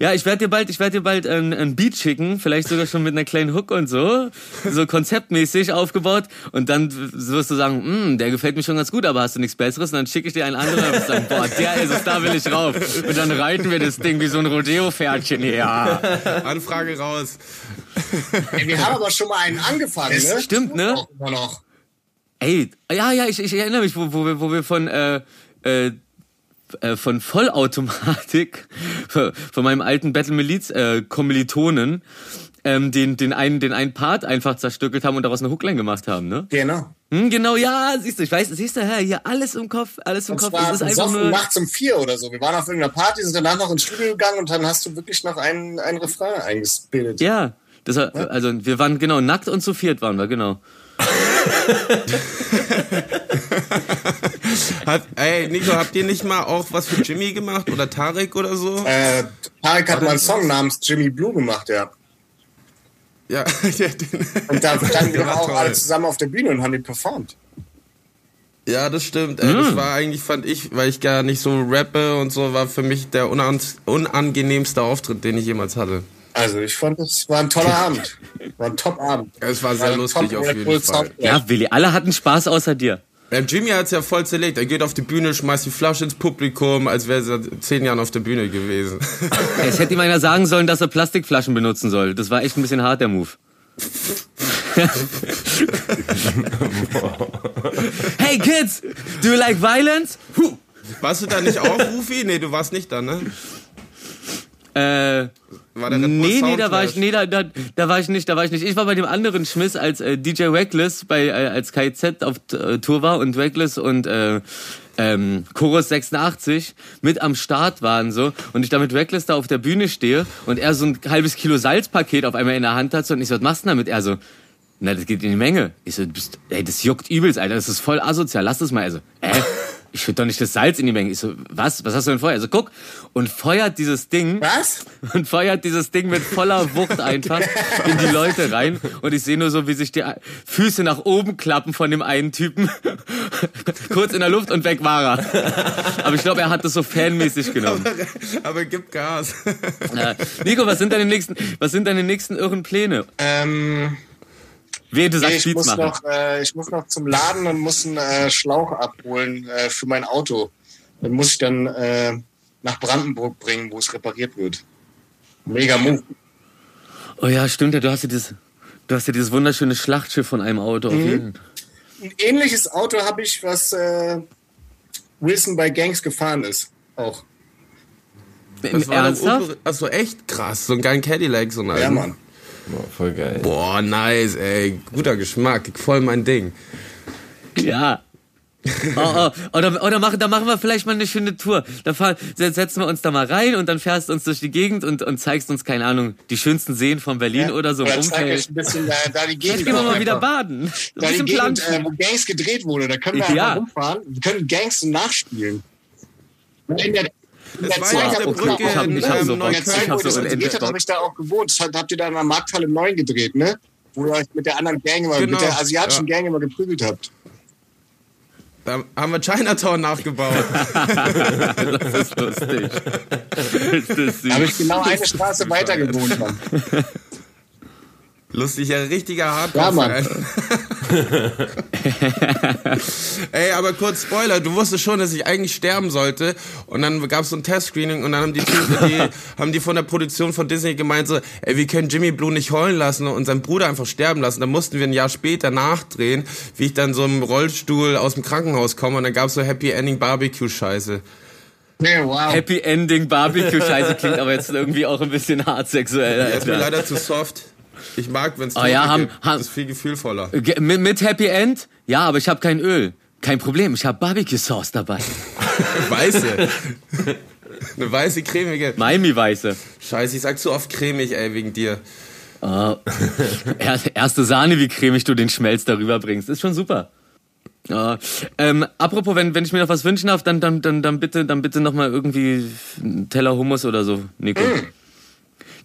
Ja, ich werde dir bald, ich werde dir bald ein, ein Beat schicken, vielleicht sogar schon mit einer kleinen Hook und so, so konzeptmäßig aufgebaut. Und dann wirst du sagen, hm, der gefällt mir schon ganz gut, aber hast du nichts Besseres? Und dann schicke ich dir einen anderen und wirst sagen, boah, der ist es, da will ich rauf. Und dann reiten wir das Ding wie so ein Rodeo-Pferdchen hier. Ja. Anfrage raus. Ey, wir haben aber schon mal einen angefangen, ne? stimmt, ne? Auch immer noch. Ey, ja, ja, ich, ich erinnere mich, wo, wo, wir, wo wir von, äh, äh, äh, von Vollautomatik, von meinem alten Battle Miliz äh, Kommilitonen, ähm, den, den, einen, den einen Part einfach zerstückelt haben und daraus eine Hookline gemacht haben, ne? Genau. Hm, genau, ja, siehst du, ich weiß, siehst du, hä, hier alles im Kopf, alles im Und Kopf. zwar Es ist einfach nur. nachts um vier oder so. Wir waren auf irgendeiner Party, sind danach noch ins Studio gegangen und dann hast du wirklich noch einen, einen Refrain eingespielt. Ja, das war, also wir waren genau nackt und zu viert waren wir, genau. Hat, ey, Nico, habt ihr nicht mal auch was für Jimmy gemacht oder Tarek oder so? Äh, Tarek hat mal einen Song namens Jimmy Blue gemacht, ja. Ja, Und da standen wir auch toll. alle zusammen auf der Bühne und haben die performt. ja, das stimmt. Ey, Mm. Das war eigentlich, fand ich, weil ich gar nicht so rappe und so, war für mich der unan unangenehmste Auftritt, den ich jemals hatte. Also ich fand, es war ein toller Abend. War ein Top-Abend. Es war sehr ein lustig Top auf jeden Bull Fall. Ja, Willi, alle hatten Spaß außer dir. Ja, Jimmy hat's ja voll zerlegt. Er geht auf die Bühne, schmeißt die Flasche ins Publikum, als wäre er seit zehn Jahren auf der Bühne gewesen. Es hätte ihm einer sagen sollen, dass er Plastikflaschen benutzen soll. Das war echt ein bisschen hart, der Move. hey Kids, do you like violence? Warst du da nicht auch, Rufi? Nee, du warst nicht da, ne? Äh, War der Red Bull nee, nee, da war ich, nee, da, da, da war ich nicht, da war ich nicht. Ich war bei dem anderen Schmiss, als äh, DJ Reckless bei, äh, als KZ auf äh, Tour war und Reckless und äh, ähm, Chorus 86 mit am Start waren so und ich da mit Reckless da auf der Bühne stehe und er so ein halbes Kilo Salzpaket auf einmal in der Hand hat so, und ich so, was machst du denn damit? Er so, na, das geht in die Menge. Ich so, du bist, ey, das juckt übelst, Alter, das ist voll asozial, lass das mal. Also, äh, ich schütte doch nicht das Salz in die Menge. Ich so, was? Was hast du denn vorher? Also guck und feuert dieses Ding. Was? Und feuert dieses Ding mit voller Wucht einfach in die Leute rein. Und ich sehe nur so, wie sich die Füße nach oben klappen von dem einen Typen. Kurz in der Luft und weg war er. Aber ich glaube, er hat das so fanmäßig genommen. Aber, aber gib Gas. Nico, was sind deine nächsten, was sind deine nächsten irren Pläne? Ähm, Wehe, du nee, sagst ich, muss machen. noch, äh, ich muss noch zum Laden und muss einen äh, Schlauch abholen äh, für mein Auto. Den muss ich dann äh, nach Brandenburg bringen, wo es repariert wird. Mega Move. Oh ja, stimmt ja, du hast ja dieses, du hast ja dieses wunderschöne Schlachtschiff von einem Auto. Mhm. Ein ähnliches Auto habe ich, was äh, Wilson bei Gangs gefahren ist. Auch. Das war Ernsthaft? Achso, echt krass. So ein geilen Cadillac, so ein Ja. Mann. Boah, voll geil. Boah, nice, ey. Guter Geschmack. Voll mein Ding. Ja. Oh, oh, oder oder machen, da machen wir vielleicht mal eine schöne Tour. Da fahren, setzen wir uns da mal rein und dann fährst du uns durch die Gegend und, und zeigst uns, keine Ahnung, die schönsten Seen von Berlin oder so Oder zeig euch ein bisschen äh, da die Gegend. Vielleicht gehen wir mal wieder baden. Da ein die Gegend, Plan. äh, wo Gangs gedreht wurde, da können wir Ja. einfach rumfahren. Wir können Gangs nachspielen. Und In der, der war Zeit, ja auf der wo- Brücke ich hab- in, ich hab so ähm, Bock. in der Ich Zeit, hab wo so das gedreht habe ich da auch gewohnt. Habt ihr da in der Markthalle 9 gedreht, ne? Wo ihr euch mit der anderen Gang immer, Genau, mit der asiatischen ja. Gang immer geprügelt habt. Da haben wir Chinatown nachgebaut. das ist lustig. Das ist Da habe ich genau eine Straße weiter gewohnt, Mann. Lustig, ja, richtiger Ja, hardcore Mann. Ey, aber kurz Spoiler, du wusstest schon, dass ich eigentlich sterben sollte und dann gab es so ein Testscreening und dann haben die, die haben die von der Produktion von Disney gemeint so, ey, wir können Jimmy Blue nicht heulen lassen und seinen Bruder einfach sterben lassen. Dann mussten wir ein Jahr später nachdrehen, wie ich dann so im Rollstuhl aus dem Krankenhaus komme und dann gab's so Happy Ending Barbecue Scheiße. Nee, wow. Happy Ending Barbecue Scheiße klingt aber jetzt irgendwie auch ein bisschen hart sexuell. Der ist mir Alter. leider zu soft. Ich mag, wenn's Oh ja, Tote haben- gibt. haben- Das ist viel gefühlvoller. Ge- Mit, mit Happy End? Ja, aber ich habe kein Öl. Kein Problem, ich habe Barbecue Sauce dabei. Weiße. Eine weiße, cremige. Miami Weiße. Scheiße, ich sag zu oft cremig, ey, wegen dir. Ah, er- erste Sahne, wie cremig du den Schmelz darüber bringst. Ist schon super. Ja, ähm, apropos, wenn, wenn ich mir noch was wünschen darf, dann, dann, dann, dann bitte, dann bitte noch mal irgendwie einen Teller Hummus oder so, Nico.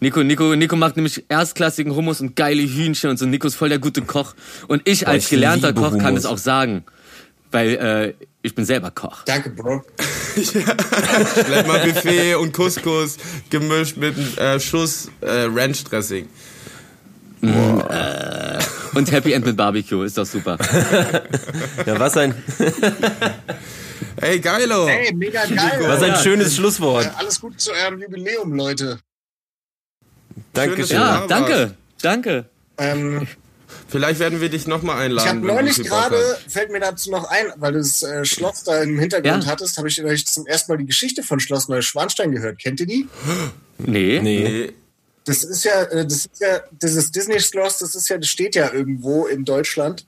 Nico, Nico, Nico macht nämlich erstklassigen Hummus und geile Hühnchen und so. Nico ist voll der gute Koch. Und ich Boah, als ich gelernter Koch kann Hummus. es auch sagen. Weil äh, ich bin selber Koch. Danke, Bro. Vielleicht mal Buffet und Couscous gemischt mit einem äh, Schuss äh, Ranch Dressing. Äh, und Happy End mit Barbecue, ist doch super. Ja, was ein, Ey, geilo! Ey, mega geil. was ein schönes Schlusswort. Äh, Alles Gute zu eurem Jubiläum, Leute. Dankeschön. Ja. Ja, da danke, danke. Ähm, Vielleicht werden wir dich nochmal ich einladen. habe wenn du neulich gerade, fällt mir dazu noch ein, weil du das äh, Schloss da im Hintergrund Ja. hattest, habe ich euch zum ersten Mal die Geschichte von Schloss Neuschwanstein gehört. Kennt ihr die? Nee. Nee. Nee. Das ist ja, äh, das ist ja, dieses Disney-Schloss, das ist ja, das steht ja irgendwo in Deutschland.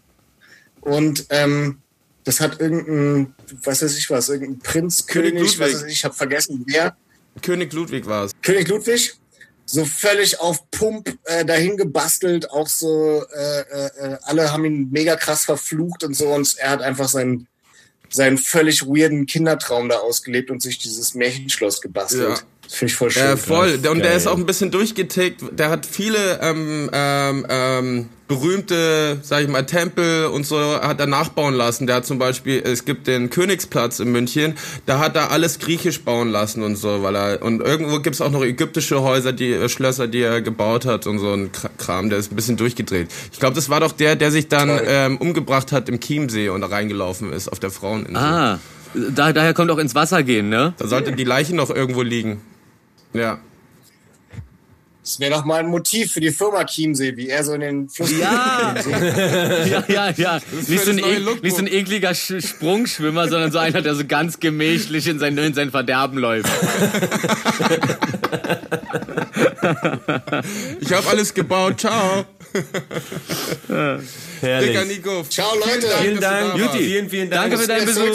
Und ähm, das hat irgendein, was weiß ich was, irgendein Prinz, König König, was Ludwig. weiß ich, ich habe vergessen, wer. König Ludwig war's. König Ludwig, so völlig auf Pump äh, dahin gebastelt, auch so, äh, äh, äh, alle haben ihn mega krass verflucht und so und er hat einfach seinen, seinen völlig weirden Kindertraum da ausgelebt und sich dieses Märchenschloss gebastelt. Ja. Das finde ich voll schön. Ja, voll. Und der Geil. ist auch ein bisschen durchgetickt. Der hat viele ähm, ähm, ähm, berühmte, sag ich mal, Tempel und so hat er nachbauen lassen. Der hat zum Beispiel, es gibt den Königsplatz in München, da hat er alles griechisch bauen lassen und so, weil er und irgendwo gibt's auch noch ägyptische Häuser, die äh, Schlösser, die er gebaut hat und so ein Kra- Kram. Der ist ein bisschen durchgedreht. Ich glaube, das war doch der, der sich dann ähm, umgebracht hat im Chiemsee und da reingelaufen ist auf der Fraueninsel. Ah, da, daher kommt auch ins Wasser gehen, ne? Da sollte die Leiche noch irgendwo liegen. Ja. Das wäre doch mal ein Motiv für die Firma Chiemsee, wie er so in den Fluss. Ja. ja, ja, ja. Nicht so, ein Lookbook. nicht so ein ekliger Sch Sprungschwimmer, sondern so einer, der so ganz gemächlich in sein, in sein Verderben läuft. Ich habe alles gebaut. Ciao. Herrlich. Dicker Nico. Ciao, Leute. Vielen Dank. warst. Vielen, vielen Dank. Danke für deinen Besuch.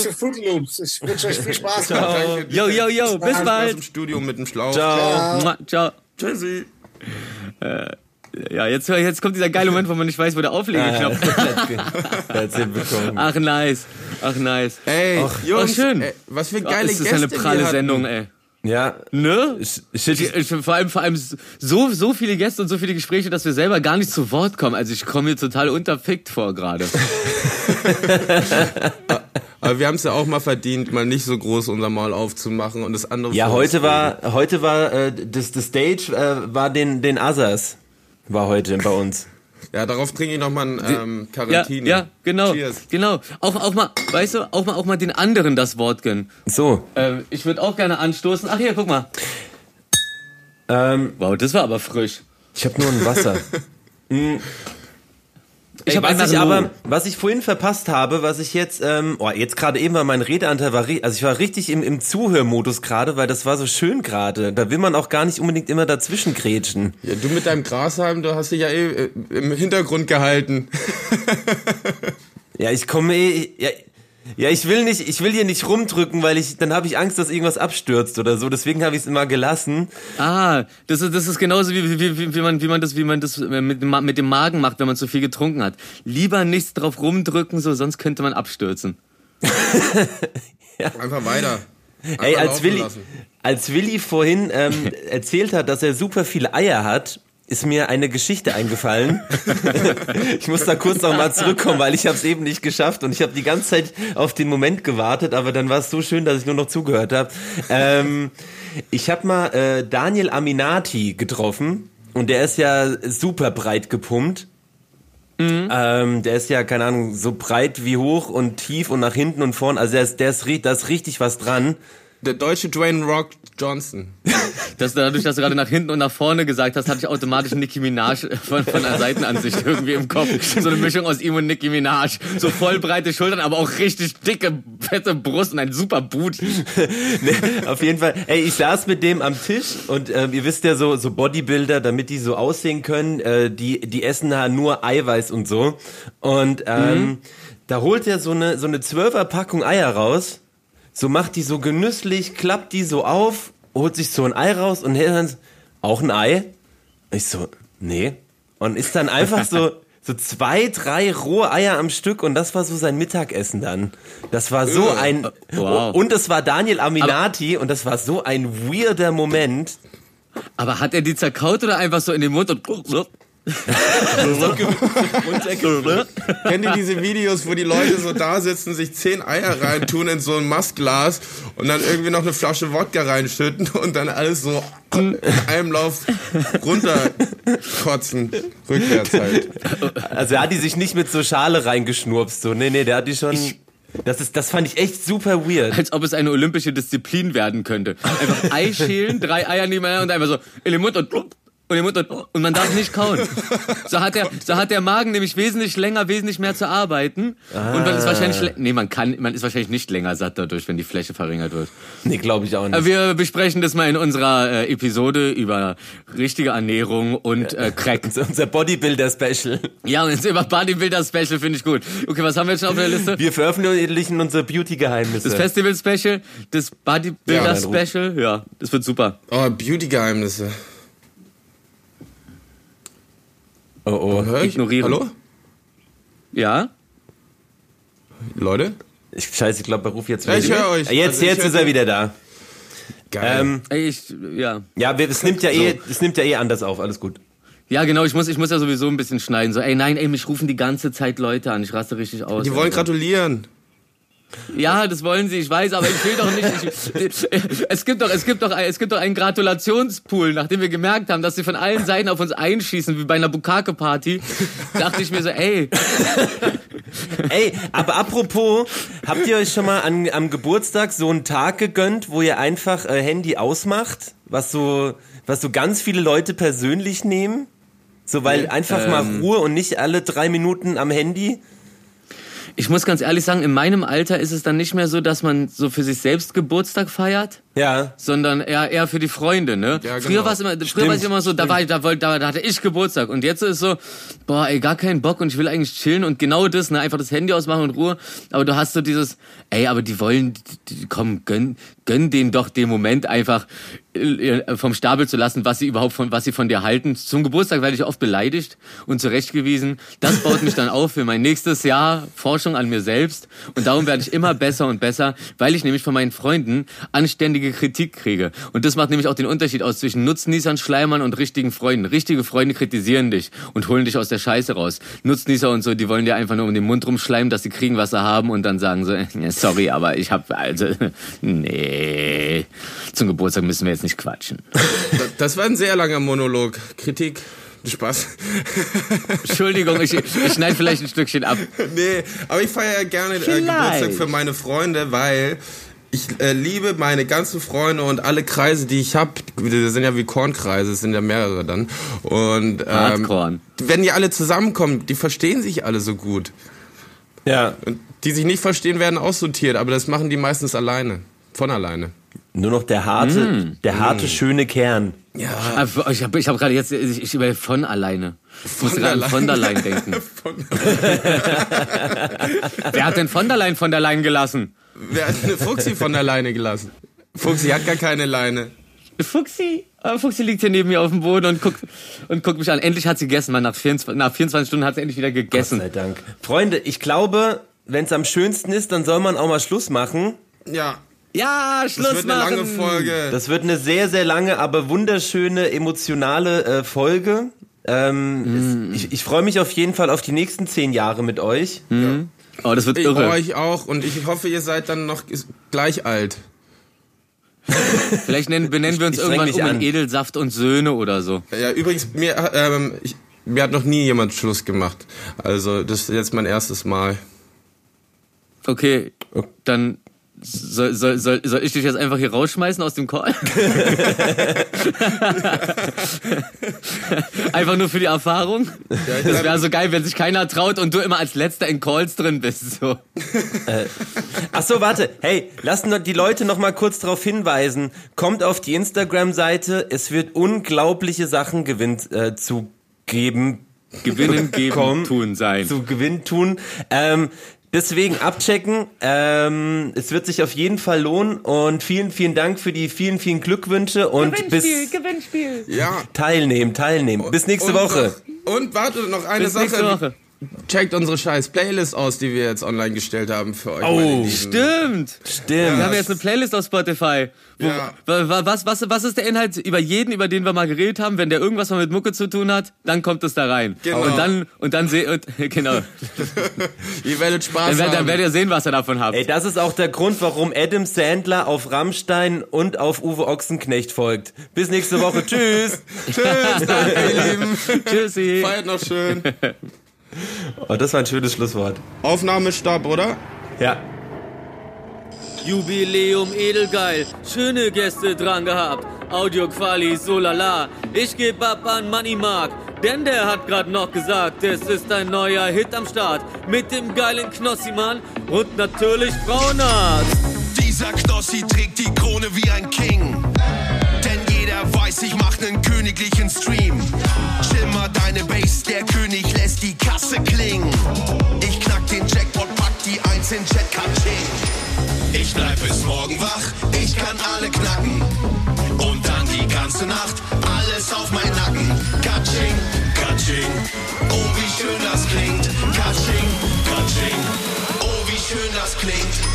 zu. Ich wünsche euch viel Spaß. Danke. Yo, yo, yo, bis Spaß bald. im Studio mit dem Schlauch. Ciao. Mua, Ciao. Tschüssi. Ja, jetzt, jetzt kommt dieser geile Moment, wo man nicht weiß, wo der Auflegeknopf ist. Hat's hinbekommen. Ach, nice. Ach, nice. Ey, Ach, Jungs, ach, schön. Ey, was für Oh, geile ist das Gäste eine pralle. Sendung, ey. Ja. Ne? Shit, Ich, ich, vor allem, vor allem so, so viele Gäste und so viele Gespräche, dass wir selber gar nicht zu Wort kommen. Also ich komme mir total unterfickt vor gerade. Aber wir haben es ja auch mal verdient, mal nicht so groß unser Maul aufzumachen und das andere Ja, heute war, heute war, äh, das, das Stage, äh, war den, den Asas. War heute bei uns. Ja, darauf trinke ich nochmal ein ähm, Ja, Carantini. ja, genau, Cheers. genau. Auch, auch mal, weißt du, auch mal, auch mal den anderen das Wort gönnen. So. Ähm, ich würde auch gerne anstoßen. Ach hier, guck mal. Ähm, Wow, das war aber frisch. ich habe nur ein Wasser. Hm. Ich Ey, hab was ich aber, was ich vorhin verpasst habe, was ich jetzt, ähm, oh, jetzt gerade eben war mein Redeanteil war, also ich war richtig im, im Zuhörmodus gerade, weil das war so schön gerade. Da will man auch gar nicht unbedingt immer dazwischen grätschen. Ja, du mit deinem Grashalm, du hast dich ja eh äh, im Hintergrund gehalten. Ja, ich komme eh, ja, Ja, ich will nicht, ich will hier nicht rumdrücken, weil ich, dann habe ich Angst, dass irgendwas abstürzt oder so. Deswegen habe ich es immer gelassen. Ah, das ist, das ist genauso wie, wie, wie, wie, man, wie man das, wie man das mit, mit dem Magen macht, wenn man zu viel getrunken hat. Lieber nichts drauf rumdrücken, so, sonst könnte man abstürzen. Einfach weiter. Einfach Ey, als Willi, lassen. als Willi vorhin ähm, erzählt hat, dass er super viele Eier hat, ist mir eine Geschichte eingefallen. ich muss da kurz noch mal zurückkommen, weil ich habe es eben nicht geschafft und ich habe die ganze Zeit auf den Moment gewartet, aber dann war es so schön, dass ich nur noch zugehört habe. Ähm, ich habe mal äh, Daniel Aminati getroffen und der ist ja super breit gepumpt. Ähm, der ist ja, keine Ahnung, so breit wie hoch und tief und nach hinten und vorn. Also der ist, der ist, da ist richtig was dran. Der deutsche Dwayne Rock Johnson. Das, dadurch, dass du gerade nach hinten und nach vorne gesagt hast, hatte ich automatisch Nicki Minaj von, von der Seitenansicht irgendwie im Kopf. So eine Mischung aus ihm und Nicki Minaj. So voll breite Schultern, aber auch richtig dicke, fette Brust und ein super Booty. nee, auf jeden Fall. Ey, ich saß mit dem am Tisch und ähm, ihr wisst ja so, so Bodybuilder, damit die so aussehen können, äh, die, die essen da nur Eiweiß und so. Und ähm, Mhm. da holt er so eine, so eine Zwölfer-Packung Eier raus, so macht die so genüsslich, klappt die so auf, holt sich so ein Ei raus und hält dann auch ein Ei? Ich so, nee. Und ist dann einfach so, so zwei, drei rohe Eier am Stück und das war so sein Mittagessen dann. Das war so Äh, ein, wow. und es war Daniel Aminati und das war so ein weirder Moment. Aber hat er die zerkaut oder einfach so in den Mund und... Kennt ihr diese Videos, wo die Leute so da sitzen, sich zehn Eier reintun in so ein Mastglas und dann irgendwie noch eine Flasche Wodka reinschütten und dann alles so in einem Lauf runterkotzen, rückwärts halt. Also er hat die sich nicht mit so Schale reingeschnurpst, so. Nee, nee, der hat die schon. das ist, das fand ich echt super weird. Als ob es eine olympische Disziplin werden könnte. Einfach Ei schälen, drei Eier nebeneinander und einfach so in den Mund und und den Mund und, und man darf nicht kauen. So hat der, so hat der Magen nämlich wesentlich länger, wesentlich mehr zu arbeiten. Und man ist wahrscheinlich, le- nee, man kann, man ist wahrscheinlich nicht länger satt dadurch, wenn die Fläche verringert wird. Nee, glaube ich auch nicht. Wir besprechen das mal in unserer äh, Episode über richtige Ernährung und äh, Crack. Unser Bodybuilder-Special. Ja, und jetzt über Bodybuilder-Special finde ich gut. Okay, was haben wir jetzt schon auf der Liste? Wir veröffentlichen unsere Beauty-Geheimnisse. Das Festival-Special, das Bodybuilder-Special, ja, das wird super. Oh, Beauty-Geheimnisse. Oh, oh. Hör ich? Ignorieren. Hallo? Ja? Leute? Ich, scheiße, ich glaube, er ruft jetzt Ja, ich wieder. höre euch. Jetzt, Also jetzt ist er wieder da. Geil. Ähm, Ey, Ich, ja. ja, wir- es nimmt ja eh, es nimmt ja eh anders auf. Alles gut. Ja, genau, ich muss, ich muss ja sowieso ein bisschen schneiden. So, ey, nein, ey, mich rufen die ganze Zeit Leute an. Ich raste richtig aus. Die wollen Alter. gratulieren. Ja, das wollen sie, ich weiß, aber ich will doch nicht. Ich, es gibt doch, es gibt doch, es gibt doch einen Gratulationspool, nachdem wir gemerkt haben, dass sie von allen Seiten auf uns einschießen, wie bei einer Bukake-Party. Dachte ich mir so, ey, Ey, aber apropos, habt ihr euch schon mal an, am Geburtstag so einen Tag gegönnt, wo ihr einfach äh, Handy ausmacht, was so, was so ganz viele Leute persönlich nehmen? So, weil einfach mal Ähm. Ruhe und nicht alle drei Minuten am Handy. Ich muss ganz ehrlich sagen, in meinem Alter ist es dann nicht mehr so, dass man so für sich selbst Geburtstag feiert. Ja. sondern eher eher für die Freunde, ne? Ja, genau. Früher war es immer, früher war es immer so, da war ich, da wollte, da, da hatte ich Geburtstag und jetzt ist so, boah, ey, gar keinen Bock und ich will eigentlich chillen und genau das, ne, einfach das Handy ausmachen und Ruhe. Aber du hast so dieses, ey, aber die wollen, die, komm, gönn, gönn denen doch den Moment einfach äh, vom Stapel zu lassen, was sie überhaupt von, was sie von dir halten. Zum Geburtstag werde ich oft beleidigt und zurechtgewiesen. Das baut mich dann auf für mein nächstes Jahr Forschung an mir selbst und darum werde ich immer besser und besser, weil ich nämlich von meinen Freunden anständige Kritik kriege. Und das macht nämlich auch den Unterschied aus zwischen Nutznießern, Schleimern und richtigen Freunden. Richtige Freunde kritisieren dich und holen dich aus der Scheiße raus. Nutznießer und so, die wollen dir einfach nur um den Mund rumschleimen, dass sie kriegen, was sie haben und dann sagen so, sorry, aber ich habe also, nee, zum Geburtstag müssen wir jetzt nicht quatschen. Das war ein sehr langer Monolog. Kritik. Spaß. Entschuldigung, ich, ich schneide vielleicht ein Stückchen ab. nee, aber ich feiere ja gerne äh, Geburtstag für meine Freunde, weil ich äh, liebe meine ganzen Freunde und alle Kreise, die ich habe. Das sind ja wie Kornkreise, es sind ja mehrere dann. Und ähm, wenn die alle zusammenkommen, die verstehen sich alle so gut. Ja. Und die sich nicht verstehen, werden aussortiert, aber das machen die meistens alleine. Von alleine. Nur noch der harte, Mm. der harte, Mm. schöne Kern. Ja. Ich habe ich hab gerade jetzt, ich, ich über von alleine. Ich musste gerade an von der Leyen denken. Wer hat denn von der Leyen von der Leyen gelassen? Wer hat eine Fuchsi von der Leine gelassen? Fuchsi hat gar keine Leine. Fuchsi? Aber Fuchsi liegt hier neben mir auf dem Boden und guckt, und guckt mich an. Endlich hat sie gegessen, man. Nach 24, nach 24 Stunden hat sie endlich wieder gegessen. Gott sei Dank. Freunde, ich glaube, wenn es am schönsten ist, dann soll man auch mal Schluss machen. Ja. Ja, Schluss Das wird eine machen. lange Folge. Das wird eine sehr, sehr lange, aber wunderschöne, emotionale äh, Folge. Ähm, es, ich ich freue mich auf jeden Fall auf die nächsten zehn Jahre mit euch. Oh, das wird Ich irre. euch auch und ich hoffe, ihr seid dann noch gleich alt. Vielleicht nennen, benennen wir uns Ich- ich irgendwann um in an. Edelsaft und Söhne oder so. Ja, übrigens, mir, ähm, ich, mir hat noch nie jemand Schluss gemacht. Also, das ist jetzt mein erstes Mal. Okay, dann soll, soll, soll, soll ich dich jetzt einfach hier rausschmeißen aus dem Call? einfach nur für die Erfahrung? Das wäre so geil, wenn sich keiner traut und du immer als Letzter in Calls drin bist. So. Äh, ach so, warte. Hey, lasst nur die Leute noch mal kurz darauf hinweisen. Kommt auf die Instagram-Seite. Es wird unglaubliche Sachen gewinnt, äh, zu geben. Gewinnen, geben, bekommen. tun sein. Zu Gewinn tun. Ähm, deswegen abchecken. Ähm, es wird sich auf jeden Fall lohnen. Und vielen, vielen Dank für die vielen, vielen Glückwünsche. Und bis Gewinnspiel. Ja. teilnehmen, teilnehmen. Bis nächste Und Woche. Und warte, noch eine Bis Sache. nächste Woche. Checkt unsere scheiß Playlist aus, die wir jetzt online gestellt haben für euch. Oh, stimmt. Stimmt. Wir haben jetzt eine Playlist auf Spotify. Wo, Ja. wa- wa- was, was, was ist der Inhalt über jeden, über den wir mal geredet haben? Wenn der irgendwas mal mit Mucke zu tun hat, dann kommt es da rein. Genau. Und dann, und dann seh, und, genau. Ihr werdet Spaß Dann, werdet- dann haben. werdet ihr sehen, was ihr davon habt. Ey, das ist auch der Grund, warum Adam Sandler auf Rammstein und auf Uwe Ochsenknecht folgt. Bis nächste Woche. Tschüss. Tschüss, danke, ihr Lieben. Tschüssi. Feiert noch schön. Oh, das war ein schönes Schlusswort. Aufnahmestopp, oder? Ja. Jubiläum edelgeil, schöne Gäste dran gehabt. Audioquali, so lala. Ich geb ab an Money Mark, denn der hat grad noch gesagt, es ist ein neuer Hit am Start. Mit dem geilen Knossi-Mann und natürlich Frauenarzt. Dieser Knossi trägt die Krone wie ein King. Weiß, ich mach nen königlichen Stream. Schimmer deine Base, der König lässt die Kasse klingen. Ich knack den Jackpot, pack die Eins in Chat, Katsching. Ich bleib bis morgen wach, ich kann alle knacken. Und dann die ganze Nacht, alles auf mein Nacken. Katsching, Katsching, oh wie schön das klingt. Katsching, Katsching, oh wie schön das klingt.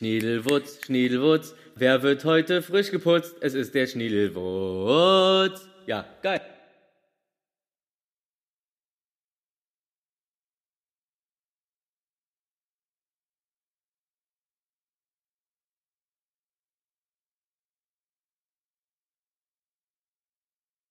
Schniedelwutz, Schniedelwutz, wer wird heute frisch geputzt? Es ist der Schniedelwutz. Ja, geil.